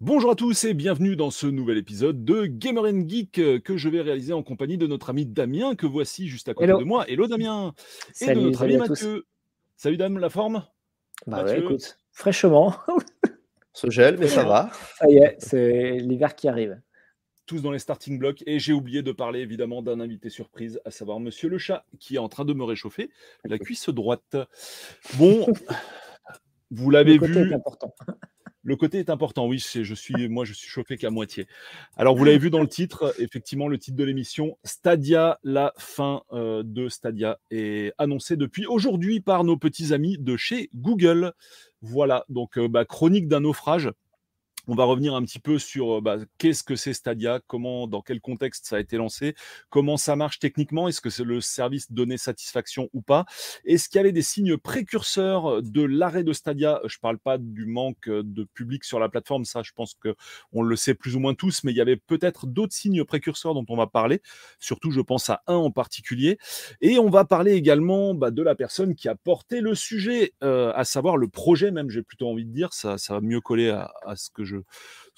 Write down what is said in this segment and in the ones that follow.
Bonjour à tous et bienvenue dans ce nouvel épisode de Gamer Geek euh, que je vais réaliser en compagnie de notre ami Damien que voici juste à côté Hello. de moi. Hello Damien Et Salut, de notre salut ami tous. Mathieu. Salut Dame, la forme? Bah ouais, Mathieu. écoute, fraîchement, Se gèle, mais ça va. ça y est, c'est l'hiver qui arrive. Tous dans les starting blocks. Et j'ai oublié de parler évidemment d'un invité surprise, à savoir Monsieur le chat, qui est en train de me réchauffer la cuisse droite. Bon, vous l'avez vu. est important. Le côté est important, oui. Je suis, moi, je suis chauffé qu'à moitié. Alors, vous l'avez vu dans le titre, effectivement, le titre de l'émission, Stadia, la fin euh, de Stadia est annoncée depuis aujourd'hui par nos petits amis de chez Google. Voilà, donc euh, bah, chronique d'un naufrage. On va revenir un petit peu sur euh, bah, qu'est-ce que c'est Stadia, comment, dans quel contexte ça a été lancé, comment ça marche techniquement, est-ce que c'est le service donnait satisfaction ou pas, est-ce qu'il y avait des signes précurseurs de l'arrêt de Stadia? Je ne parle pas du manque de public sur la plateforme, ça je pense que on le sait plus ou moins tous, mais il y avait peut-être d'autres signes précurseurs dont on va parler, surtout je pense à un en particulier, et on va parler également bah, de la personne qui a porté le sujet, euh, à savoir le projet même, j'ai plutôt envie de dire, ça, ça va mieux coller à, à ce que je,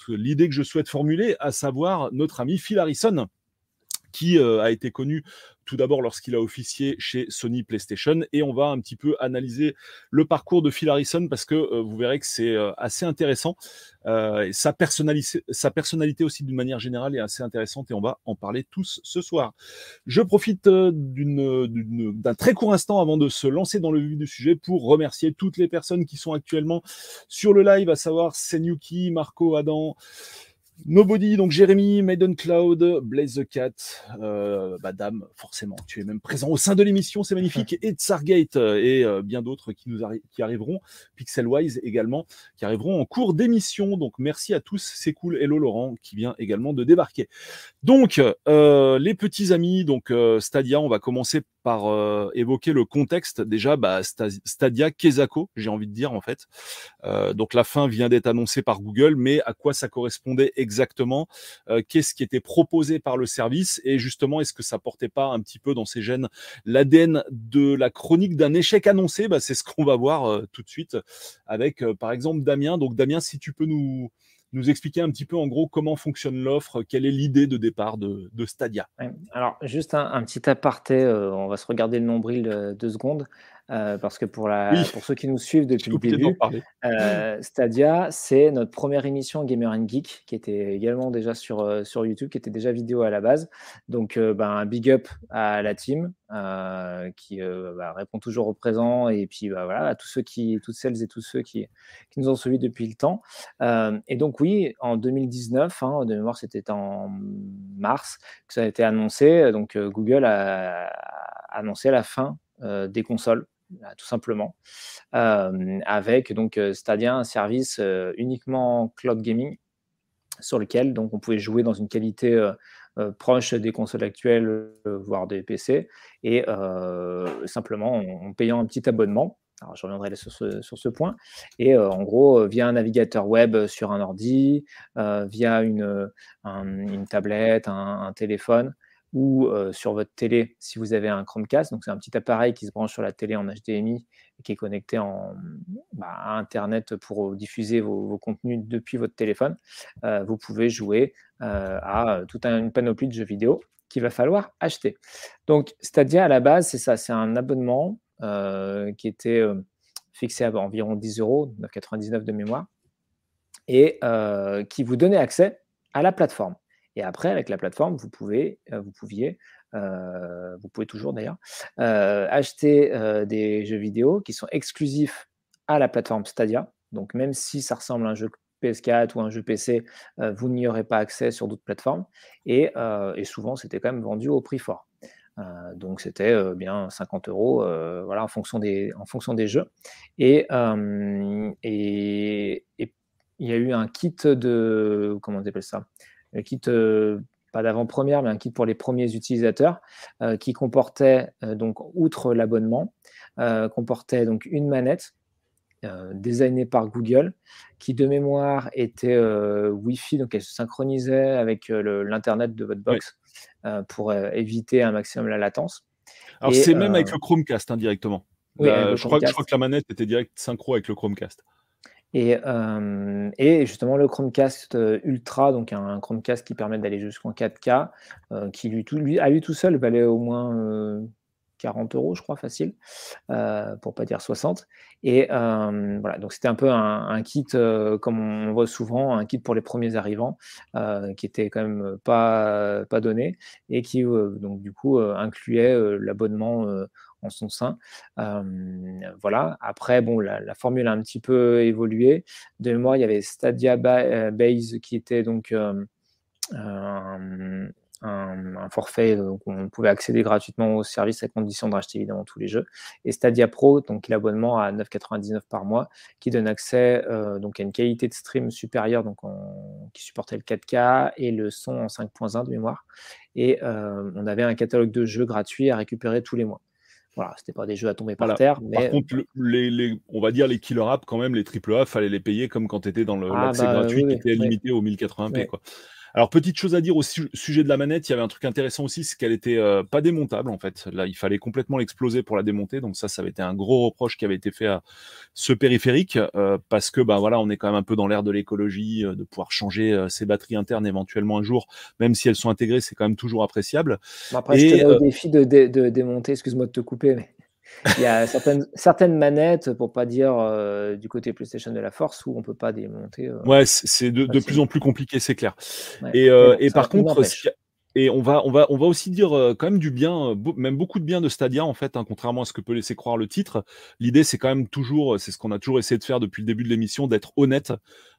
l'idée que je souhaite formuler, à savoir notre ami Phil Harrison qui euh, a été connu tout d'abord lorsqu'il a officié chez Sony PlayStation et on va un petit peu analyser le parcours de Phil Harrison parce que euh, vous verrez que c'est euh, assez intéressant Euh, sa personnalité sa personnalité aussi d'une manière générale est assez intéressante et on va en parler tous ce soir. Je profite euh, d'un très court instant avant de se lancer dans le vif du sujet pour remercier toutes les personnes qui sont actuellement sur le live, à savoir Senyuki, Marco, Adam, Nobody, donc Jérémy, Maiden Cloud, Blaze the Cat, euh, bah, Dame, forcément, tu es même présent au sein de l'émission, c'est magnifique, et Tsargate, euh, et euh, bien d'autres qui nous arri- qui arriveront, Pixelwise également, qui arriveront en cours d'émission. Donc merci à tous, c'est cool. Hello Laurent, qui vient également de débarquer. Donc, euh, les petits amis, donc euh, Stadia, on va commencer par euh, évoquer le contexte. Déjà, bah, Sta- Stadia, Kezako, j'ai envie de dire en fait. Euh, donc la fin vient d'être annoncée par Google, mais à quoi ça correspondait exactement Euh, Qu'est-ce qui était proposé par le service Et justement, est-ce que ça portait pas un petit peu dans ses gènes l'ADN de la chronique d'un échec annoncé? Bah, C'est ce qu'on va voir euh, tout de suite avec, euh, par exemple, Damien. Donc Damien, si tu peux nous nous expliquer un petit peu en gros comment fonctionne l'offre, quelle est l'idée de départ de, Stadia? Alors, juste un, un petit aparté, euh, on va se regarder le nombril euh, deux secondes, euh, parce que pour, la, Oui. pour ceux qui nous suivent depuis le début. Euh, Stadia, c'est notre première émission Gamer and Geek qui était également déjà sur, euh, sur YouTube, qui était déjà vidéo à la base. Donc, ben, un big up à la team qui bah, répond toujours au présent et puis bah, voilà, à tous ceux qui, toutes celles et tous ceux qui, qui nous ont suivis depuis le temps. Et donc, oui, en 2019, hein, de mémoire, c'était en mars que ça a été annoncé. Donc, Google a, a annoncé la fin des consoles tout simplement, euh, avec donc euh, Stadia, un service euh, uniquement cloud gaming sur lequel donc on pouvait jouer dans une qualité proche des consoles actuelles, voire des PC, et simplement en, payant un petit abonnement. Alors, je reviendrai sur ce, point. Et en gros, via un navigateur web sur un ordi, via une, un- une tablette, un téléphone, ou euh, sur votre télé si vous avez un Chromecast. Donc, c'est un petit appareil qui se branche sur la télé en HDMI et qui est connecté en, bah, à Internet pour diffuser vos, contenus depuis votre téléphone. Euh, vous pouvez jouer euh, à toute un- une panoplie de jeux vidéo qu'il va falloir acheter. Donc, Stadia, à la base, c'est ça, c'est un abonnement euh, qui était euh, fixé à environ 10 euros, 9,99 de mémoire, et euh, qui vous donnait accès à la plateforme. Et après, avec la plateforme, vous pouvez, euh, vous pouviez, euh, vous pouvez toujours d'ailleurs, euh, acheter des jeux vidéo qui sont exclusifs à la plateforme Stadia. Donc, même si ça ressemble à un jeu PS4 ou un jeu PC, vous n'y aurez pas accès sur d'autres plateformes. Et, souvent, c'était quand même vendu au prix fort. Donc, c'était bien 50 euros voilà, en, fonction des, en fonction des jeux. Et il y a eu un kit de. Comment on appelle ça? Un kit. euh, pas d'avant-première, mais un kit pour les premiers utilisateurs euh, qui comportait, euh, donc, outre l'abonnement, comportait donc une manette designée par Google, qui de mémoire était Wi-Fi, donc elle se synchronisait avec le- l'Internet de votre box pour éviter un maximum la latence. Alors, c'est même avec le Chromecast hein, directement. Oui, La- avec le je, crois, que- je crois que la manette était direct synchro avec le Chromecast. Et, et, justement, le Chromecast Ultra, donc un, Chromecast qui permet d'aller jusqu'en 4K, qui lui, tout, lui, à lui tout seul valait au moins 40 euros, je crois, facile, euh, pour pas dire 60. Et euh, voilà, donc c'était un peu un, kit, euh, comme on voit souvent, un kit pour les premiers arrivants, qui était quand même pas, pas donné, et qui, donc, du coup, incluait l'abonnement en son sein. voilà. Après, bon, la, formule a un petit peu évolué. De mémoire, il y avait Stadia Base qui était donc un, forfait donc on pouvait accéder gratuitement au service à condition de racheter évidemment tous les jeux. Et Stadia Pro, donc l'abonnement à 9,99 par mois, qui donne accès euh, donc à une qualité de stream supérieure, qui supportait le 4K et le son en 5.1 de mémoire. Et euh, on avait un catalogue de jeux gratuits à récupérer tous les mois. Voilà, c'était pas des jeux à tomber par terre. Mais... Par contre, les, on va dire les killer apps, quand même, les AAA, fallait les payer comme quand tu étais dans ah, l'accès bah, gratuit qui était limité au 1080p. Quoi. Alors, petite chose à dire au sujet de la manette, il y avait un truc intéressant aussi, c'est qu'elle était euh, pas démontable en fait. Là, il fallait complètement l'exploser pour la démonter. Donc ça, ça avait été un gros reproche qui avait été fait à ce périphérique euh, parce que ben voilà, on est quand même un peu dans l'ère de l'écologie, euh, de pouvoir changer ses batteries internes éventuellement un jour, même si elles sont intégrées, c'est quand même toujours appréciable. après, je te au défi de, de démonter. Excuse-moi de te couper, mais il y a certaines, certaines manettes, pour pas dire euh, du côté PlayStation de la force, où on peut pas démonter. Euh, ouais, c'est de, de, plus en plus compliqué, c'est clair. Et, euh, et par contre, et on va, on va, on va aussi dire quand même du bien, même beaucoup de bien de Stadia en fait, hein, contrairement à ce que peut laisser croire le titre. L'idée, c'est quand même toujours, c'est ce qu'on a toujours essayé de faire depuis le début de l'émission, d'être honnête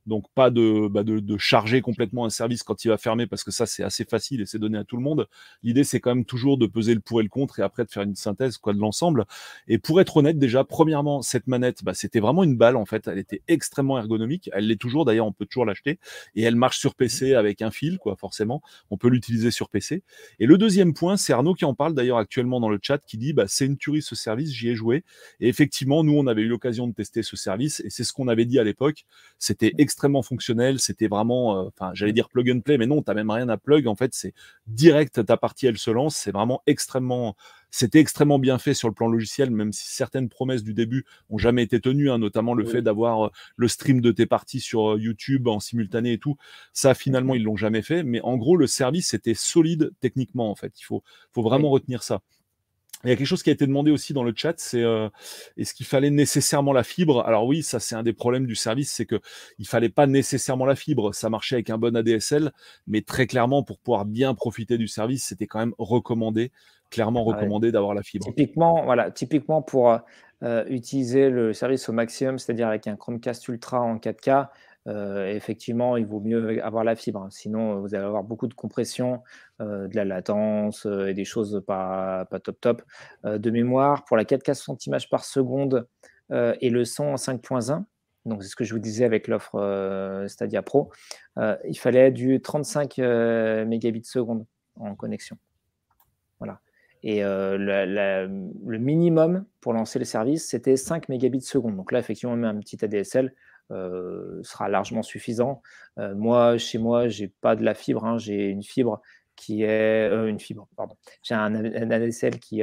donc pas bah, de, de, charger complètement un service quand il va fermer parce que ça c'est assez facile et c'est donné à tout le monde. L'idée c'est quand même toujours de peser le pour et le contre et après de faire une synthèse quoi de l'ensemble. Et pour être honnête déjà, premièrement cette manette, bah, c'était vraiment une balle en fait. Elle était extrêmement ergonomique. Elle l'est toujours d'ailleurs, on peut toujours l'acheter et elle marche sur PC avec un fil quoi forcément. On peut l'utiliser sur PC. Et le deuxième point, c'est Arnaud qui en parle d'ailleurs actuellement dans le chat qui dit bah c'est une tuerie ce service, j'y ai joué. Et effectivement, nous on avait eu l'occasion de tester ce service et c'est ce qu'on avait dit à l'époque. C'était extrêmement fonctionnel. C'était vraiment, euh, enfin, j'allais dire plug and play, mais non, tu même rien à plug. En fait, c'est direct, ta partie, elle se lance. C'est vraiment extrêmement, c'était extrêmement bien fait sur le plan logiciel, même si certaines promesses du début ont jamais été tenues, hein, notamment le fait d'avoir euh, le stream de tes parties sur euh, YouTube en simultané et tout. Ça, finalement, ils l'ont jamais fait. Mais en gros, le service était solide techniquement, en fait. Il faut, faut vraiment retenir ça. Il y a quelque chose qui a été demandé aussi dans le chat, c'est euh, est-ce qu'il fallait nécessairement la fibre? Alors oui, ça c'est un des problèmes du service, c'est que il fallait pas nécessairement la fibre. Ça marchait avec un bon ADSL, mais très clairement pour pouvoir bien profiter du service, c'était quand même recommandé, clairement recommandé d'avoir la fibre. Typiquement, voilà, typiquement pour euh, utiliser le service au maximum, c'est-à-dire avec un Chromecast Ultra en 4K, euh, effectivement, il vaut mieux avoir la fibre. Sinon, vous allez avoir beaucoup de compression, euh, de la latence euh, et des choses pas, top top. de mémoire, pour la 4K 60 images par seconde et le son en 5.1, donc c'est ce que je vous disais avec l'offre Stadia Pro, il fallait du 35 mégabits seconde en connexion. Voilà. Et le minimum pour lancer le service, c'était 5 mégabits seconde. Donc là, effectivement, on met un petit ADSL euh, sera largement suffisant. Euh, moi, chez moi, j'ai pas de la fibre, hein. j'ai une fibre qui est euh, une fibre, pardon. J'ai un, ADSL qui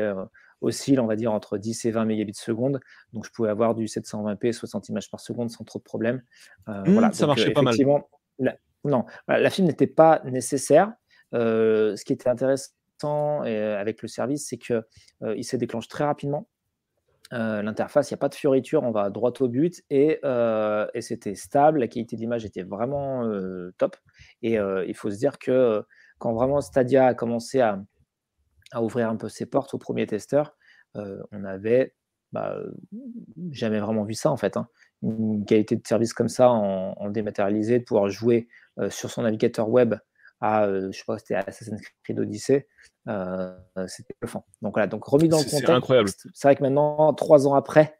oscille, on va dire, entre 10 et 20 mégabits seconde. Donc, je pouvais avoir du 720p, 60 images par seconde sans trop de problème. Mmh, voilà. Ça marchait pas mal. La, non, la fibre n'était pas nécessaire. ce qui était intéressant avec le service, c'est qu'il il se déclenche très rapidement. Euh, l'interface, il n'y a pas de fioriture, on va droit au but euh, et, c'était stable, la qualité de l'image était vraiment euh, top. Et il faut se dire que quand vraiment Stadia a commencé à, ouvrir un peu ses portes aux premiers testeurs, on n'avait bah, jamais vraiment vu ça en fait. Hein. Une qualité de service comme ça en dématérialisé, de pouvoir jouer sur son navigateur web à, je sais pas, c'était Assassin's Creed Odyssey, euh, c'était bluffant. Donc voilà, donc remis dans le contexte. C'est incroyable. C'est vrai que maintenant, trois ans après,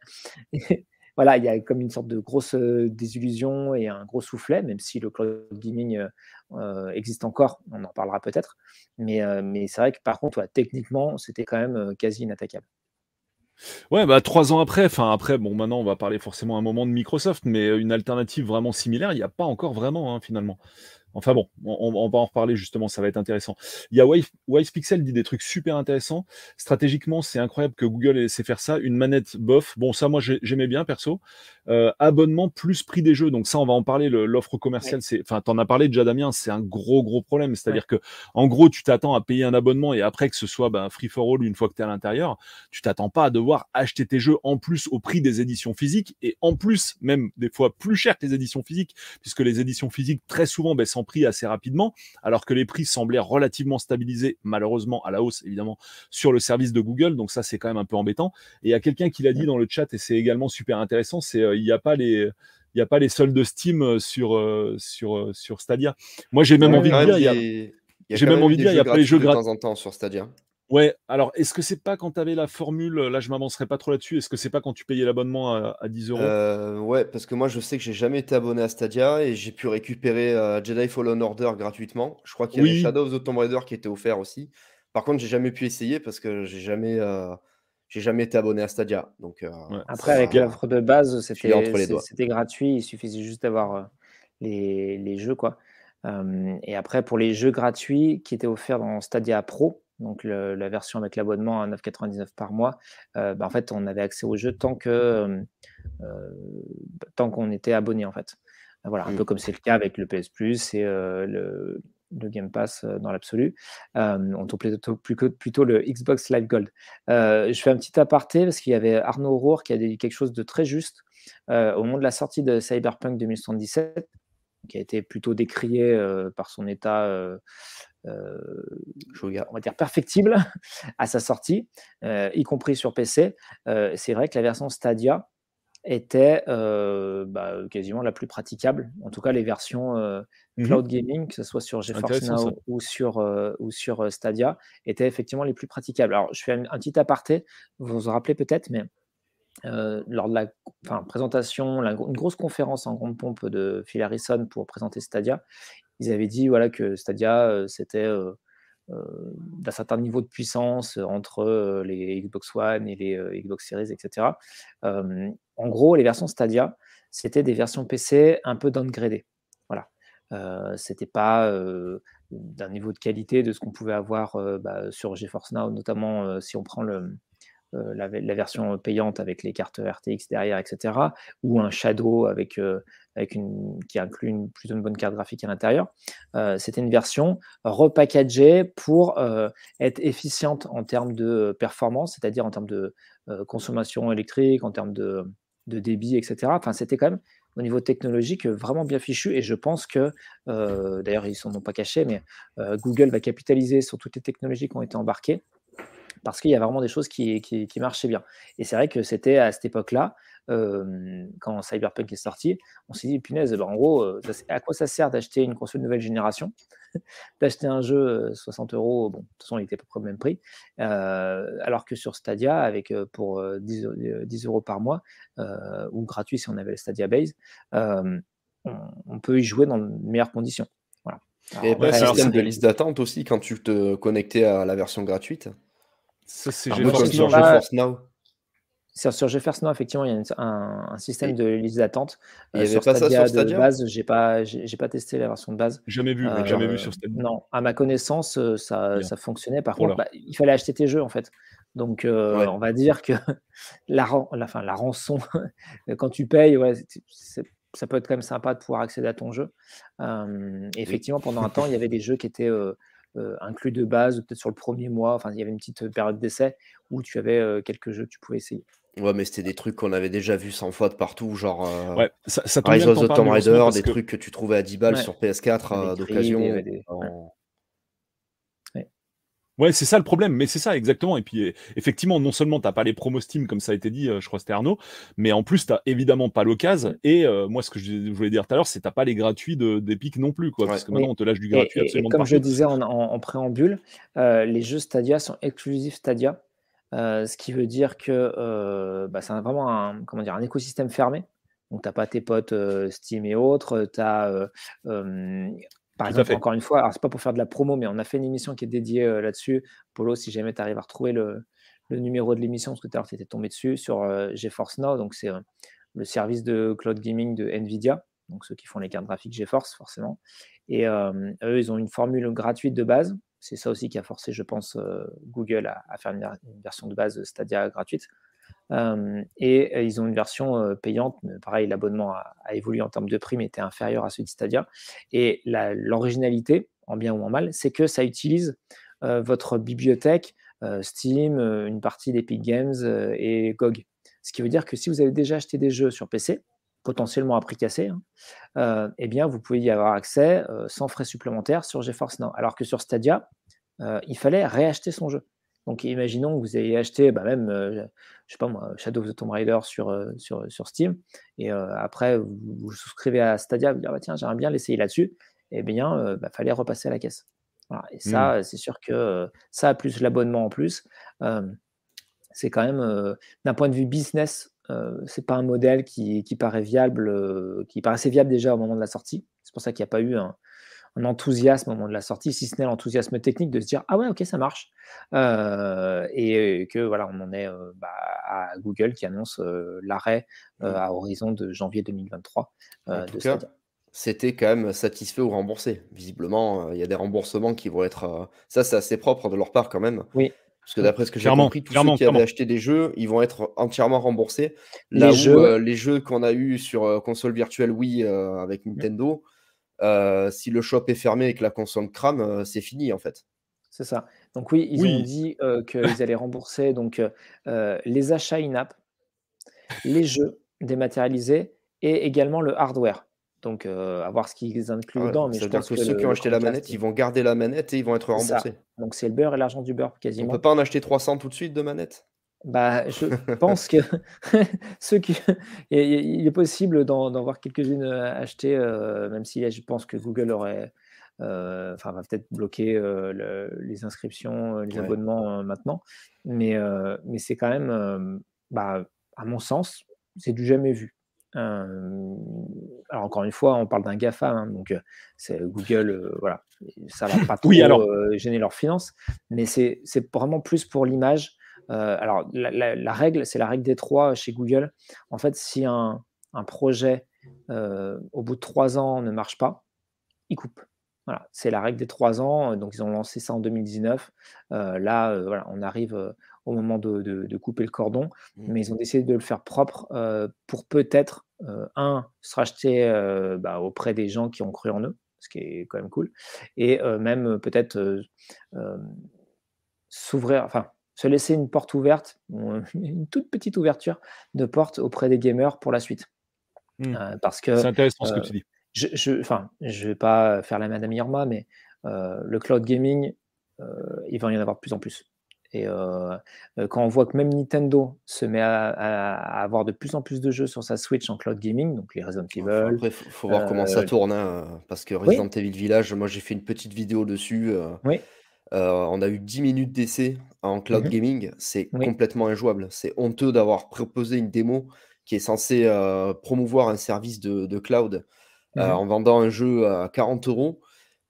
voilà, il y a comme une sorte de grosse euh, désillusion et un gros soufflet, même si le cloud gaming euh, existe encore, on en parlera peut-être. Mais, mais c'est vrai que par contre, techniquement, c'était quand même quasi inattaquable. Ouais, bah trois ans après, enfin après, bon, maintenant on va parler forcément un moment de Microsoft, mais une alternative vraiment similaire, il n'y a pas encore vraiment, hein, finalement. Enfin bon, on, va en reparler justement, ça va être intéressant. Il y a Pixel dit des trucs super intéressants. Stratégiquement, c'est incroyable que Google ait laissé faire ça. Une manette bof. Bon, ça, moi, j'aimais bien perso. Abonnement plus prix des jeux. Donc ça, on va en parler. L'offre commerciale, c'est, enfin, t'en as parlé déjà, Damien, c'est un gros gros problème. C'est-à-dire que, en gros, tu t'attends à payer un abonnement et après que ce soit ben, free for all une fois que tu es à l'intérieur, tu t'attends pas à devoir acheter tes jeux en plus au prix des éditions physiques et en plus même des fois plus cher que les éditions physiques, puisque les éditions physiques très souvent baissent en prix assez rapidement, alors que les prix semblaient relativement stabilisés, malheureusement à la hausse évidemment, sur le service de Google. Donc ça c'est quand même un peu embêtant. Et il y a quelqu'un qui l'a dit dans le chat et c'est également super intéressant, c'est euh, il n'y a pas les il n'y a pas les soldes de Steam euh, sur, euh, sur, sur Stadia. Moi, j'ai même envie de dire, il y a, j'ai même envie de dire, il n'y a pas les jeux gratuits. De temps en temps sur Stadia. Ouais, alors est-ce que c'est pas quand tu avais la formule, là je m'avancerai pas trop là-dessus, est-ce que c'est pas quand tu payais l'abonnement à, 10 euros? Euh, Ouais, parce que moi je sais que j'ai jamais été abonné à Stadia et j'ai pu récupérer euh, Jedi Fallen Order gratuitement. Je crois qu'il y avait Shadow of the Tomb Raider qui était offert aussi. Par contre, j'ai jamais pu essayer parce que j'ai jamais, euh, j'ai jamais été abonné à Stadia. Donc, Après, avec l'offre de base, c'était gratuit, il suffisait juste d'avoir les, les, jeux. quoi. et après, pour les jeux gratuits qui étaient offerts dans Stadia Pro, donc la version avec l'abonnement à 9,99 par mois, euh, bah, en fait, on avait accès au jeu tant que euh, euh, tant qu'on était abonné en fait. Voilà, un mmh. peu comme c'est le cas avec le PS Plus et le, Game Pass dans l'absolu. on tourne plutôt, plutôt, le Xbox Live Gold. je fais un petit aparté parce qu'il y avait Arnaud Rohr qui a dit quelque chose de très juste au moment de la sortie de Cyberpunk 2077, qui a été plutôt décrié par son état euh, on va dire perfectible à sa sortie, euh, y compris sur PC. Euh, c'est vrai que la version Stadia était bah, quasiment la plus praticable. En tout cas, les versions mmh cloud gaming, que ce soit sur GeForce Now ou sur, ou sur Stadia, étaient effectivement les plus praticables. Alors, je fais un, petit aparté, vous vous rappelez peut-être, mais lors de la présentation, une grosse conférence en grande pompe de Phil Harrison pour présenter Stadia, ils avaient dit voilà, que Stadia, c'était d'un certain niveau de puissance entre les Xbox One et les Xbox Series, etc. en gros, les versions Stadia, c'était des versions PC un peu downgradées. Voilà. Euh, c'était pas d'un niveau de qualité de ce qu'on pouvait avoir bah, sur GeForce Now, notamment si on prend le, euh, la, version payante avec les cartes RTX derrière, etc., ou un Shadow avec, euh, avec une, qui inclut une, plutôt une bonne carte graphique à l'intérieur. Euh, c'était une version repackagée pour être efficiente en termes de performance, c'est-à-dire en termes de consommation électrique, en termes de, de débit, etc. Enfin, c'était quand même au niveau technologique vraiment bien fichu et je pense que, d'ailleurs ils ne s'en ont pas cachés, mais Google va capitaliser sur toutes les technologies qui ont été embarquées parce qu'il y a vraiment des choses qui, qui, marchaient bien. Et c'est vrai que c'était à cette époque-là, quand Cyberpunk est sorti, on s'est dit, punaise, ben, en gros, à quoi ça sert d'acheter une console nouvelle génération D'acheter un jeu 60 euros, bon, de toute façon, il était à peu près le même prix, alors que sur Stadia, avec pour 10, 10, euros par mois, ou gratuit si on avait le Stadia Base, on, peut y jouer dans de meilleures conditions. Voilà. Et pas un système de liste d'attente aussi quand tu te connectais à la version gratuite ça, c'est GeForce Now. Sur, GeForce Now, effectivement, il y a un, système de liste d'attente. Il n'y euh, avait pas ça sur Stadia de base, j'ai pas, j'ai pas testé la version de base. Jamais vu, euh, jamais vu sur Stadia. Non, à ma connaissance, euh, ça, ça fonctionnait. Par contre, bah, il fallait acheter tes jeux en fait. Donc, on va dire que la, la, fin, la rançon, quand tu payes, ouais, ça peut être quand même sympa de pouvoir accéder à ton jeu. effectivement, pendant un temps, il y avait des jeux qui étaient euh, inclus de base, peut-être sur le premier mois. Enfin, il y avait une petite période d'essai où tu avais euh, quelques jeux que tu pouvais essayer. Ouais, mais c'était des trucs qu'on avait déjà vus 100 fois de partout, genre euh, ouais, ça, ça Rise of the Tomb Raider, des trucs que tu trouvais à 10 balles sur PS4 d'occasion. Ouais, c'est ça le problème, mais c'est ça exactement. Et puis effectivement, non seulement tu n'as pas les promos Steam comme ça a été dit, euh, je crois que c'était Arnaud, mais en plus tu n'as évidemment pas l'occasion. Et euh, moi, ce que je voulais dire tout à l'heure, c'est que tu n'as pas les gratuits d'Epic non plus, quoi, parce que maintenant on te lâche du gratuit absolument. Et, comme je disais en, préambule, euh, les jeux Stadia sont exclusifs Stadia, ce qui veut dire que bah, c'est vraiment un, comment dire, un écosystème fermé. Donc, tu n'as pas tes potes Steam et autres, tu as par exemple, encore une fois, alors c'est pas pour faire de la promo, mais on a fait une émission qui est dédiée euh, là-dessus. Polo, si jamais tu arrives à retrouver le, numéro de l'émission, parce que tout à l'heure tu étais tombé dessus, sur euh, GeForce Now, donc c'est euh, le service de cloud gaming de Nvidia, donc ceux qui font les cartes graphiques GeForce, forcément. Et eux, ils ont une formule gratuite de base. C'est ça aussi qui a forcé, je pense, Google à, faire une, version de base Stadia gratuite. Et ils ont une version payante, mais pareil, l'abonnement a, évolué en termes de prix, mais était inférieur à celui de Stadia. Et l'originalité, en bien ou en mal, c'est que ça utilise votre bibliothèque, Steam, une partie d'Epic Games et GOG. Ce qui veut dire que si vous avez déjà acheté des jeux sur PC, potentiellement à prix cassé, hein, eh bien, vous pouvez y avoir accès sans frais supplémentaires sur GeForce Now. Alors que sur Stadia, il fallait réacheter son jeu. Donc, imaginons que vous ayez acheté bah, même, je sais pas moi, Shadow of the Tomb Raider sur, euh, sur, sur Steam, et euh, après, vous, vous, souscrivez à Stadia, vous dites, ah, bah, tiens, j'aimerais bien l'essayer là-dessus, eh bien, il bah, fallait repasser à la caisse. Et ça, mmh. c'est sûr que ça, plus l'abonnement en plus, c'est quand même, d'un point de vue business, c'est pas un modèle qui, qui paraît viable, qui paraissait viable déjà au moment de la sortie. C'est pour ça qu'il n'y a pas eu un, un enthousiasme au moment de la sortie, si ce n'est l'enthousiasme technique de se dire ah ouais ok ça marche euh, et que voilà on en est euh, bah, à Google qui annonce euh, l'arrêt à horizon de janvier 2023 en tout cas, C'était quand même satisfait ou remboursé. Visiblement, il y a des remboursements qui vont être. ça, c'est assez propre de leur part quand même. Oui. Parce que d'après ce que j'ai compris, tous ceux qui avaient acheté des jeux, ils vont être entièrement remboursés. Là les où jeux... les jeux qu'on a eu sur console virtuelle Wii avec mmh. Nintendo, euh, si le shop est fermé et que la console crame, euh, c'est fini en fait. C'est ça. Donc oui, ils ont dit euh, qu'ils allaient rembourser donc les achats in-app, les jeux dématérialisés et également le hardware. Donc à voir ce qu'ils incluent ah dedans. Mais je pense que, ceux qui ont acheté la manette, ils vont garder la manette et ils vont être remboursés. Donc c'est le beurre et l'argent du beurre quasiment. On peut pas en acheter 300 tout de suite de manette? Bah, je pense que ceux qui... il est possible d'en voir quelques-unes euh, achetées, euh, même si je pense que Google aurait, euh, enfin, va peut-être bloquer les inscriptions, les abonnements maintenant. Mais, mais c'est quand même, bah, à mon sens, c'est du jamais vu. alors encore une fois, on parle d'un GAFA, hein, donc c'est Google, voilà, ça va pas trop gêner leurs finances, mais c'est vraiment plus pour l'image euh, alors, la, règle, c'est la règle des trois chez Google. En fait, si un, projet, euh, au bout de trois ans, ne marche pas, il coupe. Voilà, c'est la règle des trois ans. Donc, ils ont lancé ça en 2019. Euh, là, voilà, on arrive au moment de, couper le cordon, mmh. mais ils ont décidé de le faire propre pour peut-être, un, se racheter bah, auprès des gens qui ont cru en eux, ce qui est quand même cool, et même peut-être s'ouvrir, enfin, se laisser une porte ouverte, une toute petite ouverture de porte auprès des gamers pour la suite. Mmh. Euh, parce que c'est intéressant ce que euh, tu dis. Je, enfin, je vais pas faire la madame Irma, mais euh, le cloud gaming, il va y en avoir de plus en plus. Et quand on voit que même Nintendo se met à, avoir de plus en plus de jeux sur sa Switch en cloud gaming, donc les Resident Evil. Après, il faut, voir comment ça tourne, hein, parce que Resident Evil Village, moi j'ai fait une petite vidéo dessus. oui. Euh, on a eu 10 minutes d'essai en cloud mmh gaming, c'est complètement injouable. C'est honteux d'avoir proposé une démo qui est censée euh, promouvoir un service de, cloud mmh euh, en vendant un jeu à 40 euros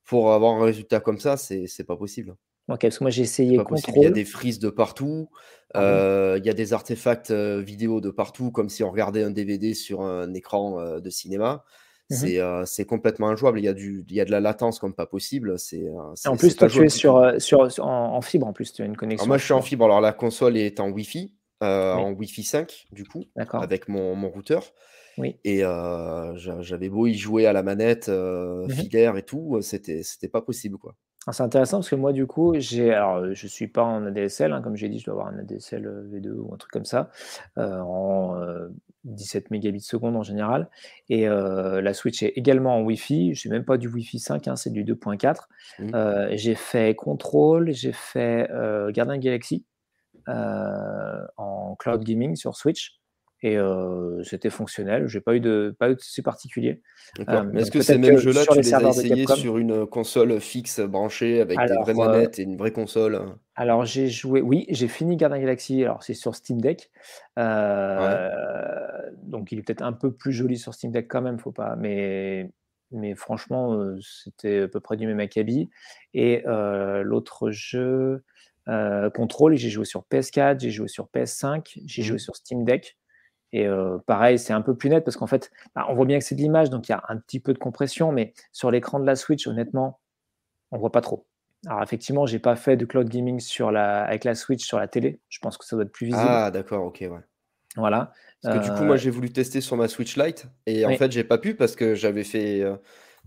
pour avoir un résultat comme ça, c'est pas possible. Ok, parce que moi j'ai essayé Il y a des frises de partout, ah il y a des artefacts vidéo de partout, comme si on regardait un DVD sur un écran de cinéma. Mmh c'est complètement injouable. Il y, a du, il y a de la latence comme pas possible. C'est en plus, toi, tu es sur, sur, en, fibre, en plus, tu as une connexion. moi, je suis en fibre. Alors, la console est en Wi-Fi, en Wi-Fi 5, du coup, avec mon, mon routeur. Oui. Et j'avais beau y jouer à la manette, mmh filaire et tout, c'était pas possible, quoi. Ah, c'est intéressant parce que moi, du coup, j'ai, alors, je suis pas en ADSL, hein, comme j'ai dit, je dois avoir un ADSL V2 ou un truc comme ça, en 17 mégabits seconde en général. Et la Switch est également en Wi-Fi. Je n'ai même pas du Wi-Fi 5, hein, c'est du 2.4. Mmh. j'ai fait Control, j'ai fait Gardien Galaxy en cloud gaming sur Switch et c'était fonctionnel. J'ai pas eu de pas eu de soucis particuliers. Est-ce que ces mêmes jeux-là, tu les, as essayés sur une console fixe branchée avec des vraies manettes et une vraie console? Alors j'ai joué, oui, j'ai fini Garden Galaxy. Alors c'est sur Steam Deck, donc il est peut-être un peu plus joli sur Steam Deck quand même, faut pas. Mais mais franchement, c'était à peu près du même acabit. Et l'autre jeu. Control, j'ai joué sur PS4, j'ai joué sur PS5, j'ai mmh. joué sur Steam Deck. Et euh, pareil, c'est un peu plus net parce qu'en fait, bah, on voit bien que c'est de l'image, donc il y a un petit peu de compression, mais sur l'écran de la Switch, honnêtement, on voit pas trop. Alors effectivement, j'ai pas fait de cloud gaming sur la, avec la Switch sur la télé. Je pense que ça doit être plus visible. Ah d'accord, ok, ouais. Voilà. Parce que du coup, moi, j'ai voulu tester sur ma Switch Lite et en fait, j'ai pas pu parce que j'avais fait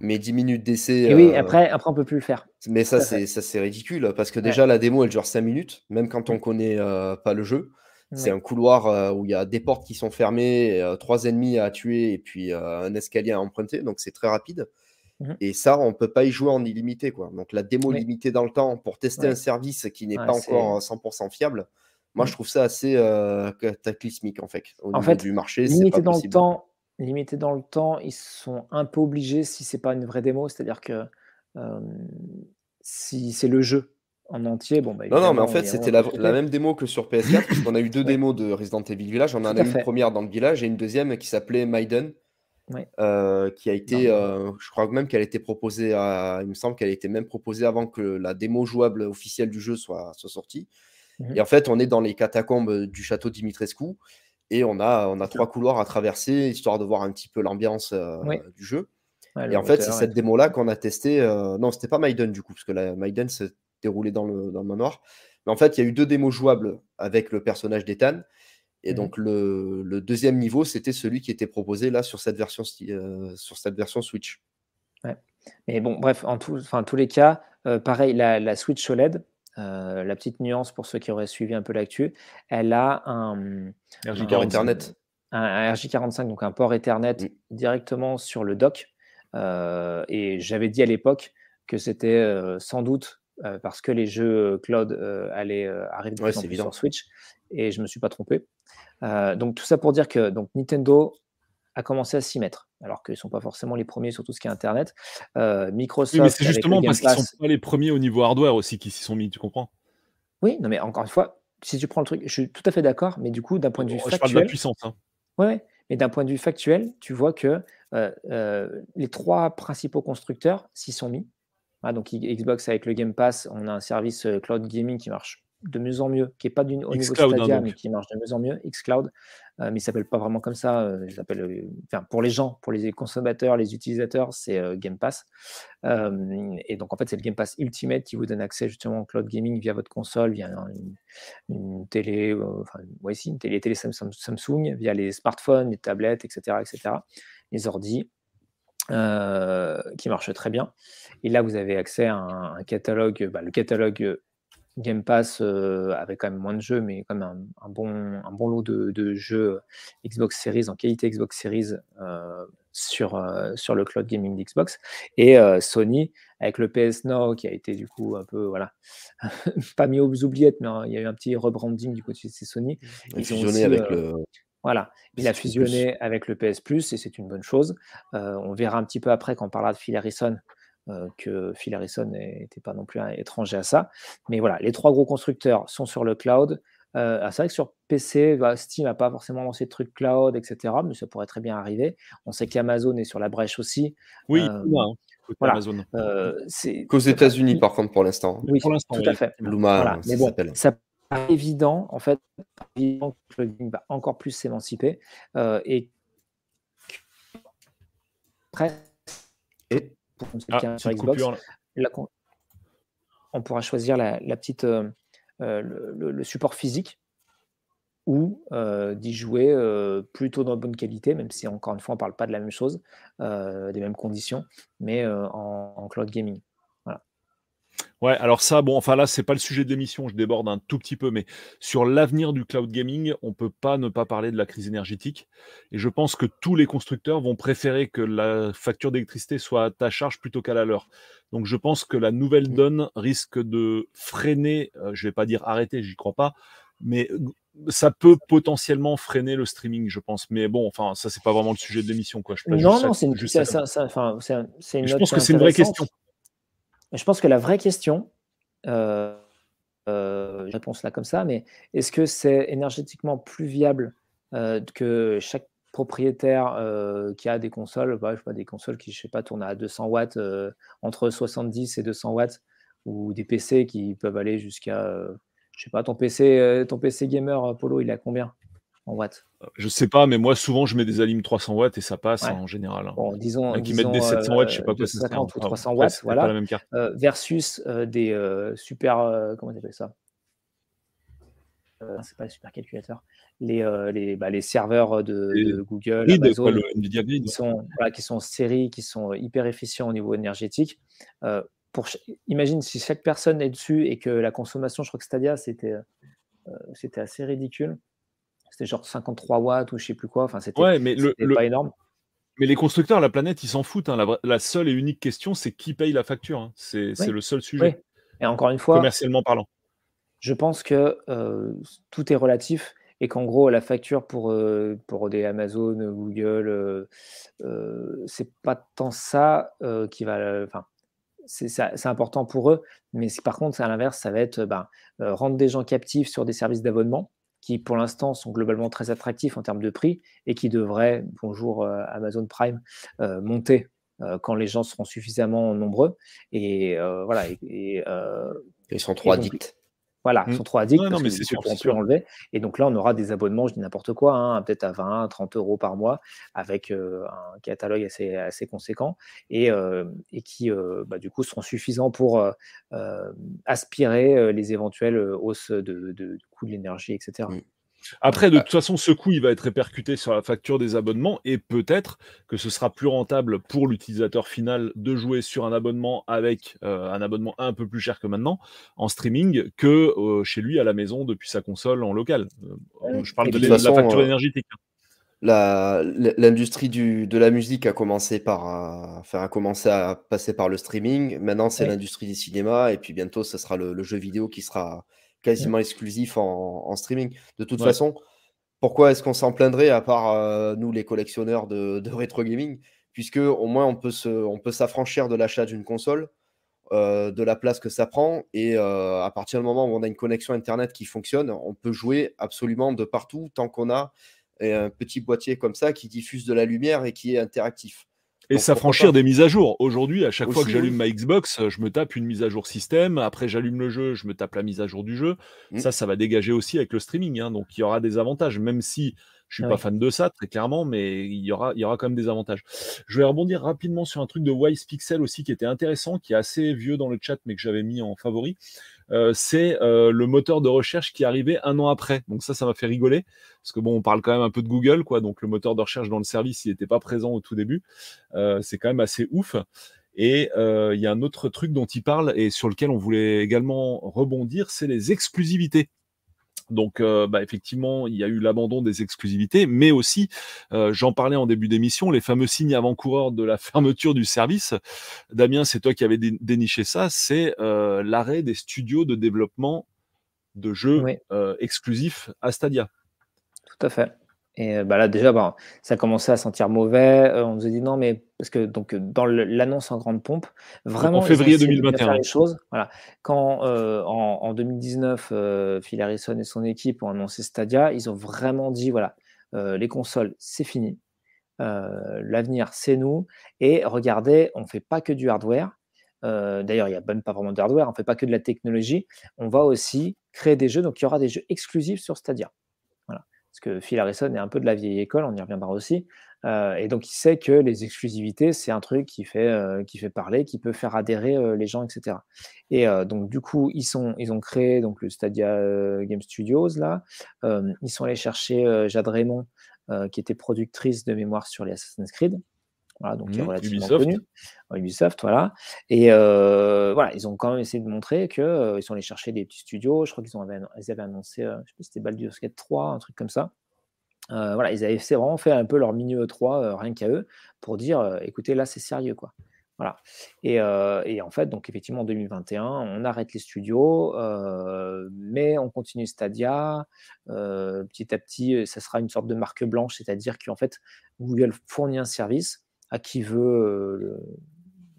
mes 10 minutes d'essai. Et oui, après, après, on peut plus le faire. Mais ça, c'est ça, c'est ridicule parce que déjà, la démo, elle dure 5 minutes, même quand on connaît pas le jeu. C'est un couloir où il y a des portes qui sont fermées, trois ennemis à tuer et puis un escalier à emprunter. Donc, c'est très rapide. Mmh et ça, on peut pas y jouer en illimité. Quoi. Donc, la démo limitée dans le temps pour tester un service qui n'est pas encore 100% fiable, moi, je mmh. trouve ça assez cataclysmique en fait. Au en fait, du marché, limité dans le temps. Limité dans le temps, ils sont un peu obligés si c'est pas une vraie démo, c'est-à-dire que si c'est le jeu en entier. Bon, bah, non, non, mais en fait, c'était la, même démo que sur PS4, parce qu'on a eu deux démos de Resident Evil Village. On en a une première dans le village et une deuxième qui s'appelait Maiden. Euh, qui a été, euh, je crois même qu'elle a été proposée, à, il me semble qu'elle a été même proposée avant que la démo jouable officielle du jeu soit, soit sortie. Mmh et en fait, on est dans les catacombes du château Dimitrescu et on a, on a trois couloirs à traverser histoire de voir un petit peu l'ambiance euh, du jeu. et en fait, c'est cette démo-là qu'on a testé. non, c'était pas Maiden du coup, parce que la Maiden se déroulait dans le, dans le manoir. Mais en fait, il y a eu deux démos jouables avec le personnage d'Ethan. Et mmh donc, le, deuxième niveau, c'était celui qui était proposé là sur cette version, euh, sur cette version Switch. Ouais. Mais bon, bref, en enfin, tous les cas, euh, pareil, la, Switch OLED, euh, la petite nuance pour ceux qui auraient suivi un peu l'actu, elle a un RJ45 Ethernet. Un, RJ45, donc un port Ethernet mmh. directement sur le dock. et j'avais dit à l'époque que c'était sans doute parce que les jeux cloud allaient arriver sur Switch, et je ne me suis pas trompé. Euh, donc tout ça pour dire que donc, Nintendo a commencé à s'y mettre, alors qu'ils ne sont pas forcément les premiers sur tout ce qui est Internet. Euh, Microsoft. Oui, mais c'est justement parce qu'ils ne sont pas les premiers au niveau hardware aussi qui s'y sont mis, tu comprends? Oui, non, mais encore une fois, si tu prends le truc, je suis tout à fait d'accord, mais du coup, d'un point de vue factuel. Je parle de la puissance. Hein. Oui, mais d'un point de vue factuel, tu vois que euh, les trois principaux constructeurs s'y sont mis. Ah, donc Xbox avec le Game Pass, on a un service cloud gaming qui marche de mieux en mieux, qui n'est pas du, au niveau hein, Stadia, mais qui marche de mieux en mieux, xCloud, euh, mais il s'appelle pas vraiment comme ça. Euh, il s'appelle, euh, enfin, pour les gens, pour les consommateurs, les utilisateurs, c'est Game Pass. et donc en fait, c'est le Game Pass Ultimate qui vous donne accès justement au cloud gaming via votre console, via une, télé, enfin, ouais, si, une télé, télé Samsung, via les smartphones, les tablettes, etc., etc., les ordi. Qui marche très bien. Et là, vous avez accès à un, catalogue, bah, le catalogue Game Pass euh, avait quand même moins de jeux, mais quand même un, bon, un bon lot de, jeux Xbox Series en qualité Xbox Series euh, sur, euh, sur le cloud gaming d'Xbox. Et Sony, avec le PS Now, qui a été du coup un peu, voilà, pas mis aux oubliettes, mais il y a eu un petit rebranding du côté de Sony. Il a fusionné avec le. Voilà, il a fusionné avec le PS Plus et c'est une bonne chose. on verra un petit peu après quand on parlera de Phil Harrison euh, que Phil Harrison n'était pas non plus étranger à ça. Mais voilà, les trois gros constructeurs sont sur le cloud. Euh, ah, c'est vrai que sur PC, bah, Steam n'a pas forcément lancé de trucs cloud, etc. Mais ça pourrait très bien arriver. On sait qu'Amazon est sur la brèche aussi. Oui, euh, hein, voilà. Amazon. Euh, Qu'aux États-Unis, par contre, pour l'instant. Oui, pour l'instant, tout à fait. Luma, ça s'appelle. Ça paraît évident, en fait, évident que le va encore plus s'émanciper et presque pour ah, sur Xbox. on pourra choisir la, petite, euh, euh, le, support physique ou euh, d'y jouer plutôt dans de bonne qualité, même si encore une fois on ne parle pas de la même chose, des mêmes conditions, mais en, cloud gaming. Ouais, alors ça, bon, enfin là, c'est pas le sujet de l'émission, je déborde un tout petit peu, mais sur l'avenir du cloud gaming, on peut pas ne pas parler de la crise énergétique. Et je pense que tous les constructeurs vont préférer que la facture d'électricité soit à ta charge plutôt qu'à la leur. Donc je pense que la nouvelle mmh. donne risque de freiner, euh, je vais pas dire arrêter, j'y crois pas, mais ça peut potentiellement freiner le streaming, je pense. Mais bon, enfin, ça, c'est pas vraiment le sujet de l'émission, quoi. Je non, non, c'est une, ça, ça, ça, une Je pense que c'est une vraie question. Je pense que la vraie question, euh, euh, réponse là comme ça, mais est-ce que c'est énergétiquement plus viable euh, que chaque propriétaire qui a des consoles, bah, je sais des consoles qui, je sais pas, tournent à 200 watts, entre 70 et 200 watts, ou des PC qui peuvent aller jusqu'à, je sais pas, ton PC, ton PC gamer, Polo, il a combien? En watts Je sais pas, mais moi souvent je mets des alimes 300 watts et ça passe hein, en général. Hein. Bon, disons, qui mettent des 700 watts, je sais pas quoi c'est. 50 ou 300 watts, voilà. même carte. Euh, versus euh, des euh, super, comment on appelle ça? C'est pas le supercalculateur, les, les, bah, les serveurs de, Google, Amazon, qui, sont, qui sont en série, qui sont hyper efficients au niveau énergétique. pour, imagine si chaque personne est dessus et que la consommation, je crois que Stadia, c'était c'était assez ridicule. C'était genre 53 watts ou je sais plus quoi. Enfin, c'était ouais, mais le, pas énorme. Mais les constructeurs, la planète, ils s'en foutent. Hein. La, seule et unique question, c'est qui paye la facture. Hein. C'est le seul sujet. Et encore une fois, commercialement parlant. Je pense que euh, tout est relatif et qu'en gros, la facture pour, euh, pour des Amazon, Google, euh, c'est pas tant ça qui va. Enfin, c'est important pour eux, mais par contre, à l'inverse, ça va être ben, rendre des gens captifs sur des services d'abonnement qui pour l'instant sont globalement très attractifs en termes de prix et qui devraient, bonjour euh, Amazon Prime, euh, monter euh, quand les gens seront suffisamment nombreux. Et voilà. Et, ils sont trop addicts. Voilà, ils mmh. sont trop addicts parce mais qu'ils ne pourront plus enlever. Et donc là, on aura des abonnements, je dis n'importe quoi, hein, peut-être à 20, 30 euros par mois, avec un catalogue assez, assez conséquent, et, et qui, bah, du coup, seront suffisants pour aspirer les éventuelles hausses de, de, coût de l'énergie, etc. Après, de toute façon, ce coût, il va être répercuté sur la facture des abonnements et peut-être que ce sera plus rentable pour l'utilisateur final de jouer sur un abonnement avec euh, un abonnement un peu plus cher que maintenant en streaming que euh, chez lui à la maison depuis sa console en local. Euh, je parle de, la facture énergétique. Hein. L'industrie de la musique a commencé par a commencé à passer par le streaming. Maintenant, c'est l'industrie des cinémas et puis bientôt, ce sera le jeu vidéo qui sera quasiment exclusif en, streaming. De toute façon, pourquoi est-ce qu'on s'en plaindrait à part euh, nous les collectionneurs de, de, rétro gaming? Puisque au moins on peut, se, on peut s'affranchir de l'achat d'une console, euh, de la place que ça prend, et euh, à partir du moment où on a une connexion internet qui fonctionne, on peut jouer absolument de partout tant qu'on a un petit boîtier comme ça qui diffuse de la lumière et qui est interactif. Et s'affranchir des mises à jour. Aujourd'hui, à chaque fois que j'allume ma Xbox, je me tape une mise à jour système. Après, j'allume le jeu, je me tape la mise à jour du jeu. Mmh. Ça, ça va dégager aussi avec le streaming. Hein. Donc, il y aura des avantages, même si je suis pas fan de ça, très clairement, mais il y, aura, il y aura quand même des avantages. Je vais rebondir rapidement sur un truc de Wise Pixel aussi qui était intéressant, qui est assez vieux dans le chat, mais que j'avais mis en favori. Euh, c'est euh, le moteur de recherche qui est arrivé un an après. Donc ça, ça m'a fait rigoler parce que bon, on parle quand même un peu de Google, quoi. Donc le moteur de recherche dans le service, il n'était pas présent au tout début. Euh, c'est quand même assez ouf. Et il y a un autre truc dont il parle et sur lequel on voulait également rebondir, c'est les exclusivités. Donc, euh, bah, effectivement, il y a eu l'abandon des exclusivités, mais aussi, euh, j'en parlais en début d'émission, les fameux signes avant-coureurs de la fermeture du service. Damien, c'est toi qui avais déniché ça, c'est euh, l'arrêt des studios de développement de jeux exclusifs à Stadia. Tout à fait. Et bah là, déjà, bah, ça commençait à sentir mauvais. on nous a dit non, mais parce que donc, dans l'annonce en grande pompe, vraiment. En février 2021. les choses. Voilà. Quand en, 2019, Phil Harrison et son équipe ont annoncé Stadia, ils ont vraiment dit voilà, les consoles, c'est fini. L'avenir, c'est nous. Et regardez, on ne fait pas que du hardware. D'ailleurs, il n'y a même pas vraiment de hardware, on ne fait pas que de la technologie. On va aussi créer des jeux. Donc, il y aura des jeux exclusifs sur Stadia parce que Phil Harrison est un peu de la vieille école, on y reviendra aussi. Euh, et donc, il sait que les exclusivités, c'est un truc qui fait, euh, parler, qui peut faire adhérer euh, les gens, etc. Et donc, du coup, ils ont créé donc, le Stadia Game Studios, là. ils sont allés chercher Jade Raymond, qui était productrice de mémoire sur les Assassin's Creed. Voilà, donc qui est mmh, relativement Ubisoft. connu. Ubisoft, voilà. Et voilà, ils ont quand même essayé de montrer qu'ils ils sont allés chercher des petits studios. Je crois qu'ils avaient, ils avaient annoncé, je sais pas si c'était Baldur's Gate 3, un truc comme ça. voilà, ils avaient vraiment fait un peu leur mini E3 rien qu'à eux pour dire écoutez, là c'est sérieux quoi. Voilà. Et, et, en fait, donc effectivement en 2021, on arrête les studios, mais on continue Stadia. petit à petit, ça sera une sorte de marque blanche, c'est-à-dire qu'en fait, Google fournit un service à qui veut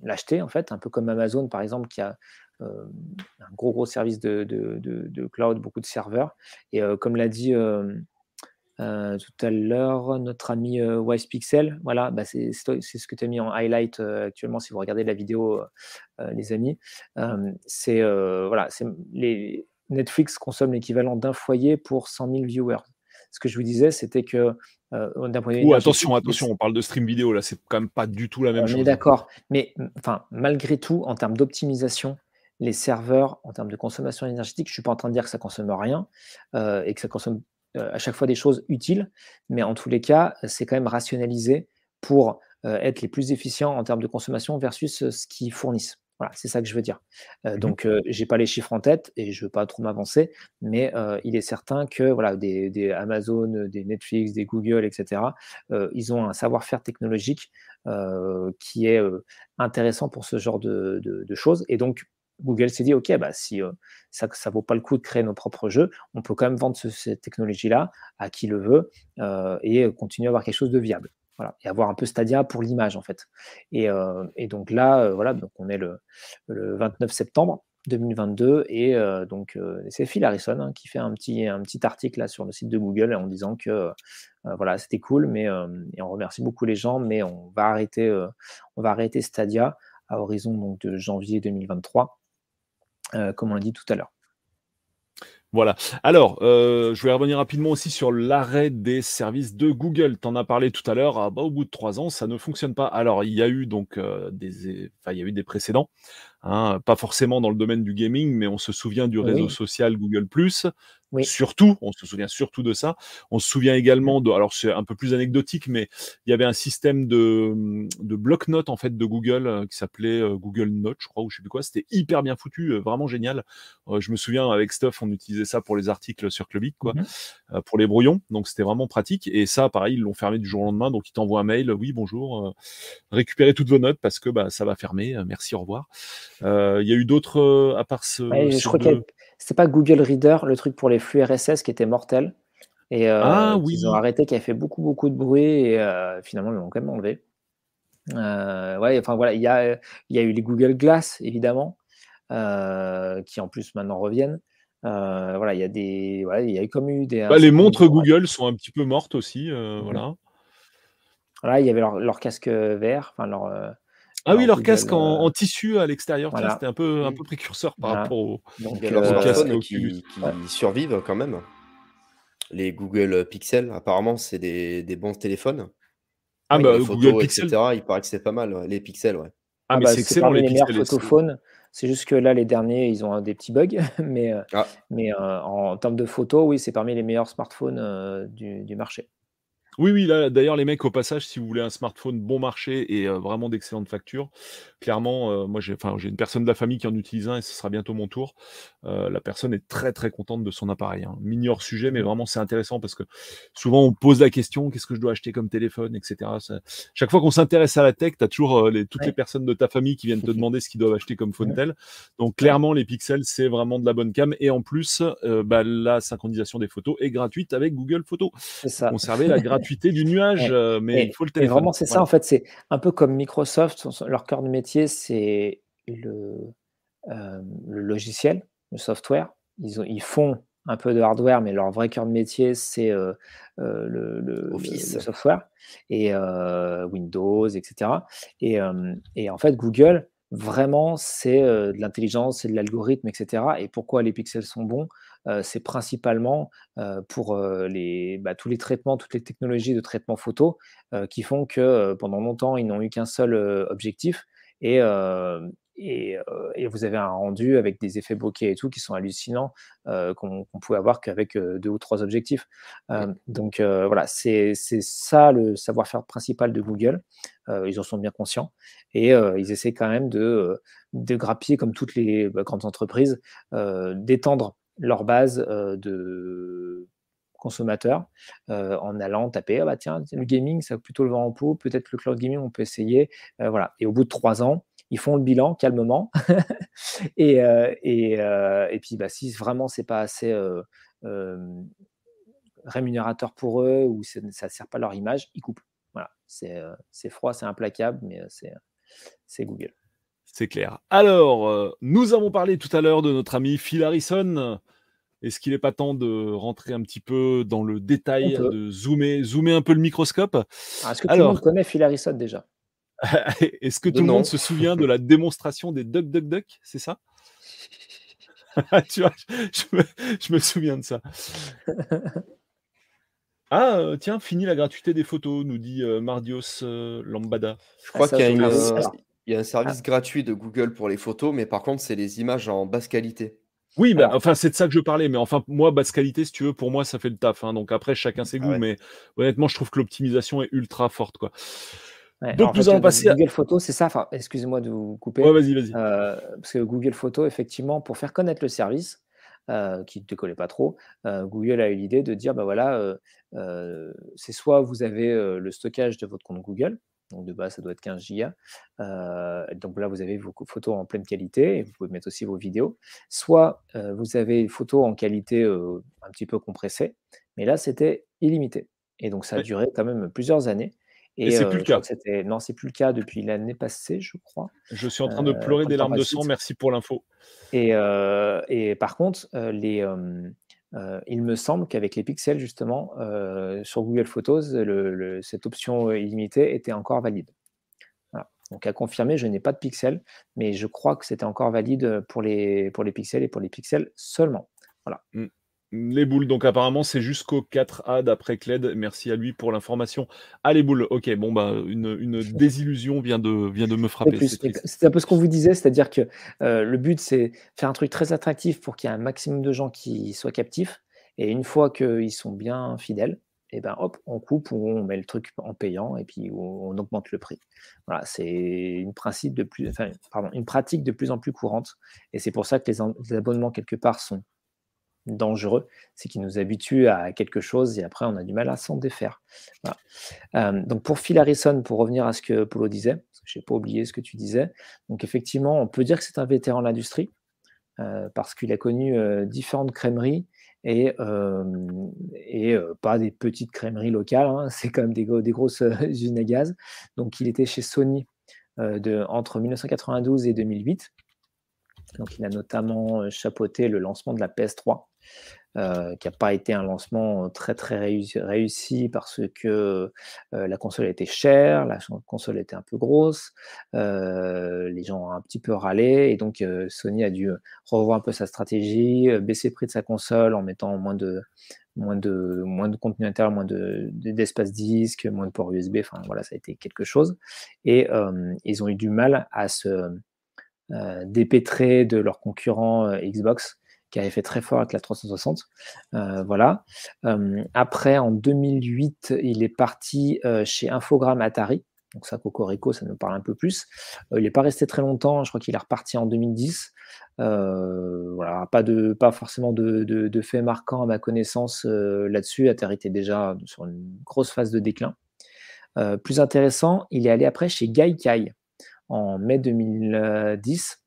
l'acheter, en fait, un peu comme Amazon, par exemple, qui a un gros, gros service de, de, cloud, beaucoup de serveurs. Et comme l'a dit tout à l'heure notre ami Wise Pixel, voilà, bah c'est ce que tu as mis en highlight actuellement si vous regardez la vidéo, les amis. c'est voilà, les Netflix consomme l'équivalent d'un foyer pour 100 000 viewers. Ce que je vous disais, c'était que euh, d'un point de vue. attention, attention, on parle de stream vidéo, là, c'est quand même pas du tout la même chose. On est d'accord, mais enfin, malgré tout, en termes d'optimisation, les serveurs, en termes de consommation énergétique, je ne suis pas en train de dire que ça consomme rien et que ça consomme à chaque fois des choses utiles, mais en tous les cas, c'est quand même rationalisé pour être les plus efficients en termes de consommation versus ce qu'ils fournissent. Voilà, c'est ça que je veux dire. Mmh donc, je n'ai pas les chiffres en tête et je ne veux pas trop m'avancer, mais il est certain que voilà, des, Amazon, des Netflix, des Google, etc., ils ont un savoir-faire technologique qui est intéressant pour ce genre de, choses. Et donc, Google s'est dit, OK, bah, si ça ne vaut pas le coup de créer nos propres jeux, on peut quand même vendre cette technologie-là à qui le veut et continuer à avoir quelque chose de viable et avoir un peu Stadia pour l'image en fait. Et, euh, donc là, euh, voilà, donc on est le, 29 septembre 2022 et euh, donc c'est Phil Harrison hein, qui fait un petit, un petit article là sur le site de Google en disant que voilà c'était cool, mais et on remercie beaucoup les gens, mais on va arrêter, on va arrêter Stadia à horizon donc de janvier 2023, comme on l'a dit tout à l'heure. Voilà. Alors, euh, je vais revenir rapidement aussi sur l'arrêt des services de Google. Tu en as parlé tout à l'heure. Ah, bah, au bout de trois ans, ça ne fonctionne pas. Alors, il y a eu donc euh, des, enfin, il y a eu des précédents. Hein, pas forcément dans le domaine du gaming, mais on se souvient du réseau social Google oui. Surtout, on se souvient surtout de ça. On se souvient également de, alors c'est un peu plus anecdotique, mais il y avait un système de, de bloc-notes en fait de Google euh, qui s'appelait euh, Google Notes, je crois, ou je sais plus quoi. C'était hyper bien foutu, euh, vraiment génial. je me souviens avec Stuff, on utilisait ça pour les articles sur Clubic, quoi, mmh pour les brouillons. Donc c'était vraiment pratique. Et ça, pareil, ils l'ont fermé du jour au lendemain. Donc ils t'envoient un mail, oui bonjour, récupérez toutes vos notes parce que bah, ça va fermer. merci, au revoir. Il y a eu d'autres à part ce. je crois qu'il c'était pas Google Reader, le truc pour les flux RSS qui était mortel. Et euh, ah, oui. ils ont arrêté, qui a fait beaucoup, beaucoup de bruit et euh, finalement, ils l'ont quand même enlevé. Euh, ouais, enfin voilà, il y a, y a eu les Google Glass, évidemment, qui en plus maintenant reviennent. voilà, il y a des, voilà, il y a comme eu des. Bah, les montres Google sont un petit peu mortes aussi, mmh voilà. Voilà, il y avait leur, leur casque vert, enfin leur ah oui, leur casque en, euh, tissu à l'extérieur, c'était un peu, un peu précurseur par rapport aux, Donc, euh, casques qui, survivent quand même. Les Google Pixel, apparemment, c'est des, des, bons téléphones. Ah bah, Google Pixel. etc. Il paraît que c'est pas mal, les pixels, ouais. Ah, ah mais bah, c'est excellent les, les meilleurs photophones. C'est juste que là, les derniers, ils ont des petits bugs. Mais, euh, ah. mais en termes de photos, oui, c'est parmi les meilleurs smartphones du, du marché. Oui, oui, là, d'ailleurs, les mecs, au passage, si vous voulez un smartphone bon marché et euh, vraiment d'excellente facture, clairement, euh, moi, j'ai une personne de la famille qui en utilise un et ce sera bientôt mon tour. Euh, la personne est très, très contente de son appareil. Hein. Mini hors sujet, mais vraiment, c'est intéressant parce que souvent, on pose la question qu'est-ce que je dois acheter comme téléphone, etc. Chaque fois qu'on s'intéresse à la tech, tu as toujours les... toutes les personnes de ta famille qui viennent te demander ce qu'ils doivent acheter comme phone tel. Donc, clairement, les pixels, c'est vraiment de la bonne cam. Et en plus, bah, la synchronisation des photos est gratuite avec Google Photos. C'est ça. Conserver la gratuité du nuage, euh, mais il faut le téléphone. vraiment, c'est ça, en fait, c'est un peu comme Microsoft, leur cœur de métier, c'est le, euh, le, logiciel, le software. Ils, ont, ils font un peu de hardware, mais leur vrai cœur de métier, c'est euh, le, le, software et Windows, etc. Et, et, en fait, Google, vraiment, c'est de l'intelligence, c'est de l'algorithme, etc. Et pourquoi les pixels sont bons? C'est principalement pour les, bah, tous les traitements, toutes les technologies de traitement photo qui font que pendant longtemps, ils n'ont eu qu'un seul objectif. Et, et, vous avez un rendu avec des effets bokeh et tout qui sont hallucinants qu'on pouvait avoir qu'avec deux ou trois objectifs. donc voilà, c'est ça le savoir-faire principal de Google. ils en sont bien conscients et ils essaient quand même de, de grappiller, comme toutes les bah, grandes entreprises, d'étendre leur base de consommateurs en allant taper ah bah tiens le gaming ça plutôt le vent en pot peut-être le cloud gaming on peut essayer voilà. Et au bout de trois ans ils font le bilan calmement et, et, et, puis bah, si vraiment c'est pas assez rémunérateur pour eux ou ça ne sert pas leur image ils coupent. Voilà c'est froid c'est implacable mais c'est Google c'est clair. Alors, euh, nous avons parlé tout à l'heure de notre ami Phil Harrison. Est-ce qu'il n'est pas temps de rentrer un petit peu dans le détail, de zoomer, zoomer un peu le microscope? Ah, Est-ce que tout le monde connaît Phil Harrison déjà? Est-ce que tout le monde se souvient de la démonstration des Duck Duck Duck? C'est ça? Tu vois, je me, souviens de ça. Ah, euh, tiens, fini la gratuité des photos, nous dit euh, Mardios Lambada. Je crois ah, qu'il y a une, Il y a un service ah. gratuit de Google pour les photos, mais par contre, c'est les images en basse qualité. Oui, bah, enfin, c'est de ça que je parlais. Mais enfin, moi, basse qualité, si tu veux, pour moi, ça fait le taf. Hein. donc après, chacun ses ah goûts. Mais honnêtement, je trouve que l'optimisation est ultra forte. Quoi. donc, nous allons passer Google Photos, c'est ça? Enfin, excusez-moi de vous couper. Ouais, vas-y, vas-y. Euh, parce que Google Photos, effectivement, pour faire connaître le service, euh, qui ne te collait pas trop, euh, Google a eu l'idée de dire, bah voilà, c'est soit vous avez le stockage de votre compte Google, donc de base, ça doit être 15 gigas. Euh, donc là, vous avez vos photos en pleine qualité et vous pouvez mettre aussi vos vidéos. Soit euh, vous avez une photo en qualité euh, un petit peu compressée, mais là, c'était illimité. Et donc, ça a duré quand même plusieurs années. Et, c'est plus le cas. Non, c'est plus le cas depuis l'année passée, je crois. Je suis en train de pleurer des larmes de sang. Merci pour l'info. Et, et, par contre, les, euh, il me semble qu'avec les pixels, justement, euh, sur Google Photos, cette option illimitée était encore valide. Donc à confirmer, je n'ai pas de pixels, mais je crois que c'était encore valide pour les, pixels et pour les pixels seulement. Voilà. Mmh. Les boules, donc apparemment c'est jusqu'au 4A d'après Cled. Merci à lui pour l'information. Ah les boules, ok, bon bah une, désillusion vient de, vient de me frapper. C'est un peu ce qu'on vous disait, c'est-à-dire que euh, le but c'est faire un truc très attractif pour qu'il y ait un maximum de gens qui soient captifs. Et une fois qu'ils sont bien fidèles, et eh ben hop, on coupe ou on met le truc en payant et puis on, augmente le prix. Voilà, c'est une principe de plus, pardon, une pratique de plus en plus courante. Et c'est pour ça que les abonnements quelque part sont dangereux, c'est qu'il nous habitue à quelque chose et après on a du mal à s'en défaire. Euh, donc pour Phil Harrison, pour revenir à ce que Polo disait, parce que je n'ai pas oublié ce que tu disais, donc effectivement on peut dire que c'est un vétéran de l'industrie euh, parce qu'il a connu euh, différentes crèmeries et, et pas des petites crèmeries locales, hein, c'est quand même des, grosses usines à gaz. Donc il était chez Sony de, entre 1992 et 2008. Donc, il a notamment chapeauté le lancement de la PS3, euh, qui n'a pas été un lancement très très réussi, parce que euh, la console était chère, la console était un peu grosse, euh, les gens ont un petit peu râlé, et donc Sony a dû revoir un peu sa stratégie, baisser le prix de sa console en mettant moins de, moins de, moins de contenu intérieur, moins d'espace de, disque, moins de ports USB, enfin voilà, ça a été quelque chose. Et ils ont eu du mal à se euh, dépêtrés de leur concurrent euh, Xbox qui avait fait très fort avec la 360. Euh, voilà. après, en 2008, il est parti chez Infogrames Atari. Donc ça, Cocorico, ça nous parle un peu plus. il n'est pas resté très longtemps. Je crois qu'il est reparti en 2010. voilà, pas de, pas forcément de, de, marquants à ma connaissance là-dessus. Atari était déjà sur une grosse phase de déclin. plus intéressant, il est allé après chez Gaikai en mai 2010.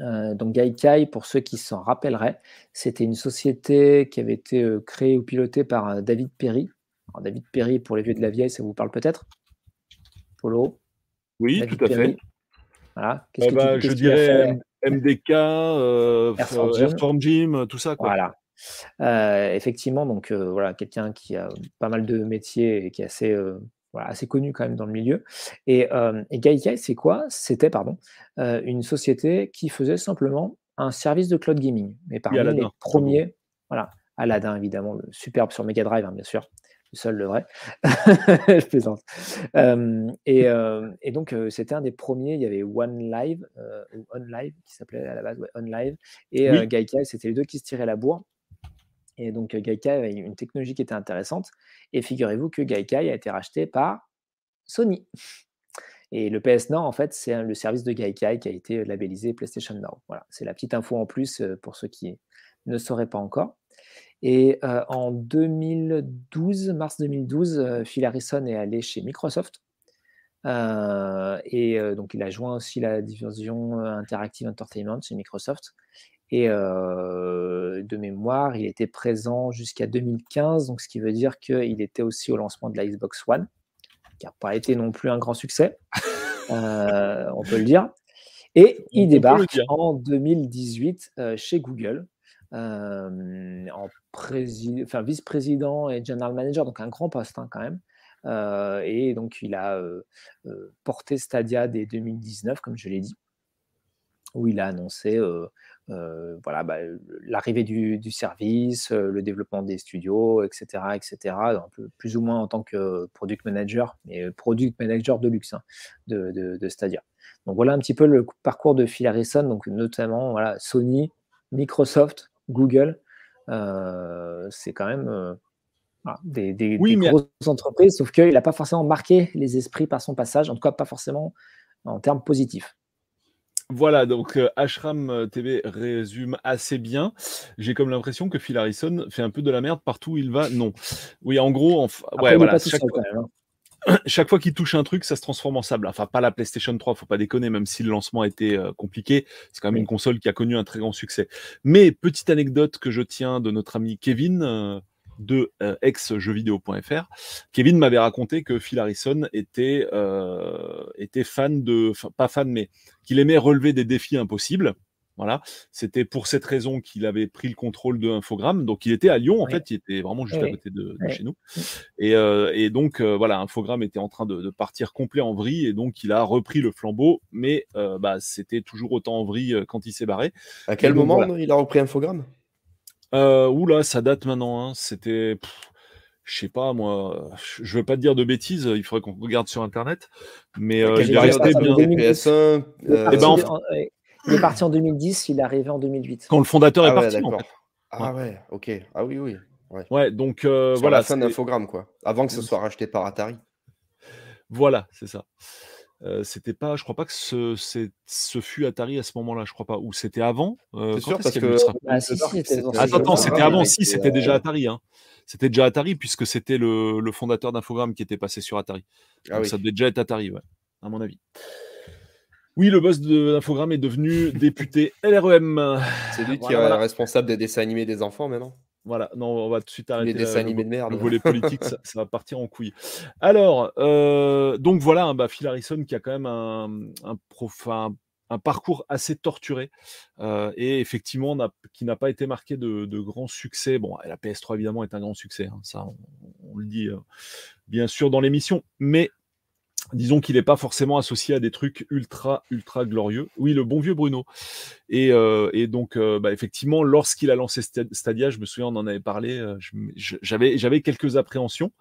Euh, donc Gaikai, pour ceux qui s'en rappelleraient, c'était une société qui avait été euh, créée ou pilotée par euh, David Perry. David Perry, pour les vieux de la vieille, ça vous parle peut-être? Polo? Oui, tout à fait. Voilà. Eh ben, je dirais MDK, Airform Gym, tout ça. Voilà. effectivement, donc voilà, quelqu'un qui a pas mal de métiers et qui est assez assez connu quand même dans le milieu. Et, euh, Gaikai, c'est quoi? C'était pardon, euh, une société qui faisait simplement un service de cloud gaming. Mais parmi les premiers, voilà, Aladdin évidemment, le superbe sur Mega Drive, hein, bien sûr, le seul, le vrai. Je plaisante. Euh, et, et, donc, c'était un des premiers. Il y avait One Live, ou On Live, qui s'appelait à la base ouais, On Live, et Gaikai, c'était les deux qui se tiraient la bourre. Et donc, Gaikai avait une technologie qui était intéressante. Et figurez-vous que Gaikai a été racheté par Sony. Et le PS Now, en fait, c'est le service de Gaikai qui a été labellisé PlayStation Now. Voilà, c'est la petite info en plus pour ceux qui ne sauraient pas encore. Et en 2012, mars 2012, Phil Harrison est allé chez Microsoft. et donc, il a joint aussi la division Interactive Entertainment chez Microsoft. Et de mémoire, il était présent jusqu'à 2015, donc ce qui veut dire qu'il était aussi au lancement de la Xbox One, qui n'a pas été non plus un grand succès, on peut le dire. Et il débarque en 2018 chez Google, en vice-président et general manager, donc un grand poste hein, quand même. et donc il a porté Stadia dès 2019, comme je l'ai dit, où il a annoncé euh, voilà, bah, l'arrivée du, service, euh, le développement des studios, etc., etc. Plus ou moins en tant que product manager, mais product manager de luxe hein, de, Stadia. Donc voilà un petit peu le parcours de Phil Harrison, donc notamment voilà, Sony, Microsoft, Google. c'est quand même des, grosses entreprises, sauf qu'il n'a pas forcément marqué les esprits par son passage, en tout cas pas forcément en termes positifs. Voilà, donc euh, Ashram euh, TV résume assez bien. J'ai comme l'impression que Phil Harrison fait un peu de la merde partout où il va. Non. Oui, en gros, ouais, voilà, chaque, fois... Hein. chaque, fois qu'il touche un truc, ça se transforme en sable. Enfin, pas la PlayStation 3, faut pas déconner, même si le lancement a été euh, compliqué. C'est quand même une console qui a connu un très grand succès. Mais petite anecdote que je tiens de notre ami Kevin de euh, ex-jeuxvideo.fr, Kevin m'avait raconté que Phil Harrison était, euh, était fan de, pas fan, mais qu'il aimait relever des défis impossibles. Voilà, c'était pour cette raison qu'il avait pris le contrôle de Infogrames. Donc, il était à Lyon, en fait, il était vraiment juste à côté de, chez nous. Et, euh, et donc, voilà, Infogrames était en train de, partir complet en vrille, et donc il a repris le flambeau, mais bah, c'était toujours autant en vrille quand il s'est barré. À quel moment il a repris Infogrames? Euh, oula, ça date maintenant. Hein. C'était, je sais pas moi, je veux pas te dire de bêtises. Il faudrait qu'on regarde sur internet, mais euh, il est resté bien. PS1, euh, eh ben, il est parti en 2010, il est arrivé en 2008. Quand le fondateur est ah parti. en fait. Ah ouais, ok. Ah oui, oui. Ouais, donc euh, voilà. La fin d'infogramme, quoi. Avant que ce soit racheté par Atari. Voilà, c'est ça c'était pas, je crois pas que ce, ce fut Atari à ce moment-là, je crois pas. Ou c'était avant? C'est sûr parce que. Ah, si, c'était Attends, c'était avant, si, c'était déjà Atari. Hein. C'était déjà Atari puisque c'était le, le, fondateur d'Infogrames qui était passé sur Atari. Ah, oui. Ça devait déjà être Atari, ouais, à mon avis. Oui, le boss d'Infogrames est devenu député LREM. C'est lui qui est responsable des dessins animés des enfants maintenant. Voilà, non, on va tout de suite arrêter. Les dessins animés de merde. Le volet politique, ça, va partir en couille. Alors, euh, donc voilà, hein, bah, Phil Harrison qui a quand même un, un, un parcours assez torturé euh, et effectivement qui n'a pas été marqué de, de grands succès. Bon, la PS3 évidemment est un grand succès, hein, ça on, le dit euh, bien sûr dans l'émission, mais disons qu'il n'est pas forcément associé à des trucs ultra, ultra glorieux. Oui, le bon vieux Bruno. Et, euh, donc, euh, bah, effectivement, lorsqu'il a lancé Stadia, je me souviens, on en avait parlé, euh, j'avais, quelques appréhensions.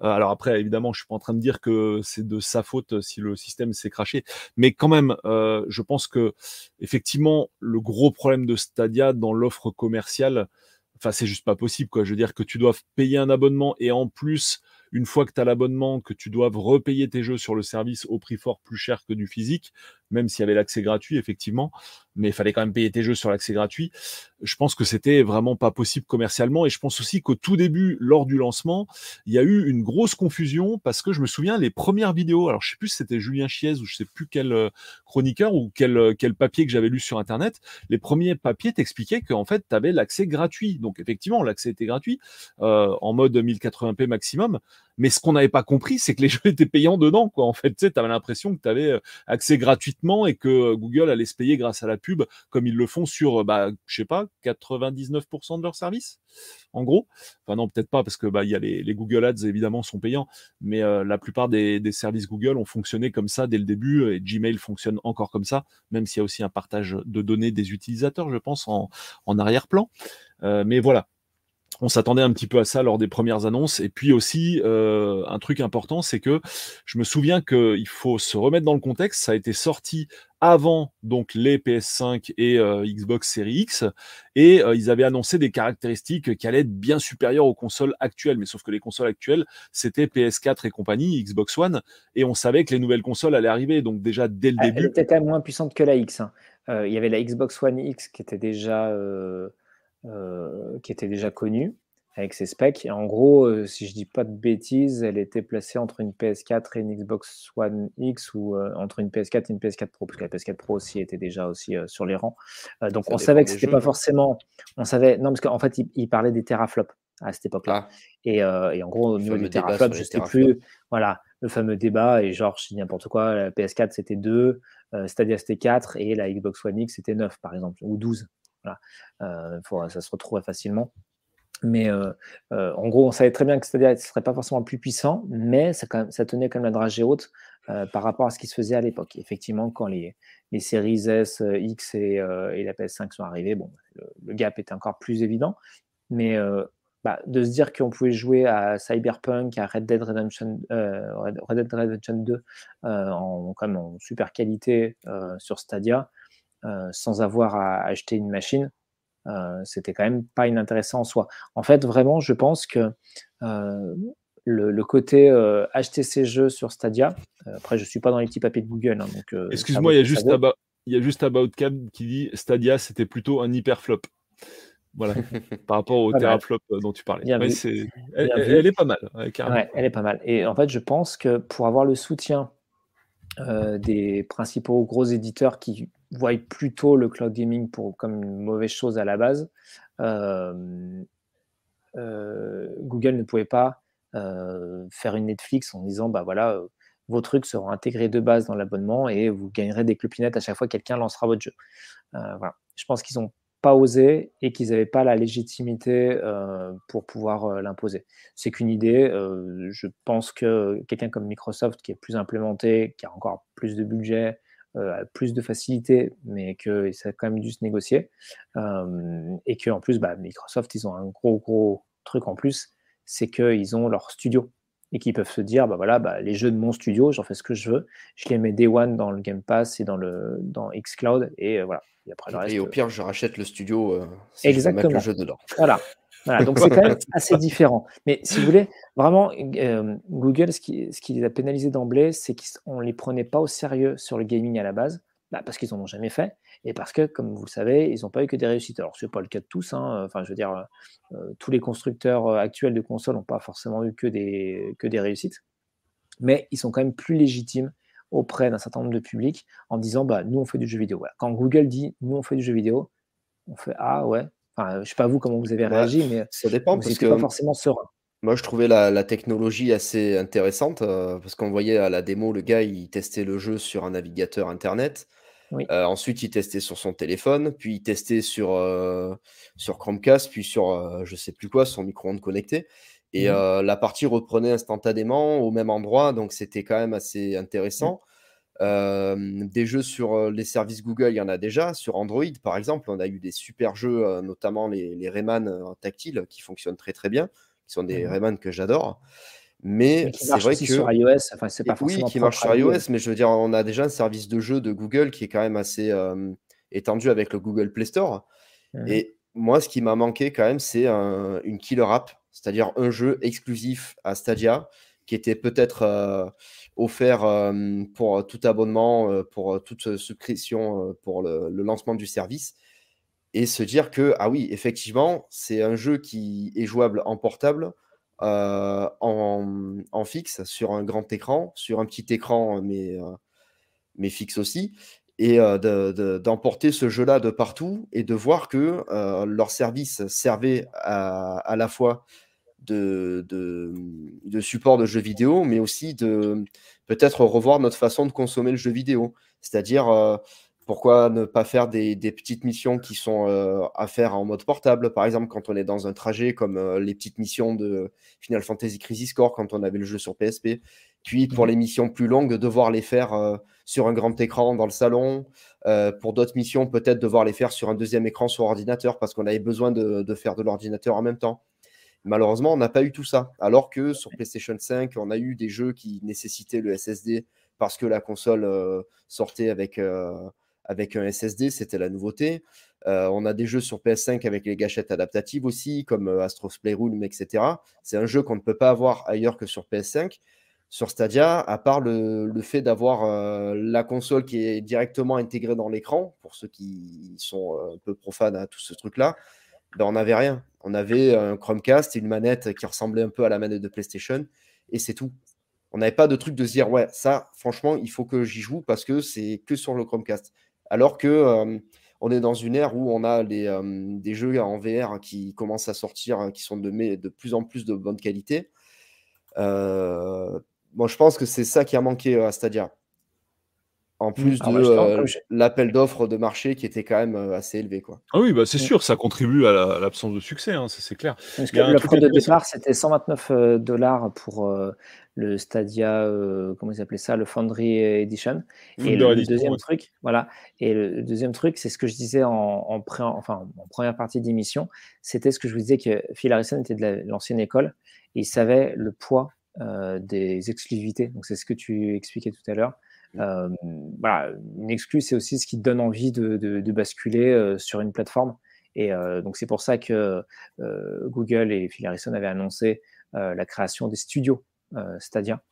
alors après, évidemment, je suis pas en train de dire que c'est de sa faute si le système s'est craché, mais quand même, je pense que effectivement, le gros problème de Stadia dans l'offre commerciale, enfin, c'est juste pas possible, quoi. Je veux dire que tu dois payer un abonnement et en plus une fois que tu as l'abonnement, que tu dois repayer tes jeux sur le service au prix fort plus cher que du physique, même s'il y avait l'accès gratuit, effectivement, mais il fallait quand même payer tes jeux sur l'accès gratuit. Je pense que c'était vraiment pas possible commercialement et je pense aussi qu'au tout début, lors du lancement, il y a eu une grosse confusion parce que je me souviens les premières vidéos, alors je sais plus si c'était Julien Chiez ou je sais plus quel euh, chroniqueur ou quel, euh, quel papier que j'avais lu sur internet, les premiers papiers t'expliquaient qu'en fait tu avais l'accès gratuit. Donc effectivement, l'accès était gratuit euh, en mode 1080p maximum, mais ce qu'on n'avait pas compris, c'est que les jeux étaient payants dedans. Quoi. En fait, tu sais, avais l'impression que tu avais euh, accès gratuitement et que euh, Google allait se payer grâce à la pub, comme ils le font sur, euh, bah, je sais pas, 99% de leurs services, en gros. Enfin non, peut-être pas, parce que bah, y a les, Google Ads, évidemment, sont payants, mais la plupart des, services Google ont fonctionné comme ça dès le début, et Gmail fonctionne encore comme ça, même s'il y a aussi un partage de données des utilisateurs, je pense, en, en arrière-plan. mais voilà, on s'attendait un petit peu à ça lors des premières annonces. Et puis aussi, euh, un truc important, c'est que je me souviens qu'il faut se remettre dans le contexte. Ça a été sorti avant donc les PS5 et euh, Xbox Series X, et euh, ils avaient annoncé des caractéristiques qui allaient être bien supérieures aux consoles actuelles. Mais sauf que les consoles actuelles, c'était PS4 et compagnie, Xbox One, et on savait que les nouvelles consoles allaient arriver. Donc déjà dès le début, elle était quand même moins puissante que la X. Hein. il y avait la Xbox One X qui était déjà euh, qui était déjà connue avec ses specs. Et en gros, euh, si je dis pas de bêtises, elle était placée entre une PS4 et une Xbox One X ou euh, entre une PS4 et une PS4 Pro, parce que la PS4 Pro aussi était déjà aussi sur les rangs. donc on savait que c'était pas forcément. On savait non parce qu'en fait il, parlait des teraflops à cette époque-là. Ah. Et, et, en gros au niveau du teraflop, je sais plus. Voilà le fameux débat et genre je dis n'importe quoi. La PS4 c'était 2, Stadia c'était 4 et la Xbox One X c'était 9 par exemple ou 12. Voilà. Euh, ça se retrouverait facilement. Mais euh, euh, en gros, on savait très bien que Stadia ne serait pas forcément plus puissant, mais ça, tenait quand même la dragée haute par rapport à ce qui se faisait à l'époque. Effectivement, quand les, les séries S, X et, la PS5 sont arrivées, bon, le, gap était encore plus évident. Mais bah, de se dire qu'on pouvait jouer à Cyberpunk, à Red Dead Redemption, Red Dead Redemption 2 en, comme en super qualité sur Stadia, sans avoir à acheter une machine, c'était quand même pas inintéressant en soi. En fait, vraiment, je pense que le, côté acheter ces jeux sur Stadia, après, je suis pas dans les petits papiers de Google. Hein, donc, Excuse-moi, il y a juste About, il y a juste qui dit Stadia, c'était plutôt un hyper flop. Voilà, par rapport au teraflop dont tu parlais. elle, est pas mal. elle est pas mal. Et en fait, je pense que pour avoir le soutien des principaux gros éditeurs qui voient plutôt le cloud gaming pour, comme une mauvaise chose à la base, Google ne pouvait pas faire une Netflix en disant bah voilà, vos trucs seront intégrés de base dans l'abonnement et vous gagnerez des clopinettes à chaque fois que quelqu'un lancera votre jeu. voilà. Je pense qu'ils ont pas osé et qu'ils n'avaient pas la légitimité pour pouvoir l'imposer. C'est qu'une idée. je pense que quelqu'un comme Microsoft, qui est plus implémenté, qui a encore plus de budget, plus de facilité, mais que ça a quand même dû se négocier. et qu'en plus, bah, Microsoft, ils ont un gros, gros truc en plus, c'est qu'ils ont leur studio et qu'ils peuvent se dire, bah voilà, bah, les jeux de mon studio, j'en fais ce que je veux, je les mets day one dans le Game Pass et dans le dans xCloud et voilà, et, au pire, je rachète le studio euh, Exactement. le jeu dedans. Voilà. Donc c'est quand même assez différent. Mais si vous voulez, vraiment, euh, Google, ce qui, ce qui, les a pénalisés d'emblée, c'est qu'on ne les prenait pas au sérieux sur le gaming à la base, bah, parce qu'ils n'en ont jamais fait, et parce que, comme vous le savez, ils n'ont pas eu que des réussites. Alors, ce n'est pas le cas de tous. Hein. Enfin, je veux dire, euh, tous les constructeurs actuels de consoles n'ont pas forcément eu que des, que des réussites, mais ils sont quand même plus légitimes auprès d'un certain nombre de publics en disant bah, nous on fait du jeu vidéo. Quand Google dit nous on fait du jeu vidéo, on fait ah ouais. Enfin, je sais pas vous comment vous avez réagi, mais ça dépend parce que pas forcément serein. Moi, je trouvais la, technologie assez intéressante euh, parce qu'on voyait à la démo, le gars, il testait le jeu sur un navigateur internet. Euh, ensuite, il testait sur son téléphone, puis il testait sur, euh, sur Chromecast, puis sur je sais plus quoi, son micro-ondes connecté. Et mmh la partie reprenait instantanément au même endroit, donc c'était quand même assez intéressant. Des jeux sur les services Google, il y en a déjà. Sur Android, par exemple, on a eu des super jeux, notamment les, Rayman tactiles, qui fonctionnent très très bien, qui sont des mmh Rayman que j'adore. Mais, c'est vrai que sur iOS, enfin, c'est pas oui, qui marche sur iOS, mais je veux dire, on a déjà un service de jeu de Google qui est quand même assez étendu avec le Google Play Store. Mmh Et moi, ce qui m'a manqué quand même, c'est une killer app c'est-à-dire un jeu exclusif à Stadia qui était peut-être euh, offert euh, pour tout abonnement, euh, pour toute subscription pour le, lancement du service. Et se dire que, ah oui, effectivement, c'est un jeu qui est jouable en portable, en, fixe, sur un grand écran, sur un petit écran, mais, mais fixe aussi et d'emporter ce jeu-là de partout et de voir que leur service servait à, la fois de, de, support de jeux vidéo, mais aussi de peut-être revoir notre façon de consommer le jeu vidéo. C'est-à-dire, pourquoi ne pas faire des, petites missions qui sont à faire en mode portable, par exemple, quand on est dans un trajet, comme les petites missions de Final Fantasy Crisis Core quand on avait le jeu sur PSP. Puis pour mmh les missions plus longues, devoir les faire sur un grand écran dans le salon. pour d'autres missions, peut-être devoir les faire sur un deuxième écran sur ordinateur parce qu'on avait besoin de, faire de l'ordinateur en même temps. Malheureusement, on n'a pas eu tout ça. Alors que sur PlayStation 5, on a eu des jeux qui nécessitaient le SSD parce que la console sortait avec, avec un SSD, c'était la nouveauté. on a des jeux sur PS5 avec les gâchettes adaptatives aussi, comme Astro's Playroom, etc. C'est un jeu qu'on ne peut pas avoir ailleurs que sur PS5 sur Stadia, à part le, fait d'avoir euh, la console qui est directement intégrée dans l'écran, pour ceux qui sont euh, un peu profanes à tout ce truc-là, ben on n'avait rien. On avait un Chromecast et une manette qui ressemblait un peu à la manette de PlayStation, et c'est tout. On n'avait pas de truc de se dire, ouais, ça, franchement, il faut que j'y joue parce que c'est que sur le Chromecast. Alors que euh, on est dans une ère où on a des jeux en VR qui commencent à sortir, qui sont de, plus en plus de bonne qualité. Euh, Bon, je pense que c'est ça qui a manqué euh, à Stadia. En plus ah de euh, l'appel d'offres de marché qui était quand même euh, assez élevé. Quoi. Ah oui, bah c'est mmh. sûr, ça contribue à l'absence de succès, hein, c'est clair. le prix de départ, c'était 129 dollars pour le Stadia, comment ils appelaient ça, le Foundry Edition. et le, deuxième truc, voilà. Et le deuxième truc, c'est ce que je disais en, enfin, en première partie d'émission, c'était ce que je vous disais que Phil Harrison était de l'ancienne école et il savait le poids des exclusivités. Donc c'est ce que tu expliquais tout à l'heure. Mmh. voilà, une exclue, c'est aussi ce qui te donne envie de, de basculer sur une plateforme. Et donc c'est pour ça que Google et Phil Harrison avaient annoncé la création des studios Stadia.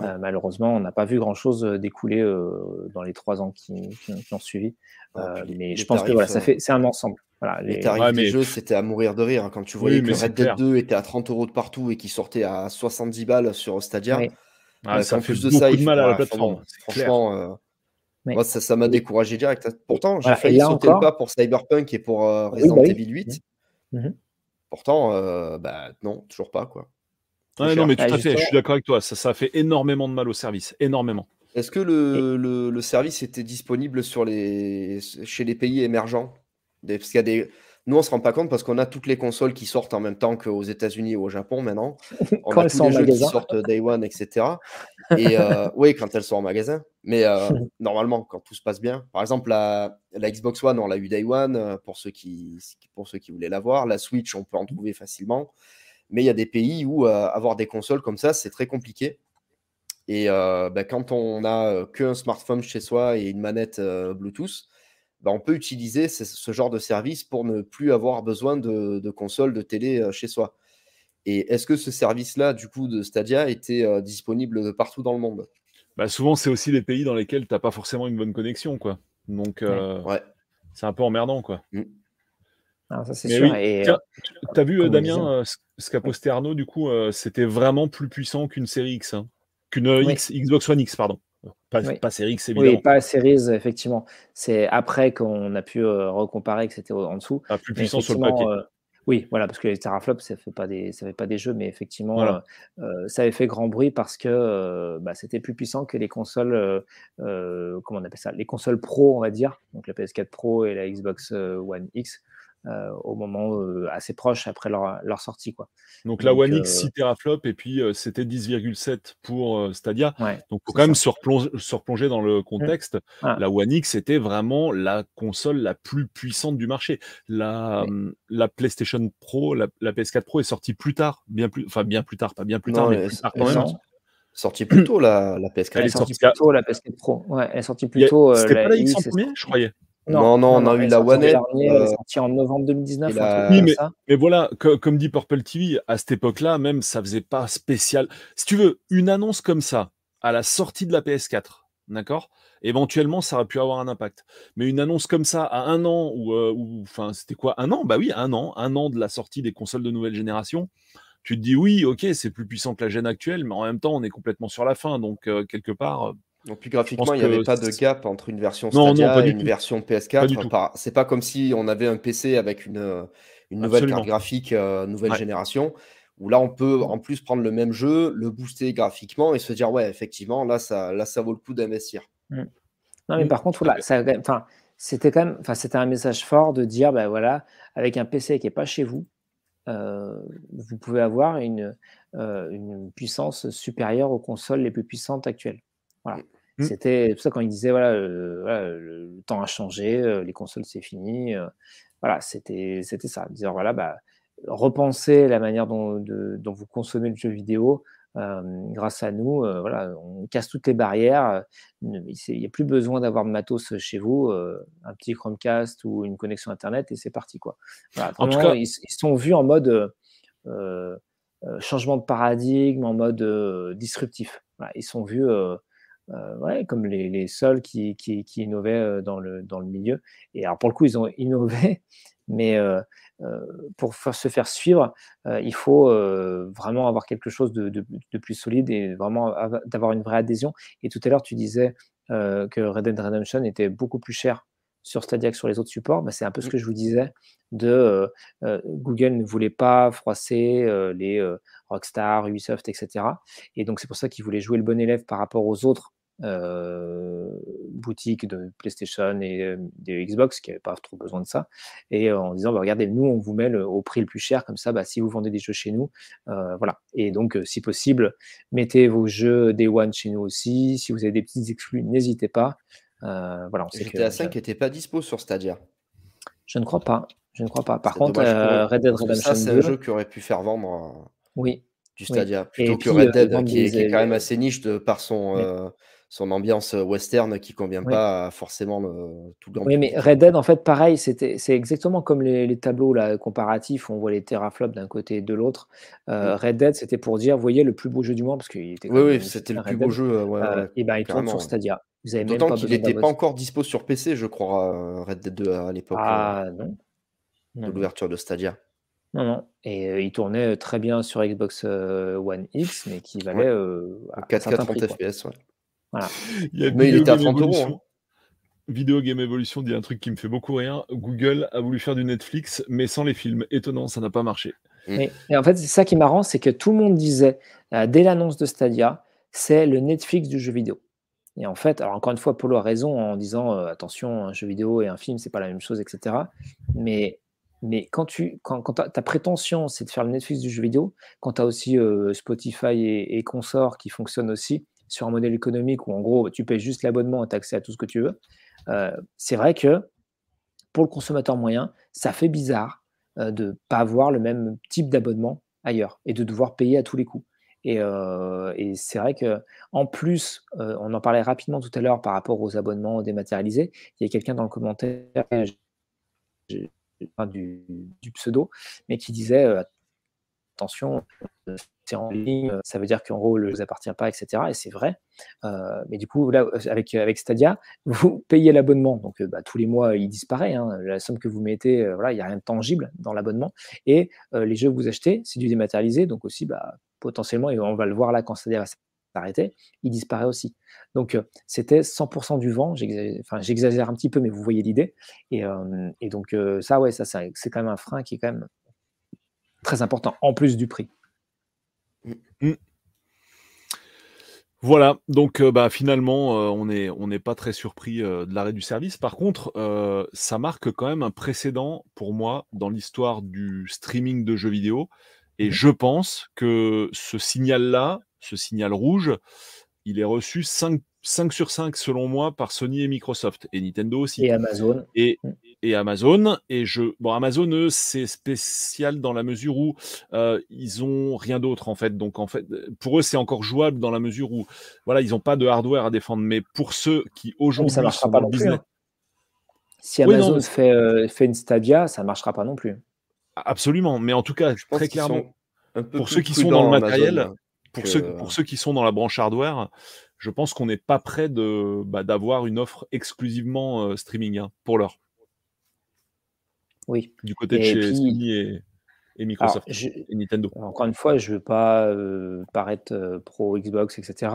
malheureusement, on n'a pas vu grand-chose découler dans les trois ans qui, ont suivi. mais je pense que voilà, ça fait, c'est un ensemble. Voilà, les, tarifs des jeux, c'était à mourir de rire. Hein, quand tu voyais que Red Dead 2 était à 30 euros de partout et qui sortait à 70 balles sur Stadia, ah, ça fait plus de ça, de mal à la plateforme. Franchement, moi, ça m'a découragé direct. Pourtant, j'ai failli sauter le pas pour Cyberpunk et pour euh, Resident bah Evil 8. Mmh. Mmh. Pourtant, euh, bah, non, toujours pas. quoi. non, mais tout à fait, je suis d'accord avec toi. Ça, ça a fait énormément de mal au service. Énormément. Est-ce que le, le, le, service était disponible sur les, chez les pays émergents? Parce qu'il y a des nous, on se rend pas compte parce qu'on a toutes les consoles qui sortent en même temps qu'aux États-Unis ou au Japon maintenant. On a tous les jeux qui sortent Day One, etc. Et euh, oui, quand elles sont en magasin. Mais euh, normalement, quand tout se passe bien. Par exemple, la, Xbox One, on l'a eu Day One euh, pour ceux qui, pour ceux qui voulaient l'avoir. La Switch, on peut en trouver facilement. Mais il y a des pays où avoir des consoles comme ça, c'est très compliqué. Et bah, quand on n'a qu'un smartphone chez soi et une manette Bluetooth, bah, on peut utiliser ce, genre de service pour ne plus avoir besoin de, de console, de télé euh, chez soi. Et est-ce que ce service-là, du coup, de Stadia, était euh, disponible partout dans le monde? Bah, Souvent, c'est aussi des pays dans lesquels tu n'as pas forcément une bonne connexion. quoi. Donc, euh, c'est un peu emmerdant. quoi. Mmh. ça, c'est sûr. tu as vu, Damien, ce qu'a posté Arnaud, du coup, c'était vraiment plus puissant qu'une série X. Hein. Qu'une Xbox One X, pardon. Pas, oui. pas Series, évidemment. Oui, pas Series, effectivement. C'est après qu'on a pu euh, recomparer que c'était en dessous. Ah, plus puissant sur le papier. Euh, oui, voilà, parce que les teraflops, ça ne fait, pas des, ça fait pas des jeux, mais effectivement, euh, ça avait fait grand bruit parce que bah, c'était plus puissant que les consoles, comment on appelle ça, les consoles pro, on va dire, donc la PS4 Pro et la Xbox One X. Euh, au moment euh, assez proche après leur, leur, sortie. Quoi. Donc, la One X 6 euh, teraflops et puis c'était 10,7 pour Stadia. Donc il faut quand même se replonger, dans le mmh. contexte. La One X était vraiment la console la plus puissante du marché. La, hum, la PlayStation Pro, la, PS4 Pro est sortie plus tard, bien plus, enfin bien plus tard, pas bien plus tard, mais plus tard quand même. Sortie plus tôt la, la PS4. Elle est sortie plus tôt la PS4 Pro. Ouais, elle est sortie plus tôt. C'était pas la X en premier, je croyais. Non, non, on a eu la One Elle est euh, sortie en novembre 2019. Oui, mais, voilà, comme dit Purple TV, à cette époque-là, même, ça faisait pas spécial. Si tu veux, une annonce comme ça, à la sortie de la PS4, d'accord? Éventuellement, ça aurait pu avoir un impact. Mais une annonce comme ça, à un an, ou, euh, enfin, c'était quoi? Un an? Bah oui, un an. Un an de la sortie des consoles de nouvelle génération. Tu te dis, oui, ok, c'est plus puissant que la gêne actuelle, mais en même temps, on est complètement sur la fin. Donc, euh, quelque part donc, puis graphiquement, il n'y avait pas de gap entre une version Stadia et une version PS4. C'est pas comme si on avait un PC avec une, euh, une nouvelle carte graphique euh, nouvelle génération, où là, on peut en plus prendre le même jeu, le booster graphiquement et se dire, ouais, effectivement, là, ça, là, ça vaut le coup d'investir. Mmh. Non, mais mmh. par contre, c'était quand même, c'était un message fort de dire, ben voilà, avec un PC qui n'est pas chez vous, euh, vous pouvez avoir une, une puissance supérieure aux consoles les plus puissantes actuelles. Voilà. Mmh. C'était tout ça quand il disait voilà, le temps a changé, les consoles c'est fini. voilà, c'était c'était ça. Dire voilà, bah, repenser la manière dont, dont vous consommez le jeu vidéo. grâce à nous, voilà, on casse toutes les barrières. Il n'y a plus besoin d'avoir de matos chez vous, un petit Chromecast ou une connexion Internet et c'est parti. Quoi. en tout cas, ils, ils, sont vus en mode changement de paradigme, en mode disruptif. ils sont vus euh, ouais, comme les, les seuls qui, qui, qui, innovaient euh, dans le, dans le milieu. Et alors pour le coup, ils ont innové, mais euh, pour se faire suivre, il faut vraiment avoir quelque chose de, de, de, plus solide et vraiment d'avoir une vraie adhésion. Et tout à l'heure, tu disais que Red Dead Redemption était beaucoup plus cher sur Stadia que sur les autres supports. Bah, c'est un peu ce mmh. que je vous disais de Google ne voulait pas froisser les Rockstar, Ubisoft, etc. Et donc c'est pour ça qu'ils voulaient jouer le bon élève par rapport aux autres boutiques de PlayStation et des Xbox qui n'avaient pas trop besoin de ça, et en disant bah, regardez, nous on vous met au prix le plus cher, comme ça, bah, si vous vendez des jeux chez nous, voilà. Et donc, si possible, mettez vos jeux Day One chez nous aussi. Si vous avez des petites exclus, n'hésitez pas. voilà, on sait GTA 5 n'était pas dispo sur Stadia. Je ne crois pas. Je ne crois pas. Par contre, Red Dead Redemption c'est un jeu qui aurait pu faire vendre. Oui, du Stadia, plutôt que Red Dead, qui, est, quand même assez niche de, par son, son ambiance western qui convient pas à forcément le, tout le Oui, mais Red Dead, en fait, pareil, c'est exactement comme les, tableaux là, comparatifs, on voit les teraflops d'un côté et de l'autre. Euh, Red Dead, c'était pour dire, voyez, le plus beau jeu du monde, parce qu'il était. Oui, oui, c'était le plus beau jeu. et ben, il tourne sur Stadia. D'autant qu'il n'était pas encore dispo sur PC, je crois, Red Dead 2 à l'époque. Ah, non. De l'ouverture de Stadia. Non, non. Et il tournait très bien sur Xbox One X, mais qui valait. Ouais. 4K 30 FPS, ouais. Voilà. Il mais il était à 30 euros. Hein. Vidéo Game Evolution dit un truc qui me fait beaucoup rire. Google a voulu faire du Netflix, mais sans les films. Étonnant, ça n'a pas marché. Mm. Et, en fait, c'est ça qui est marrant, c'est que tout le monde disait, dès l'annonce de Stadia, c'est le Netflix du jeu vidéo. Et en fait, alors encore une fois, Polo a raison en disant attention, un jeu vidéo et un film, c'est pas la même chose, etc. Mais mais quand, tu, quand, quand ta prétention, c'est de faire le Netflix du jeu vidéo, quand tu as aussi Spotify et, et, consorts qui fonctionnent aussi sur un modèle économique où en gros tu payes juste l'abonnement et tu accès à tout ce que tu veux, c'est vrai que pour le consommateur moyen, ça fait bizarre de ne pas avoir le même type d'abonnement ailleurs et de devoir payer à tous les coups. Et, et c'est vrai que en plus, on en parlait rapidement tout à l'heure par rapport aux abonnements dématérialisés. Il y a quelqu'un dans le commentaire, du, du, pseudo, mais qui disait euh, attention, euh, en ligne, ça veut dire qu'en gros, ne vous appartient pas, etc. Et c'est vrai. Euh, mais du coup, là, avec, avec Stadia, vous payez l'abonnement. Donc, bah, tous les mois, il disparaît. Hein. La somme que vous mettez, voilà, il n'y a rien de tangible dans l'abonnement. Et les jeux que vous achetez, c'est du dématérialisé. Donc aussi, bah, potentiellement, et on va le voir là quand Stadia va s'arrêter, il disparaît aussi. Donc, euh, c'était 100% du vent. J'exagère un petit peu, mais vous voyez l'idée. Et, euh, donc, euh, ça, ouais, ça, c'est quand même un frein qui est quand même très important, en plus du prix. Mmh. Mmh. Voilà, donc bah, finalement, on n'est on pas très surpris de l'arrêt du service. Par contre, ça marque quand même un précédent pour moi dans l'histoire du streaming de jeux vidéo. Et je pense que ce signal-là, ce signal rouge, il est reçu 5, 5 sur 5 selon moi par Sony et Microsoft et Nintendo aussi. Et Amazon. Et, mm. Et Amazon. Et je, bon, Amazon, eux, c'est spécial dans la mesure où euh, ils ont rien d'autre en fait. Donc en fait, pour eux, c'est encore jouable dans la mesure où, voilà, ils n'ont pas de hardware à défendre. Mais pour ceux qui aujourd'hui ça marchera pas business, hein. Si Amazon fait, euh, fait une Stadia, ça ne marchera pas non plus. Absolument, mais en tout cas, très clairement, pour ceux qui sont dans le matériel, hein pour, ceux, pour ceux qui sont dans la branche hardware, je pense qu'on n'est pas prêt de, bah, d'avoir une offre exclusivement euh, streaming hein, pour l'heure. Oui. Du côté de chez Sony et, Microsoft et Nintendo. Encore une fois, je ne veux pas euh, paraître euh, pro Xbox, etc.